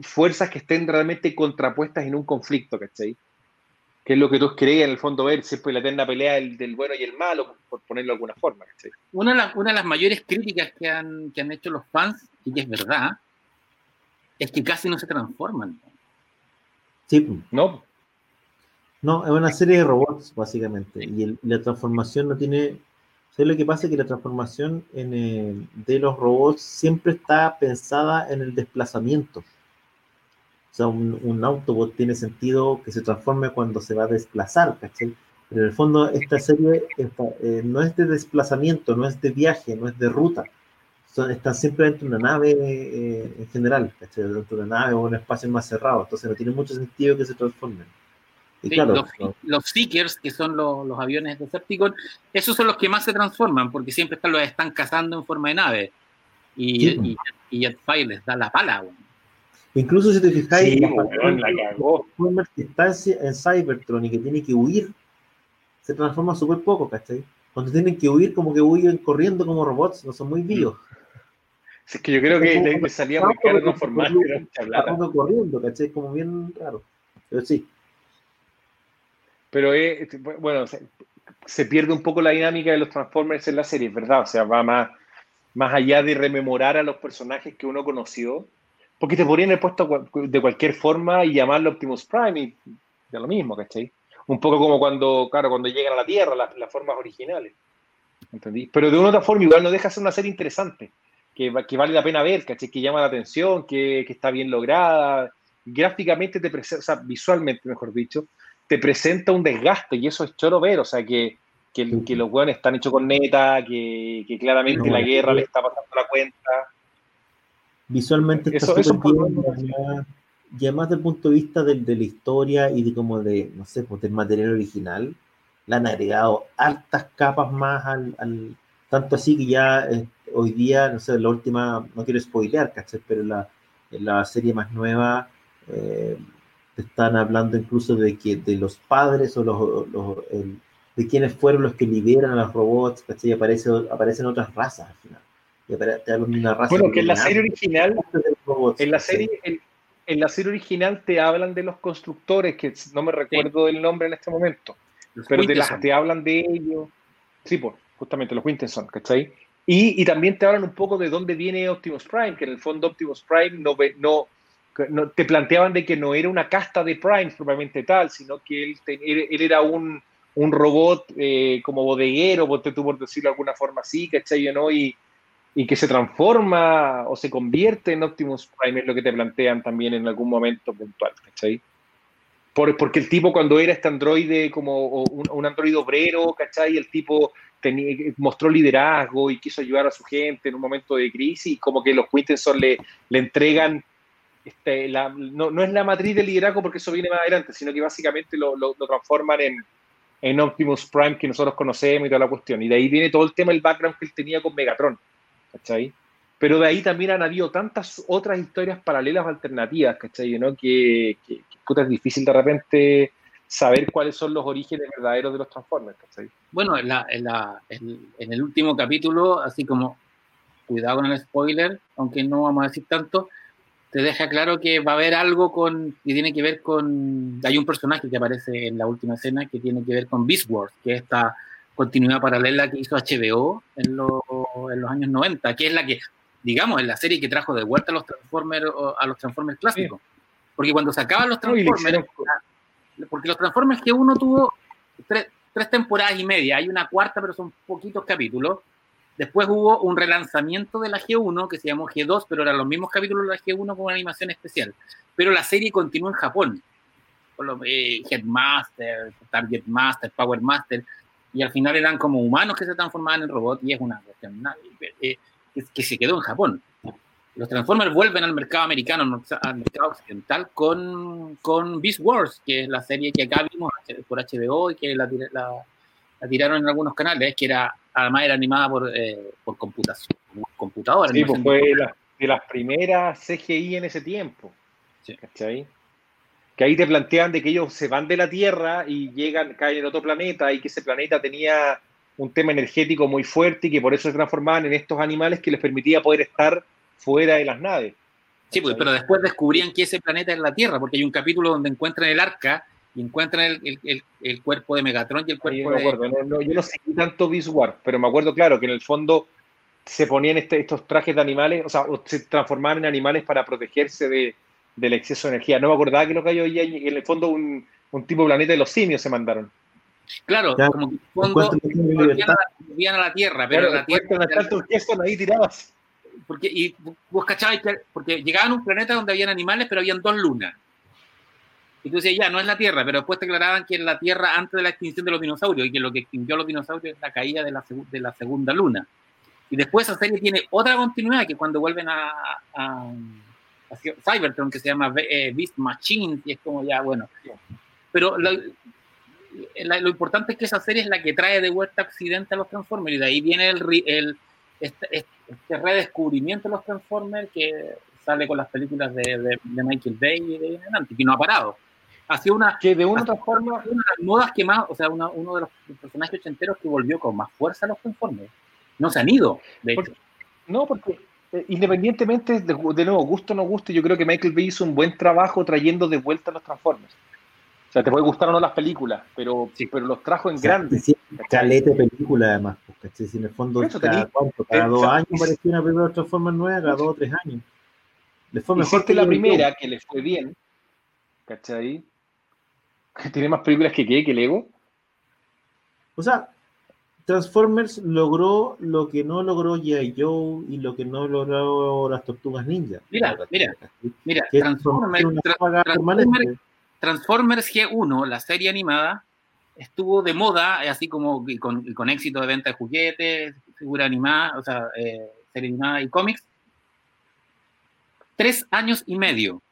fuerzas que estén realmente contrapuestas en un conflicto, ¿cachai? Que es lo que tú crees en el fondo ver, siempre la eterna pelea del, del, bueno y el malo, por ponerlo de alguna forma. Una de, las, una de las mayores críticas que han, que han hecho los fans, y que es verdad, es que casi no se transforman. Sí, no. No, es una serie de robots, básicamente. Y la transformación no tiene. ¿Sabes lo que pasa? Que la transformación en, de los robots siempre está pensada en el desplazamiento. O sea, un, Autobot tiene sentido que se transforme cuando se va a desplazar, ¿cachai? Pero en el fondo, esta serie eh, no es de desplazamiento, no es de viaje, no es de ruta. Son, están de una nave eh, en general, ¿cachai? Dentro de una nave o un espacio más cerrado. Entonces, no tiene mucho sentido que se transformen los, Seekers, que son los, los aviones Decepticon, esos son los que más se transforman, porque siempre están, los están cazando en forma de nave. Y, y, y Jetfire les da la pala, weón. Incluso si te fijáis, Sí, la cagó. Que está en, Cybertron y que tiene que huir, se transforma súper poco, ¿cachai? Cuando tienen que huir, como que huyen corriendo como robots, no son muy vivos. Es que yo creo que le, le salía muy caro transformar, pero corriendo, ¿cachai? Como bien raro. Pero sí, Pero es, bueno, se, se pierde un poco la dinámica de los Transformers en la serie, verdad. O sea, va más, más allá de rememorar a los personajes que uno conoció, porque te podrían haber puesto de cualquier forma y llamarlo Optimus Prime y de lo mismo, ¿cachai? Un poco como cuando, claro, cuando llegan a la Tierra, las, las formas originales. ¿Entendí? Pero de una u otra forma igual no deja de ser una serie interesante, que, que vale la pena ver, ¿cachai? Que llama la atención, que, que está bien lograda. Gráficamente te presenta, o sea, visualmente, mejor dicho, te presenta un desgaste y eso es choro ver, o sea, que, que, que los hueones están hechos con neta, que, que claramente No, la guerra le está pasando la cuenta. Visualmente está súper bien, y además- y además desde el punto de vista del- de, la historia y de como de, no sé, pues del material original, le han agregado altas capas más al, al- tanto así que ya eh, hoy día, no sé, la última, no quiero spoilear, ¿cachai? Pero la, en la serie más nueva eh, te están hablando incluso de que de los padres o los, los- el- de quienes fueron los que liberan a los robots, ¿cachai? Y aparece, aparecen otras razas al final. Te hablan de una raza Bueno, que en la serie original, robots, en la serie, en, en la serie original te hablan de los constructores, que no me recuerdo del nombre en este momento. Los pero te, las, te hablan de ellos. Sí, pues, justamente los Winterson, ¿cachai? Y, y también te hablan un poco de dónde viene Optimus Prime, que en el fondo Optimus Prime no, ve- no, no- te planteaban de que no era una casta de Prime propiamente tal, sino que él, te- él, él era un, un robot eh, como bodeguero, tú por decirlo de alguna forma así, ¿cachai? ¿no? Y, y que se transforma o se convierte en Optimus Prime, es lo que te plantean también en algún momento puntual, ¿cachai? Por- porque el tipo cuando era este androide como un, un androide obrero, ¿cachai? El tipo tenía, mostró liderazgo y quiso ayudar a su gente en un momento de crisis y como que los Winterson le, le entregan, este, la, no, no es la matriz del liderazgo porque eso viene más adelante, sino que básicamente lo, lo- lo transforman en, en Optimus Prime que nosotros conocemos y toda la cuestión. Y de ahí viene todo el tema, el background que él tenía con Megatron, ¿cachai? Pero de ahí también han habido tantas otras historias paralelas o alternativas, ¿cachai? ¿no? Que, que, que, es difícil de repente saber cuáles son los orígenes verdaderos de los Transformers, ¿cachai? Bueno, en, la- el último capítulo, así como, cuidado con el spoiler, aunque no vamos a decir tanto, te deja claro que va a haber algo con, que tiene que ver con, hay un personaje que aparece en la última escena que tiene que ver con Beast que es esta continuidad paralela que hizo HBO en, lo- en los años 90, que es la que, digamos, es la serie que trajo de vuelta a los Transformers, a los Transformers clásicos. Porque cuando se acaban los Transformers, porque los Transformers que uno tuvo tres, tres temporadas y media, hay una cuarta, pero son poquitos capítulos. Después hubo un relanzamiento de la G1 que se llamó G2, pero eran los mismos capítulos de la G1 con una animación especial. Pero la serie continuó en Japón, con los eh, Headmaster, Target Master, Power Master, y al final eran como humanos que se transformaban en robots, y es una cuestión eh, que, se quedó en Japón. Los Transformers vuelven al mercado americano, no- al mercado occidental, con, con Beast Wars, que es la serie que acá vimos por HBO y que la, tira- la- la tiraron en algunos canales, que era además era animada por, eh, por computación, computadora. Sí, no pues fue la- de las primeras CGI en ese tiempo. Sí. ¿Cachai? Que ahí te plantean de que ellos se van de la Tierra y llegan, caen en otro planeta y que ese planeta tenía un tema energético muy fuerte y que por eso se transformaban en estos animales que les permitía poder estar fuera de las naves. Sí, pues, pero después descubrían que ese planeta es la Tierra, porque hay un capítulo donde encuentran el arca y encuentran el, el- el- el cuerpo de Megatron y el cuerpo me de... no, no, yo no seguí tanto Beast Wars, pero me acuerdo, claro, que en el fondo se ponían este- estos trajes de animales, o sea, se transformaban en animales para protegerse de, del exceso de energía. No me acordaba que lo que hay hoy, en el fondo un, un tipo de planeta de los simios se mandaron. Claro, Ya, como que en el fondo volvían a, la, volvían a la Tierra, pero Pero la Tierra... tantos gestos ahí tirabas. porque, y vos cachabas que, porque llegaban a un planeta donde habían animales, pero habían dos lunas. Y tú decías, ya, no es la Tierra, pero después te aclaraban que es la Tierra antes de la extinción de los dinosaurios y que lo que extinguió a los dinosaurios es la caída de la, segu- de la segunda luna. Y después esa serie tiene otra continuidad que cuando vuelven a, a, a Cybertron, que se llama eh, Beast Machine, y es como ya, bueno. Pero lo, la- lo importante es que esa serie es la que trae de vuelta a Occidente a los Transformers, y de ahí viene el, el, este, este, redescubrimiento de los Transformers que sale con las películas de, de, de Michael Bay y de adelante, que no ha parado. Ha sido una, Que de una otra forma, una de las modas que más, o sea, una- uno de los personajes ochenteros que volvió con más fuerza a los Transformers. No se han ido, de hecho. Porque- no, porque independientemente de, de nuevo, gusto o no gusto, yo creo que Michael Bay hizo un buen trabajo trayendo de vuelta los Transformers. O sea, te puede gustar o no las películas, pero, Sí. pero los trajo en O sea, grande. sí, caleta de película además, ¿cachai? Si en el fondo cada, ¿cuánto? cada eh, dos o sea, años parecía una película de Transformers nueva, cada dos o tres años. Le fue mejor que la primera, que le fue bien, ¿cachai? Tiene más películas que qué, que Lego. O sea, Transformers logró lo que no logró G.I. Joe y lo que no logró las Tortugas Ninja. Mira, mira, Mira, Transformers, una Tra- saga Transformers, permanente. Transformers G1, la serie animada, estuvo de moda, eh, así como y con, y con éxito de venta de juguetes, figura animada, o sea, eh, serie animada y cómics. Tres años y medio.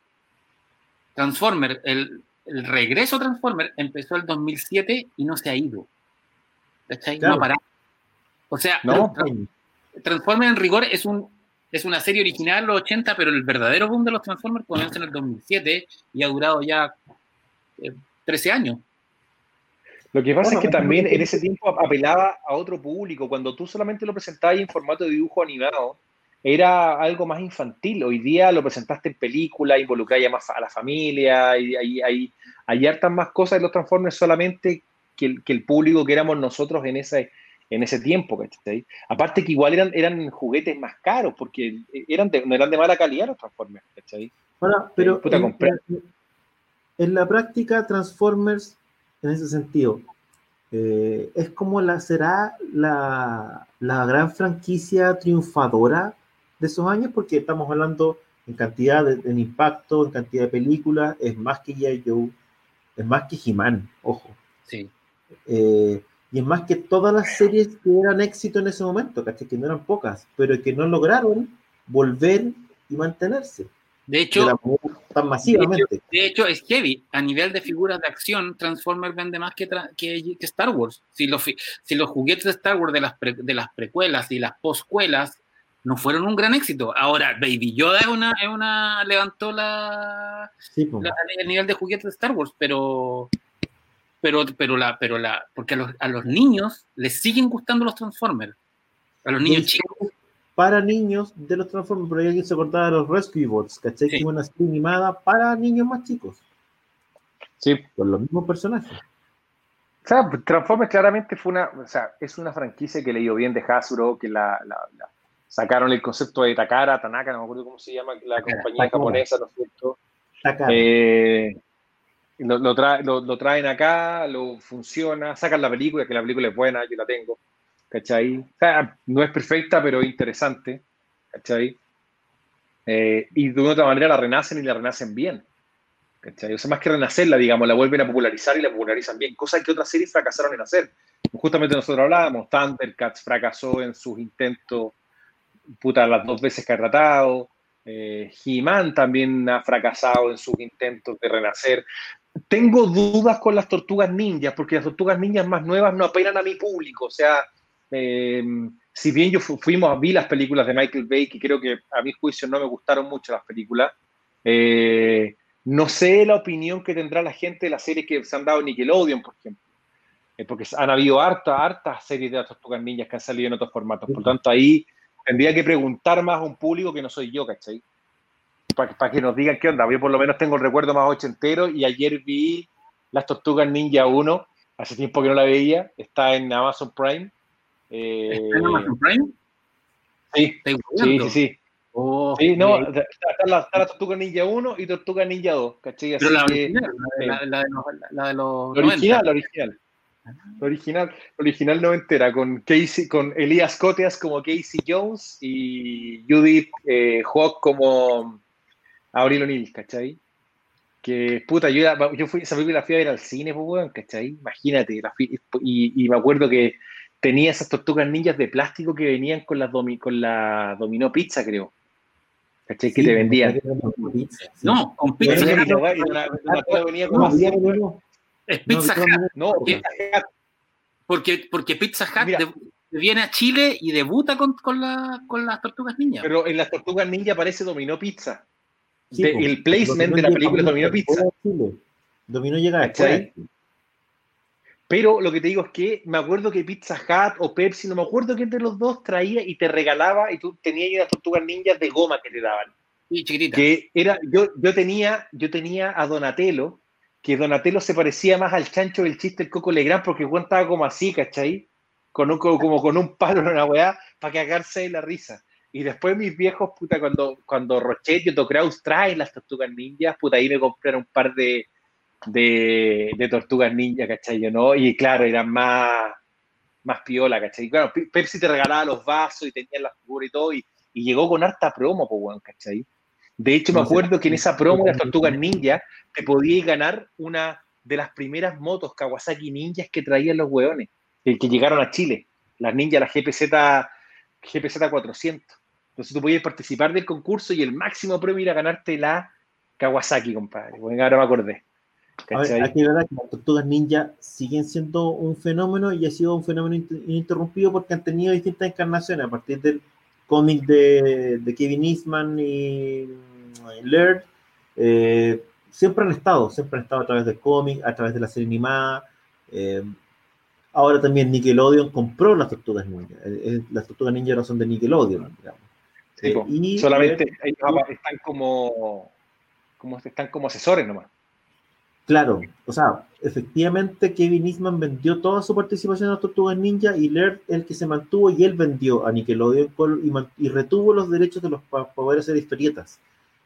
Transformers, el, el regreso a Transformers empezó el 2007 y no se ha ido. ¿Cachai? Claro. No ha parado. O sea, No, Tra- Transformers en rigor es un es una serie original de los 80, pero el verdadero boom de los Transformers comenzó en el 2007 y ha durado ya eh, 13 años. Lo que pasa Bueno, es que también en ese tiempo apelaba a otro público. Cuando tú solamente lo presentabas en formato de dibujo animado, era algo más infantil. Hoy día lo presentaste en película, involucráis a más a la familia, y hay, hay, hay hartas más cosas de los Transformers solamente que el, que el público que éramos nosotros en ese, en ese tiempo, ¿cachai? Aparte que igual eran, eran juguetes más caros, porque eran de, no eran de mala calidad los Transformers, ¿cachai? Ahora, pero puta, en, compré. en la práctica, Transformers, en ese sentido, eh, es como la será la, la gran franquicia triunfadora de esos años, porque estamos hablando en cantidad, de, en impacto, en cantidad de películas, es más que G.I. Joe, es más que He-Man, ojo. Sí. Eh, y es más que todas las series que eran éxito en ese momento, ¿cachai? Que no eran pocas, pero que no lograron volver y mantenerse De de hecho, manera tan masivamente. de hecho, es heavy. A nivel de figuras de acción, Transformers vende más que, que, que Star Wars. Si los, si los juguetes de Star Wars de las, pre- de las precuelas y las poscuelas no fueron un gran éxito. Ahora, Baby Yoda es una, es una levantó la, Sí, pues. la- el nivel de juguetes de Star Wars, pero pero pero la pero la porque a los, a los niños les siguen gustando los Transformers. A los niños chicos. para niños de los Transformers, pero hay alguien se acordaba de los Rescue Bots, ¿cachai? Sí. Que una serie animada para niños más chicos, Sí, con los mismos personajes. O sea, Transformers claramente fue una, o sea, es una franquicia que le dio bien de Hasbro, que la, la- la- sacaron el concepto de Takara, Tanaka, no me acuerdo cómo se llama la Takara, compañía Takara. japonesa, ¿no es cierto? Acá. Eh, lo, lo trae- lo- lo traen acá, lo funciona, sacan la película, que la película es buena, yo la tengo, ¿cachai? No es perfecta, pero es interesante, ¿cachai? Eh, y de una otra manera la renacen y la renacen bien. ¿cachai? O sea, más que renacerla, digamos, la vuelven a popularizar y la popularizan bien, cosa que otras series fracasaron en hacer. Justamente nosotros hablábamos, Thundercats fracasó en sus intentos, puta, las dos veces que ha tratado, eh, He-Man también ha fracasado en sus intentos de renacer. Tengo dudas con las tortugas ninjas, porque las tortugas ninjas más nuevas no apelan a mi público. O sea, eh, si bien yo fu- fuimos, vi las películas de Michael Bay, que creo que a mi juicio no me gustaron mucho las películas, eh, no sé la opinión que tendrá la gente de las series que se han dado en Nickelodeon, por ejemplo. Eh, porque han habido hartas, hartas series de tortugas ninjas que han salido en otros formatos. Por tanto, ahí tendría que preguntar más a un público que no soy yo, ¿cachai? Para que nos digan qué onda. Yo por lo menos tengo el recuerdo más ochentero y ayer vi Las Tortugas Ninja 1, hace tiempo que no la veía, está en Amazon Prime. Eh, ¿Está en Amazon Prime? sí, ¿Estáis sí, sí, sí. Oh, Sí, no, está, está la, está la Tortuga Ninja 1 y Tortuga Ninja 2, ¿cachai? Así Pero la que, original, la de, la, la de los, la de los la 90. original, la original. La original, original noventera, con Casey, con Elías Coteas como Casey Jones y Judith eh, Hawk como Abril O'Neill, ¿cachai? Que puta, yo, yo fui, esa película la fui a ver al cine, pues, weón, ¿cachai? Imagínate, la fui- y, y me acuerdo que tenía esas tortugas ninjas de plástico que venían con la, domi, con la Dominó Pizza, creo. ¿Cachai? Que te vendían. como pizza, sí. No, con Pizza. Es Pizza no, Hut, Porque, porque Pizza Hut Mira. de- viene a Chile y debuta con, con, la, con las Tortugas Ninja. Pero en las Tortugas Ninja aparece Dominó Pizza. El placement de la película es Dominó Pizza. Dominó llega después. Pero lo que te digo es que me acuerdo que Pizza Hut o Pepsi, no me acuerdo quién de los dos traía y te regalaba y tú tenías unas tortugas ninjas de goma que te daban. Y chiquititas. Que era, yo, yo, tenía, yo tenía a Donatello, que Donatello se parecía más al chancho del chiste del Coco Legrand porque Juan estaba como así, ¿cachai? Con un, como con un palo en una weá para cagarse de la risa. Y después mis viejos, puta, cuando, cuando Rochet y Otto Kraus traen las tortugas ninjas, puta, ahí me compraron un par de, de, tortugas ninja, ¿cachai? ¿no? Y claro, eran más, más piola, ¿cachai? Claro, Pepsi te regalaba los vasos y tenía la figura y todo, y, llegó con harta promo, pues, ¿cachai? De hecho, me acuerdo que en esa promo de las tortugas ninja te podías ganar una de las primeras motos Kawasaki ninjas que traían los hueones, que, que llegaron a Chile, las ninjas, las GPZ, GPZ 400. Entonces tú podías participar del concurso y el máximo premio era ganarte la Kawasaki, compadre. Bueno, ahora me acordé. aquí verdad que las tortugas ninja siguen siendo un fenómeno y ha sido un fenómeno ininterrumpido porque han tenido distintas encarnaciones a partir del cómic de, Kevin Eastman y Laird. Eh, siempre han estado, siempre han estado a través del cómic, a través de la serie animada. Eh, ahora también Nickelodeon compró las tortugas ninja. Eh, las tortugas ninja no son de Nickelodeon, digamos. Y solamente ellos están como, como, están como asesores nomás. Claro, o sea, efectivamente Kevin Eastman vendió toda su participación a Tortugas Ninja y Laird el que se mantuvo y él vendió a Nickelodeon y, retuvo los derechos de los para poder hacer historietas.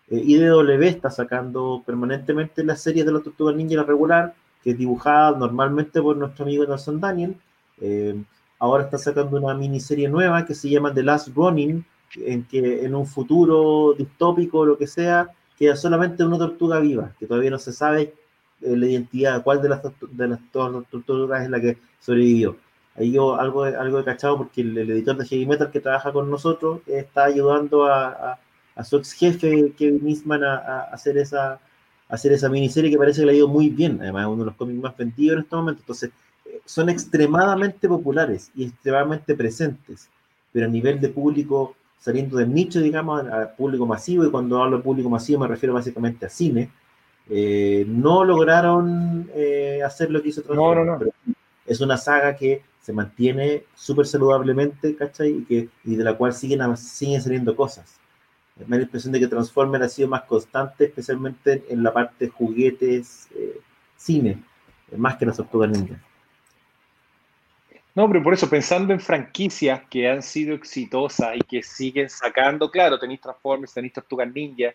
Eh, IDW está sacando permanentemente las series de las Tortugas Ninja la regular, que es dibujada normalmente por nuestro amigo Nelson Daniel. Eh, ahora está sacando una miniserie nueva que se llama The Last Running, en que en un futuro distópico o lo que sea, queda solamente una tortuga viva, que todavía no se sabe eh, la identidad, cuál de las, de las tortugas es la que sobrevivió. Ahí yo algo, algo he cachado porque el, editor de Heavy Metal que trabaja con nosotros está ayudando a, a, su ex jefe Kevin Eastman a, hacer esa hacer esa miniserie que parece que le ha ido muy bien, además es uno de los cómics más vendidos en este momento, entonces eh, son extremadamente populares y extremadamente presentes, pero a nivel de público, saliendo del nicho, digamos, al público masivo, y cuando hablo de público masivo me refiero básicamente a cine, eh, no lograron eh, hacer lo que hizo Transformers. No, no, es una saga que se mantiene súper saludablemente, ¿cachai? Y, que, y de la cual siguen, siguen saliendo cosas. Me da la impresión de que Transformers ha sido más constante, especialmente en la parte juguetes, eh, cine, más que las Tortugas Ninja. No, pero por eso, pensando en franquicias que han sido exitosas y que siguen sacando, claro, tenéis Transformers, tenéis Tortugas Ninja,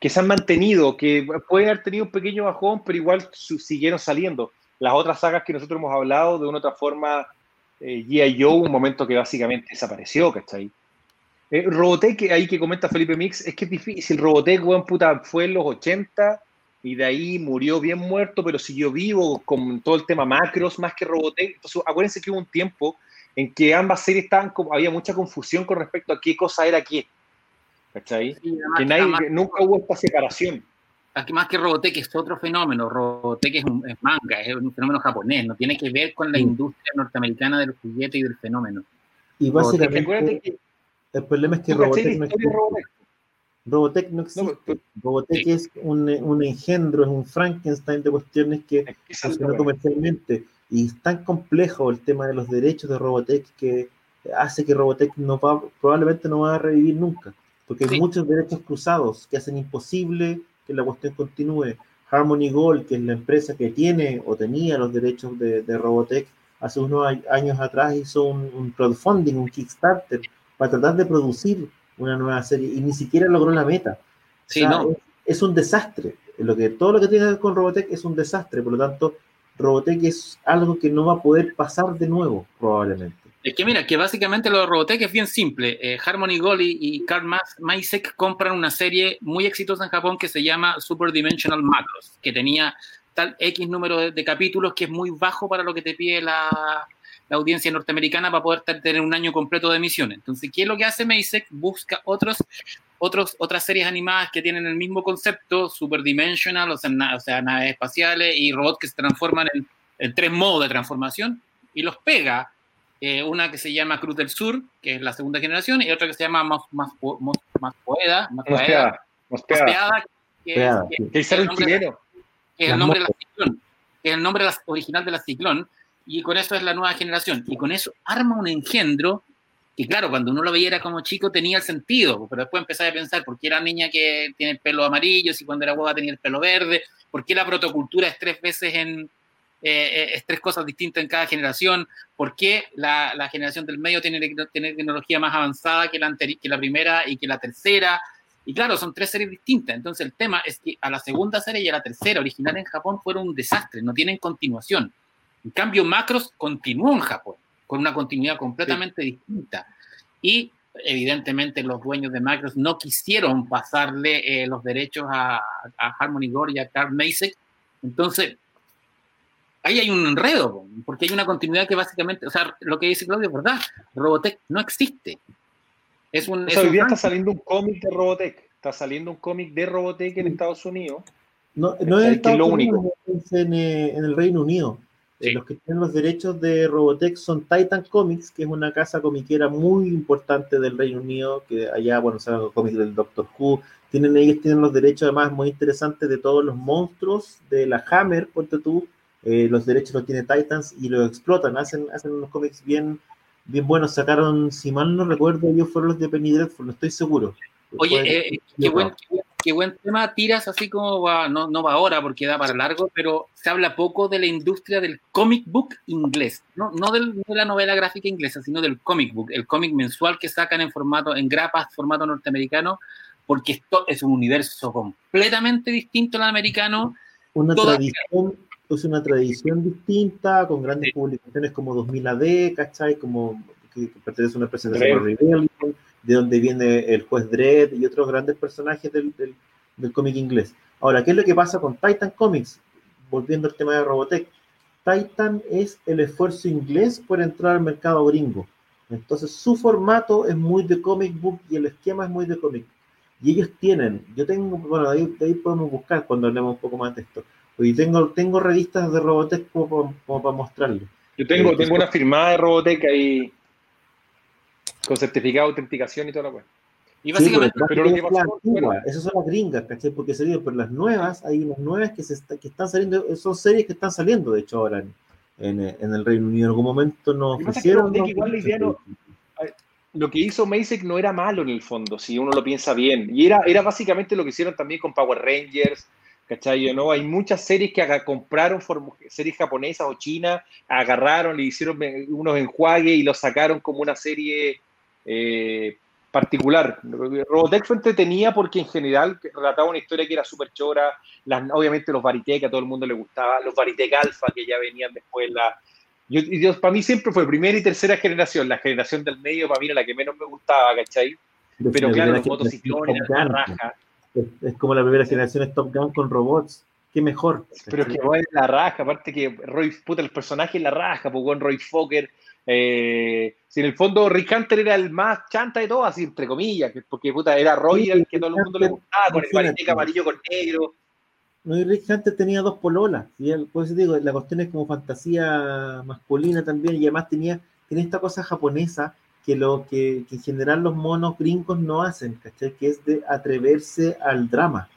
que se han mantenido, que pueden haber tenido un pequeño bajón, pero igual siguieron saliendo. Las otras sagas que nosotros hemos hablado, de una otra forma, eh, G.I. Joe, un momento que básicamente desapareció, ¿cachai? Eh, Robotech, ahí que comenta Felipe Mix, es que es difícil. Robotech, weón, puta, fue en los 80 y de ahí murió bien muerto, pero siguió vivo con todo el tema macros más que Robotech. Entonces, acuérdense que hubo un tiempo en que ambas series estaban como, había mucha confusión con respecto a qué cosa era qué. ¿Cachai? que nadie, nunca hubo esta separación. Aquí más que Robotech es otro fenómeno. Robotech es, un, manga, es un fenómeno japonés, no tiene que ver con la industria norteamericana del juguete y del fenómeno. Y básicamente, el problema es que Robotech no, existe. Robotech no existe. Robotech es un, un, engendro, es un Frankenstein de cuestiones que funciona comercialmente. Y es tan complejo el tema de los derechos de Robotech que hace que Robotech no va, probablemente no va a revivir nunca porque hay muchos derechos cruzados que hacen imposible que la cuestión continúe. Harmony Gold, que es la empresa que tiene o tenía los derechos de, Robotech, hace unos años atrás hizo un, crowdfunding, un Kickstarter, para tratar de producir una nueva serie y ni siquiera logró la meta. Sí, no. es, un desastre. Lo que, todo lo que tiene que ver con Robotech es un desastre, por lo tanto, Robotech es algo que no va a poder pasar de nuevo, probablemente. Es que mira, que básicamente lo de Robotech es bien simple. Eh, Harmony Gold y, Karl Maisek compran una serie muy exitosa en Japón que se llama Super Dimensional Macros, que tenía tal X número de, capítulos que es muy bajo para lo que te pide la, audiencia norteamericana para poder tener un año completo de emisión. Entonces, ¿qué es lo que hace Maisek? Busca otros, otros, otras series animadas que tienen el mismo concepto, Super Dimensional, o sea, o sea naves espaciales y robots que se transforman en, en tres modos de transformación y los pega eh, una que se llama Cruz del Sur, que es la segunda generación, y otra que se llama Más, más, más, más Poeda, más Poeda, Mospeada, que, es, que, que es el chileno. que es el nombre de la ciclón, que es el nombre la- original de la ciclón, y con eso es la nueva generación. Y con eso arma un engendro que, claro, cuando uno lo veía como chico tenía el sentido, pero después empezaba a pensar por qué era niña que tiene el pelo amarillo, si cuando era hueva tenía el pelo verde, por qué la protocultura es tres veces en. eh, eh, es tres cosas distintas en cada generación, por qué la, la generación del medio tiene, tiene tecnología más avanzada que la, que la primera y que la tercera. Y claro, son tres series distintas. Entonces el tema es que a la segunda serie y a la tercera original en Japón fueron un desastre, no tienen continuación. En cambio, Macros continuó en Japón, con una continuidad completamente distinta. Y evidentemente los dueños de Macros no quisieron pasarle eh, los derechos a, a Harmony Gore y a Carl Macek. Entonces, ahí hay un enredo, po, porque hay una continuidad que básicamente, o sea, lo que dice Claudio es verdad, Robotech no existe. Es un, O es sea, hoy un día está saliendo un cómic de Robotech. Está saliendo un cómic de Robotech en Estados Unidos. No, no es que es lo único. En, eh, en el Reino Unido. Sí. Eh, Los que tienen los derechos de Robotech son Titan Comics, que es una casa comiquera muy importante del Reino Unido, que allá, bueno, saben los cómics del Doctor Who. Tienen, ellos tienen los derechos además muy interesantes de todos los monstruos de la Hammer, ponte tú. Eh, los derechos los tiene Titans y los explotan, hacen, hacen unos cómics bien, bien buenos. Sacaron, si mal no recuerdo, ellos fueron los de Penny Dreadful, no estoy seguro. Oye, eh, qué, buen, qué buen- qué buen tema tiras, así como va, no, no va ahora porque da para largo, pero se habla poco de la industria del comic book inglés, no, no del- de la novela gráfica inglesa, sino del comic book, el cómic mensual que sacan en formato, en grapas, formato norteamericano, porque esto es un universo completamente distinto al americano. una Toda- tradición, es una tradición distinta, con grandes Sí. publicaciones como 2000 AD, ¿cachai? Como que, que pertenece a una Dredd. llama Rebellion, de donde viene el juez Dredd y otros grandes personajes del, del, del cómic inglés. Ahora, ¿qué es lo que pasa con Titan Comics? Volviendo al tema de Robotech. Titan es el esfuerzo inglés por entrar al mercado gringo. Entonces, su formato es muy de comic book y el esquema es muy de comic. Y ellos tienen, yo tengo, bueno, ahí, de ahí podemos buscar cuando hablemos un poco más de esto. Y tengo, tengo revistas de Robotech como, como- como para mostrarles. Yo tengo, Eh, tengo una firmada de Robotech ahí con certificado de autenticación y toda la cosa. Y Sí, básicamente, pero, pero lo que pasó- bueno. esas son las gringas, ¿cachai? Porque salieron, pero las nuevas, hay unas nuevas que, se está- que están saliendo, son series que están saliendo, de hecho, ahora en, en, en el Reino Unido. En algún momento nos que ofrecieron. ¿no? igual la idea no- Lo que hizo Masek no era malo en el fondo, si uno lo piensa bien. Y era, era básicamente lo que hicieron también con Power Rangers, ¿cachai? ¿no? Hay muchas series que compraron, series japonesas o chinas, agarraron, le hicieron eh, unos enjuagues y los sacaron como una serie eh, particular. Robotech fue entretenida porque en general relataba una historia que era súper chora, las, obviamente los Varitech a todo el mundo le gustaba, los Varitech Alpha que ya venían después, la, yo, y Dios, para mí siempre fue primera y tercera generación, la generación del medio para mí era la que menos me gustaba, ¿cachai? Pero Pero la claro, los motociclones, es Top la Gun, raja, Es, es como la primera generación es Top Gun con robots. Qué mejor. pero es que bueno, la raja, aparte que Roy, puta, el personaje es la raja, pues con Roy Fokker, eh, si en el fondo Rick Hunter era el más chanta de todos, así entre comillas, que- porque puta, era Roy Sí, el que todo el mundo le gustaba, con el variteca amarillo con negro, No, y Rick Hunter tenía dos pololas. Y él, por eso digo, la cuestión es como fantasía masculina también. Y además tenía, tiene esta cosa japonesa que lo que, que en general los monos gringos no hacen, ¿cachai? Que es de atreverse al drama.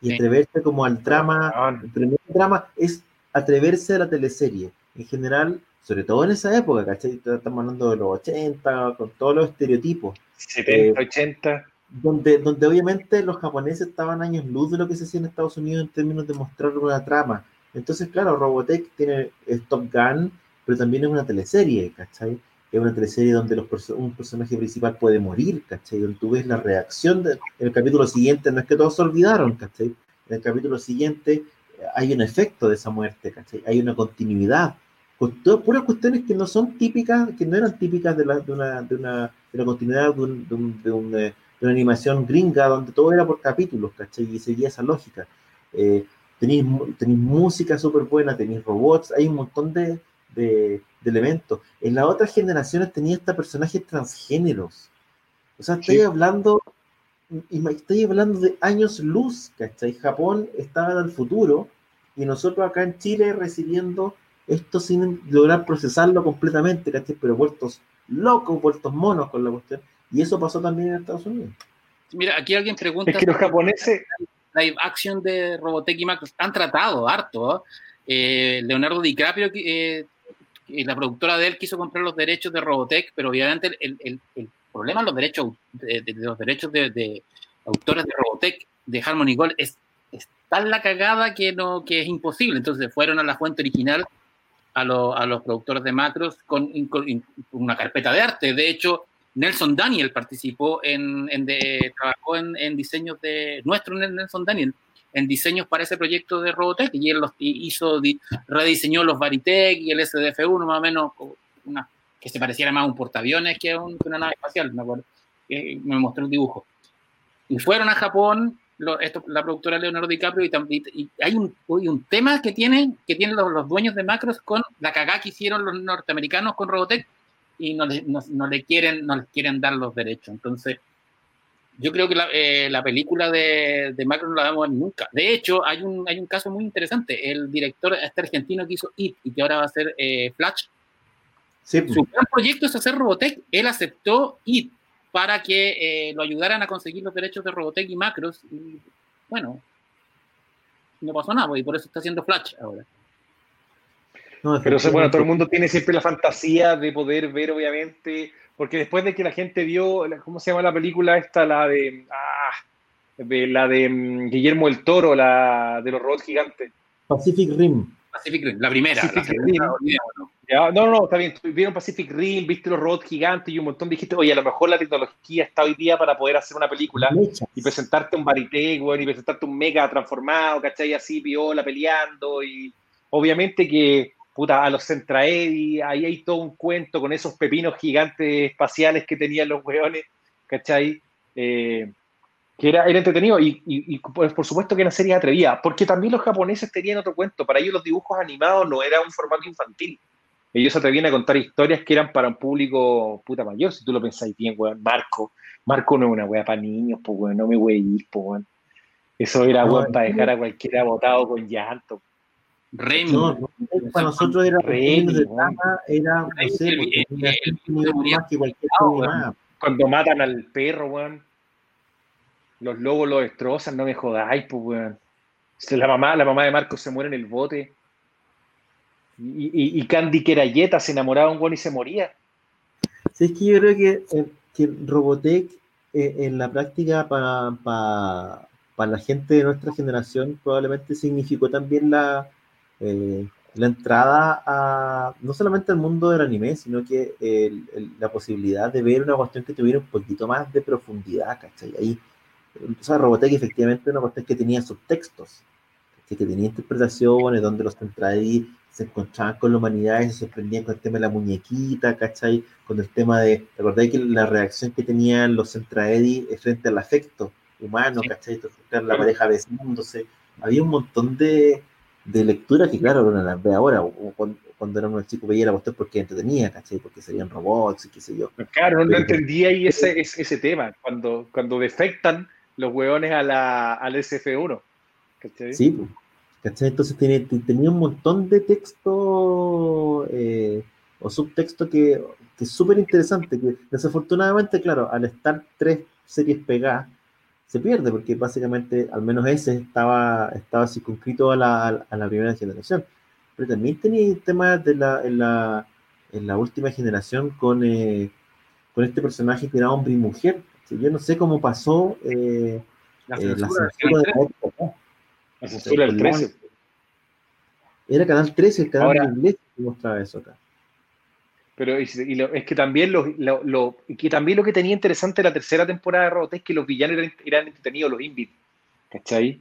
Y atreverse como al drama. El primer drama es atreverse a la teleserie. En general, sobre todo en esa época, ¿cachai? Estamos hablando de los 80, con todos los estereotipos 70, 80. donde, donde obviamente los japoneses estaban años luz de lo que se hacía en Estados Unidos en términos de mostrar una trama. Entonces, claro, Robotech tiene es Top Gun, pero también es una teleserie, ¿cachai? Es una teleserie donde los perso- un personaje principal puede morir, ¿cachai? Donde tú ves la reacción de- en el capítulo siguiente, no es que todos se olvidaron, ¿cachai? En el capítulo siguiente eh, hay un efecto de esa muerte, ¿cachai? Hay una continuidad. Puras cuestiones que no son típicas, que no eran típicas de, la, de, una, de, una, de la continuidad de un, de un- de un, eh, de una animación gringa donde todo era por capítulos, ¿cachai? Y seguía esa lógica. Eh, tenéis, música súper buena, tenéis robots, hay un montón de, elementos. En las otras generaciones tenía hasta personajes transgéneros. O sea, estoy Sí. hablando, estoy hablando de años luz, ¿cachai? Japón estaba en el futuro y nosotros acá en Chile recibiendo esto sin lograr procesarlo completamente, ¿cachai? Pero vueltos locos, vueltos monos con la cuestión. Y eso pasó también en Estados Unidos. Mira, aquí alguien pregunta. Es que los japoneses. Live action de Robotech y Macros han tratado harto. Eh, Leonardo DiCaprio, eh, la productora de él quiso comprar los derechos de Robotech, pero obviamente el, el, el problema de los derechos de, de los derechos de, de, autores de Robotech de Harmony Gold es, es, tan la cagada que no que es imposible. Entonces fueron a la fuente original a, lo, a los productores de Macros con, una carpeta de arte. De hecho, Nelson Daniel participó en, en trabajó en, en, diseños de nuestro Nelson Daniel en diseños para ese proyecto de Robotech y él los hizo rediseñó los Varitech y el SDF1 más o menos que se pareciera más a un portaaviones que a un, una nave espacial me acuerdo me mostró el dibujo y fueron a Japón lo, esto, la productora Leonardo DiCaprio y, y hay un, un, tema que tienen que tienen los, los, dueños de Macros con la cagada que hicieron los norteamericanos con Robotech y no le, no, no le quieren, no les quieren dar los derechos. Entonces, yo creo que la, eh, la película de, de, Macron no la vamos a ver nunca. De hecho, hay un, hay un caso muy interesante. El director este argentino que hizo It y que ahora va a hacer eh, Flash, sí. su gran proyecto es hacer Robotech. Él aceptó It para que eh, lo ayudaran a conseguir los derechos de Robotech y Macros. Y bueno, no pasó nada, y por eso está haciendo Flash ahora. No, Pero bueno, todo el mundo tiene siempre la fantasía de poder ver, obviamente, porque después de que la gente vio, ¿cómo se llama la película esta? La de, ah, de la de um, Guillermo el Toro, la de los robots gigantes. Pacific Rim. Pacific Rim, la primera. Pacific la primera Rim. ¿no? Ya, no, no, está bien. Vieron Pacific Rim, viste los robots gigantes y un montón. Dijiste, oye, a lo mejor la tecnología está hoy día para poder hacer una película y presentarte un Baritech, bueno, y presentarte un mega transformado, ¿cachai? Así, viola, peleando. Y obviamente que puta, a los Centraedi, ahí hay todo un cuento con esos pepinos gigantes espaciales que tenían los weones, ¿cachai? Eh, que era, era entretenido y, y, y por, por, supuesto que era serie atrevida, porque también los japoneses tenían otro cuento, para ellos los dibujos animados no era un formato infantil, ellos se atrevían a contar historias que eran para un público puta mayor, si tú lo pensáis bien, weón, Marco, Marco no es una wea para niños, pues weón, no me weís, pues weón. Eso era no, weón para dejar a cualquiera botado con llanto. Remy. No, para nosotros era Remy, de trama, era, no sé, el, el, el, más que cualquier Cuando matan al perro, weón. Los lobos lo destrozan, no me jodáis, pues, weón. La mamá, la mamá de Marcos se muere en el bote. Y, y, y Candy Querayeta se enamoraba un weón y se moría. Sí, es que yo creo que, eh, que Robotech eh, en la práctica para pa, pa la gente de nuestra generación probablemente significó también la, eh, la entrada a no solamente al mundo del anime, sino que el, el, la posibilidad de ver una cuestión que tuviera un poquito más de profundidad, ¿cachai? Ahí, o sea, Robotech efectivamente una cuestión que tenía subtextos, que tenía interpretaciones donde los Centraedi se encontraban con la humanidad y se sorprendían con el tema de la muñequita, ¿cachai? Con el tema de, ¿recordáis que la reacción que tenían los Centraedi frente al afecto humano, sí. ¿cachai? Entonces, la pareja besándose, había un montón de, de lectura que, claro, uno las ve ahora, o cuando, cuando era un chico veía la cuestión porque entretenía, ¿cachai? Porque serían robots y qué sé yo. Claro, no, no entendía ahí ese, ese, ese, tema, cuando, cuando defectan los hueones a la, al SF1, ¿cachai? Sí, ¿cachai? Entonces tenía, tenía un montón de texto eh, o subtexto que, que es súper interesante, que desafortunadamente, claro, al estar tres series pegadas, se pierde, porque básicamente, al menos ese estaba, estaba circunscrito a la, a la primera generación. Pero también tenía temas de la, en, la, en la última generación con, eh, con este personaje que era hombre y mujer. Yo no sé cómo pasó eh, la censura, eh, la censura de la época. La censura del 13. Era Canal 13, el canal Ahora, inglés que mostraba eso acá. Pero y, y lo, es que también lo, lo, lo, que también lo que tenía interesante la tercera temporada de Robot es que los villanos eran, eran entretenidos, los Invit. ¿Cachai?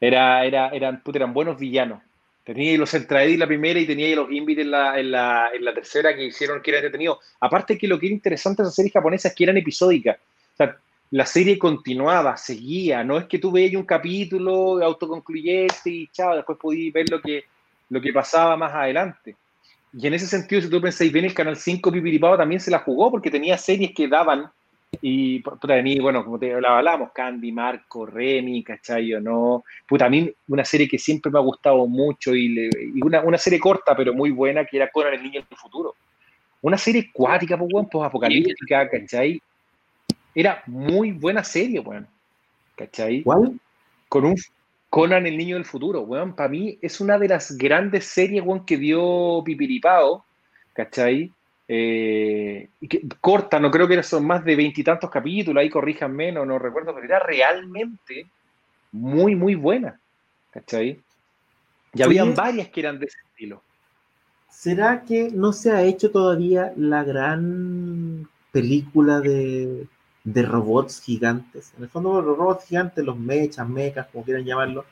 Era, era, eran, eran buenos villanos. Tenía los Centraedi la primera y tenía los Invit en la, en, la, en la tercera que hicieron que era entretenido. Aparte que lo que era interesante de esas series japonesas es que eran episódicas. O sea, la serie continuaba, seguía. No es que tú veías un capítulo autoconcluyente y chao, después podías ver lo que, lo que pasaba más adelante. Y en ese sentido, si tú pensáis bien, el Canal 5 Pipiripao también se la jugó porque tenía series que daban Y de mí, bueno, como te hablábamos, Candy, Marco, Remy, ¿cachai? O no. A mí una serie que siempre me ha gustado mucho y, una, una, serie corta pero muy buena que era Conan el Niño del Futuro. Una serie acuática, pues, pues apocalíptica, ¿cachai? Era muy buena serie, weón. ¿Cachai? ¿Cuál? Con un Conan el Niño del Futuro, weón. Para mí es una de las grandes series, weón, que dio Pipiripao, ¿cachai? Eh, corta, no creo que son más de veintitantos capítulos, ahí corrijan menos, no recuerdo, pero era realmente muy, muy buena. ¿Cachai? Y habían varias que eran de ese estilo. ¿Será que no se ha hecho todavía la gran película de, de robots gigantes? En el fondo, los robots gigantes, los mechas, mechas, como quieran llamarlo,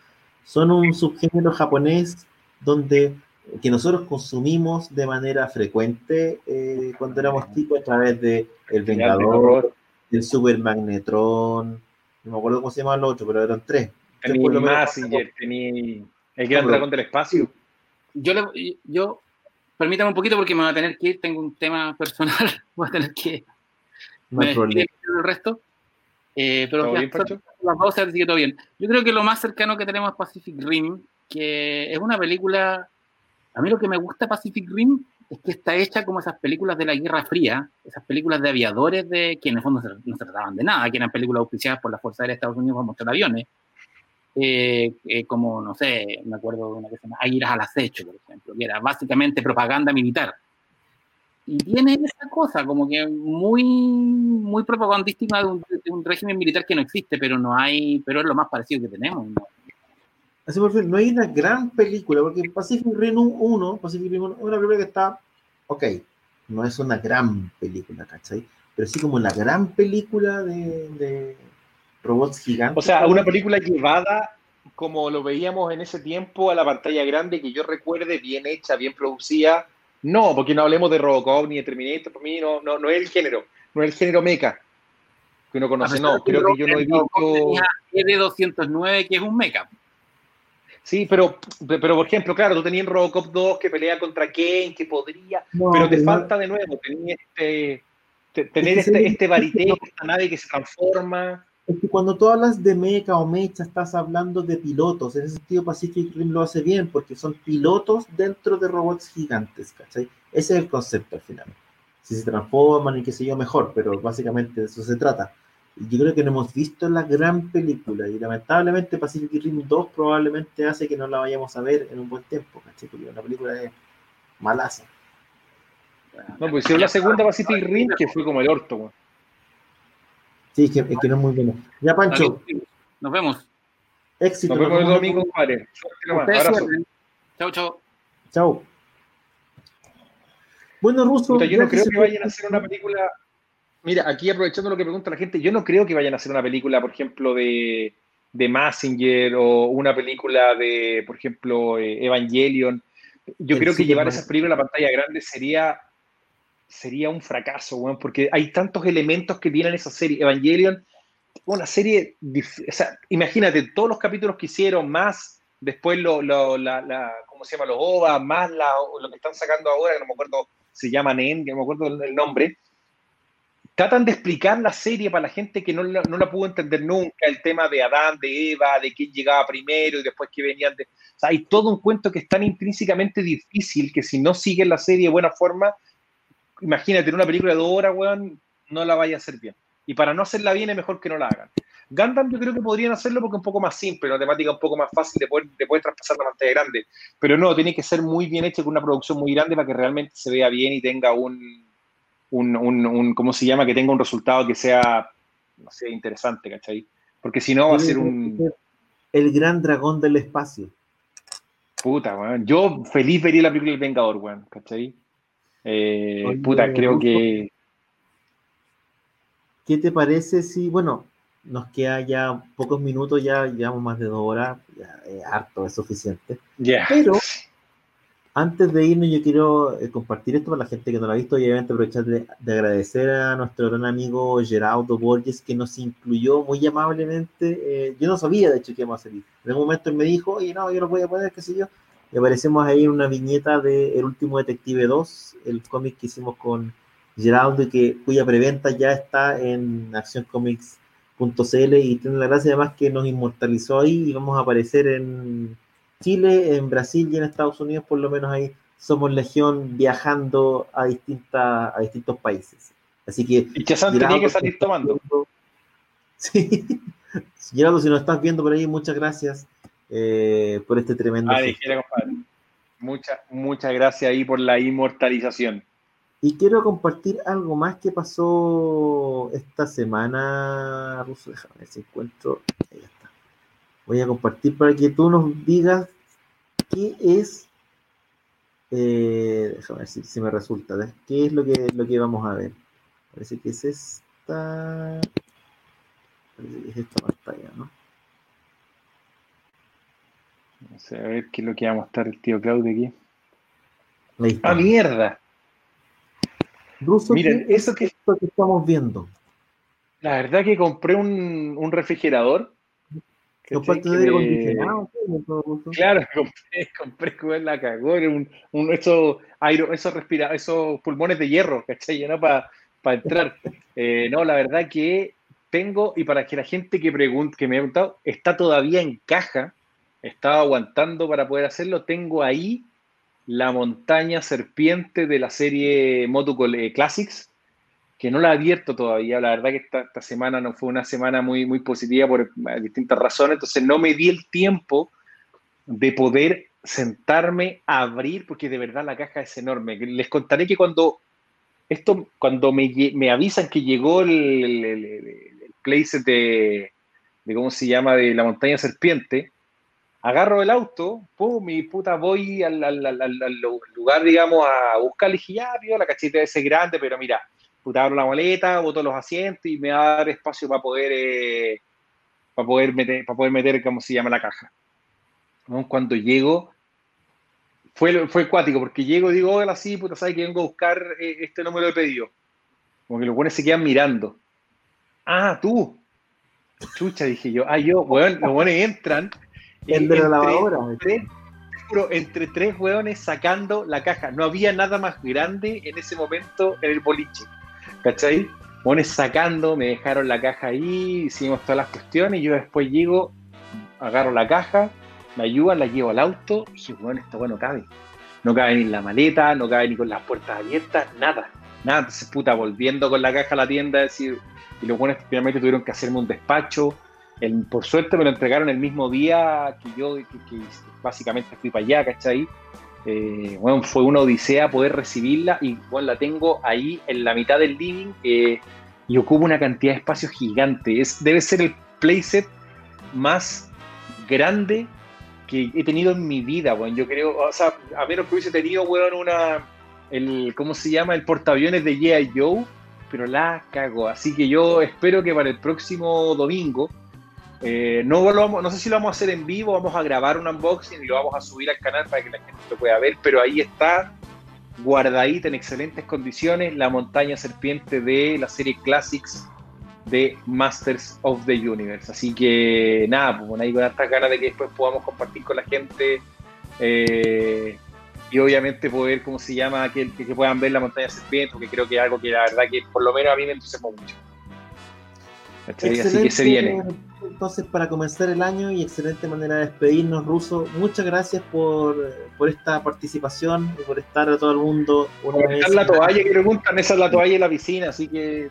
son un subgénero japonés donde que nosotros consumimos de manera frecuente eh, cuando éramos chicos a través de El Vengador, el Super Magnetron, no me acuerdo cómo se llamaban los otros, pero eran tres. Tenía Massinger, tenía el Gran Dragón del Espacio. Yo, yo, permítame un poquito porque me voy a tener que ir, tengo un tema personal, voy a tener que... No hay problema. El resto. Eh, pero bien, las dos sigue todo bien. Yo creo que lo más cercano que tenemos es Pacific Rim, que es una película a mí lo que me gusta Pacific Rim es que está hecha como esas películas de la Guerra Fría, esas películas de aviadores de que en el fondo no se trataban de nada, que eran películas auspiciadas por la Fuerza Aérea de Estados Unidos para mostrar aviones. Eh, eh, como, no sé, me acuerdo de una que se llama Águilas al acecho, por ejemplo, que era básicamente propaganda militar. Y tiene esa cosa, como que muy, muy propagandística de un, de un, régimen militar que no existe, pero no hay, pero es lo más parecido que tenemos. ¿no? Así por fin, no hay una gran película, porque Pacific Rim 1, Pacific Rim 1 es una película que está, ok, no es una gran película, ¿cachai? Pero sí como la gran película de, de robots gigantes. O sea, una película llevada como lo veíamos en ese tiempo a la pantalla grande, que yo recuerde, bien hecha, bien producida. No, porque no hablemos de Robocop ni de Terminator, para mí no, no, no es el género, no es el género mecha que uno conoce, no, creo que yo no he visto... de 209 que es un mecha. Sí, pero, pero por ejemplo, claro, tú tenías Robocop 2 que pelea contra Kane, que podría, pero te falta de nuevo, tenías este, tener este, este varité, esta nave que se transforma. Es que cuando tú hablas de mecha o mecha, estás hablando de pilotos. En ese sentido, Pacific Rim lo hace bien, porque son pilotos dentro de robots gigantes, ¿cachai? Ese es el concepto al final. Si se transforman y qué sé yo, mejor, pero básicamente de eso se trata yo creo que no hemos visto la gran película y lamentablemente Pacific Rim 2 probablemente hace que no la vayamos a ver en un buen tiempo, ¿cachai? Porque la película es malaza. No, pues es la segunda Pacific Rim que fue como el orto, güey. Sí, es que, es que no es muy bueno. Ya, Pancho. Nos vemos. Éxito. Nos vemos el domingo, compadre. Abrazo. Chau, chau. Chau. Bueno, Russo. yo no creo que vayan a hacer una película Mira, aquí aprovechando lo que pregunta la gente, yo no creo que vayan a hacer una película, por ejemplo, de, de Massinger o una película de, por ejemplo, eh, Evangelion. Yo creo que llevar esas películas a la pantalla grande sería, sería un fracaso, porque hay tantos elementos que tienen esa serie. Evangelion, una serie, o sea, imagínate, todos los capítulos que hicieron, más después lo, lo la, ¿cómo se llama? Los OVA, más lo que están sacando ahora, que no me acuerdo, se llaman EN, que no me acuerdo el nombre tratan de explicar la serie para la gente que no la, no la pudo entender nunca, el tema de Adán, de Eva, de quién llegaba primero y después que venían de... O sea, hay todo un cuento que es tan intrínsecamente difícil que si no siguen la serie de buena forma, imagínate, en una película de dos horas, weón, no la vaya a hacer bien. Y para no hacerla bien es mejor que no la hagan. Gundam yo creo que podrían hacerlo porque es un poco más simple, una temática un poco más fácil de poder, de poder traspasar la pantalla grande. Pero no, tiene que ser muy bien hecho con una producción muy grande para que realmente se vea bien y tenga un, un, un, un, ¿cómo se llama? Que tenga un resultado que sea, no sé, interesante, ¿cachai? Porque si no va a ser un... El gran dragón del espacio. Puta, weón. Yo feliz vería la película del Vengador, weón, ¿cachai? Eh, puta, creo que... ¿Qué te parece si, bueno, nos queda ya pocos minutos, ya llevamos más de dos horas, ya es harto, es suficiente. Yeah. Pero antes de irnos, yo quiero eh, compartir esto para la gente que no lo ha visto y obviamente aprovechar de, agradecer a nuestro gran amigo Gerardo Borges que nos incluyó muy amablemente. Eh, yo no sabía, de hecho, que íbamos a salir. En un momento él me dijo, oye, no, yo lo voy a poner, qué sé yo. Y aparecemos ahí en una viñeta de El último Detective 2, el cómic que hicimos con Geraldo, que, cuya preventa ya está en accioncomics.cl y tiene la gracia además que nos inmortalizó ahí y vamos a aparecer en Chile, en Brasil y en Estados Unidos, por lo menos ahí somos Legión viajando a, distintas, a distintos países. Así que... Y Chazán tenía que salir tomando. Sí. Geraldo, si nos estás viendo por ahí, muchas gracias eh, por este tremendo... Ah, compadre. Muchas, muchas gracias ahí por la inmortalización. Y quiero compartir algo más que pasó esta semana, Ruso. Déjame ver si encuentro. Ahí está. Voy a compartir para que tú nos digas qué es. Eh, déjame ver si, me resulta. ¿Qué es lo que, lo que vamos a ver? Parece que es esta. Parece que es esta pantalla, ¿no? A ver qué es lo que va a mostrar el tío Claudio aquí. ¡Ah, mierda! Miren, eso que, que estamos viendo. La verdad que compré un, un refrigerador. ¿Compraste de aire acondicionado? Claro, compré, compré la cagó, un, un, esos, esos, respira, esos pulmones de hierro, ¿cachai? ¿no? Para entrar. Eh, no, la verdad que tengo, y para que la gente que, pregunte, que me ha preguntado, está todavía en caja, estaba aguantando para poder hacerlo. Tengo ahí la montaña serpiente de la serie Moto eh, Classics, que no la he abierto todavía. La verdad que esta, semana no fue una semana muy, muy positiva por eh, distintas razones, entonces no me di el tiempo de poder sentarme a abrir, porque de verdad la caja es enorme. Les contaré que cuando esto, cuando me, me avisan que llegó el, el, place de, de, ¿cómo se llama?, de la montaña serpiente, agarro el auto, pum, mi puta voy al, lugar, digamos, a buscar, dije, ya, la cachita ese grande, pero mira, puta, abro la maleta, boto los asientos y me va a dar espacio para poder, eh, para poder meter, para poder meter, ¿cómo se llama la caja? Cuando llego, fue, fue acuático, porque llego y digo, hola, sí, puta, ¿sabes que vengo a buscar eh, este número de pedido? Como que los buenos se quedan mirando. Ah, tú. Chucha, dije yo. Ah, yo, bueno, los buenos entran el de la lavadora. entre tres hueones sacando la caja. No había nada más grande en ese momento en el boliche. ¿Cachai? Hueones sacando, me dejaron la caja ahí, hicimos todas las cuestiones. Y yo después llego, agarro la caja, me ayudan, la llevo al auto. Y dije, bueno, esto bueno cabe. No cabe ni en la maleta, no cabe ni con las puertas abiertas, nada. Nada. Entonces, puta, volviendo con la caja a la tienda, decir, y los buenos finalmente tuvieron que hacerme un despacho por suerte me lo entregaron el mismo día que yo, que, básicamente fui para allá, ¿cachai? Eh, bueno, fue una odisea poder recibirla y bueno, la tengo ahí en la mitad del living eh, y ocupa una cantidad de espacio gigante. Es, debe ser el playset más grande que he tenido en mi vida, bueno, yo creo, o sea, a menos que hubiese tenido, bueno, una, el, ¿cómo se llama? El portaaviones de G.I. Joe, pero la cago. Así que yo espero que para el próximo domingo, eh, no, no sé si lo vamos a hacer en vivo, vamos a grabar un unboxing y lo vamos a subir al canal para que la gente lo pueda ver, pero ahí está guardadita en excelentes condiciones la montaña serpiente de la serie Classics de Masters of the Universe. Así que nada, pues ahí con estas ganas de que después podamos compartir con la gente eh, y obviamente poder, ¿cómo se llama?, que, que, puedan ver la montaña serpiente, porque creo que es algo que la verdad que por lo menos a mí me entusiasmó mucho. Así que se viene entonces para comenzar el año y excelente manera de despedirnos, Ruso. Muchas gracias por, esta participación y por estar a todo el mundo. Una vez la toalla que preguntan, esa es la toalla de la piscina, así que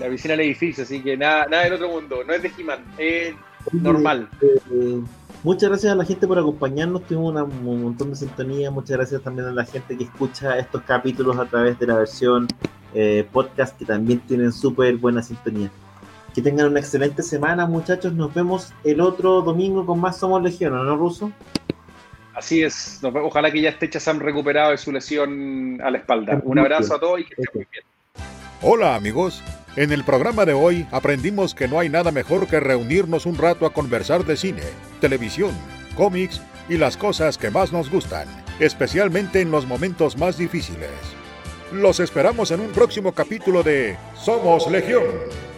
la piscina del edificio, así que nada, nada del otro mundo, no es de He-Man, es normal. Eh, muchas gracias a la gente por acompañarnos, tuvimos un montón de sintonía, muchas gracias también a la gente que escucha estos capítulos a través de la versión eh, podcast que también tienen súper buena sintonía. Que tengan una excelente semana, muchachos. Nos vemos el otro domingo con más Somos Legión, ¿no, Ruso? Así es. Ojalá que ya esté Chazam recuperado de su lesión a la espalda. Un abrazo a todos y que estén muy bien. Hola, amigos. En el programa de hoy aprendimos que no hay nada mejor que reunirnos un rato a conversar de cine, televisión, cómics y las cosas que más nos gustan, especialmente en los momentos más difíciles. Los esperamos en un próximo capítulo de Somos Legión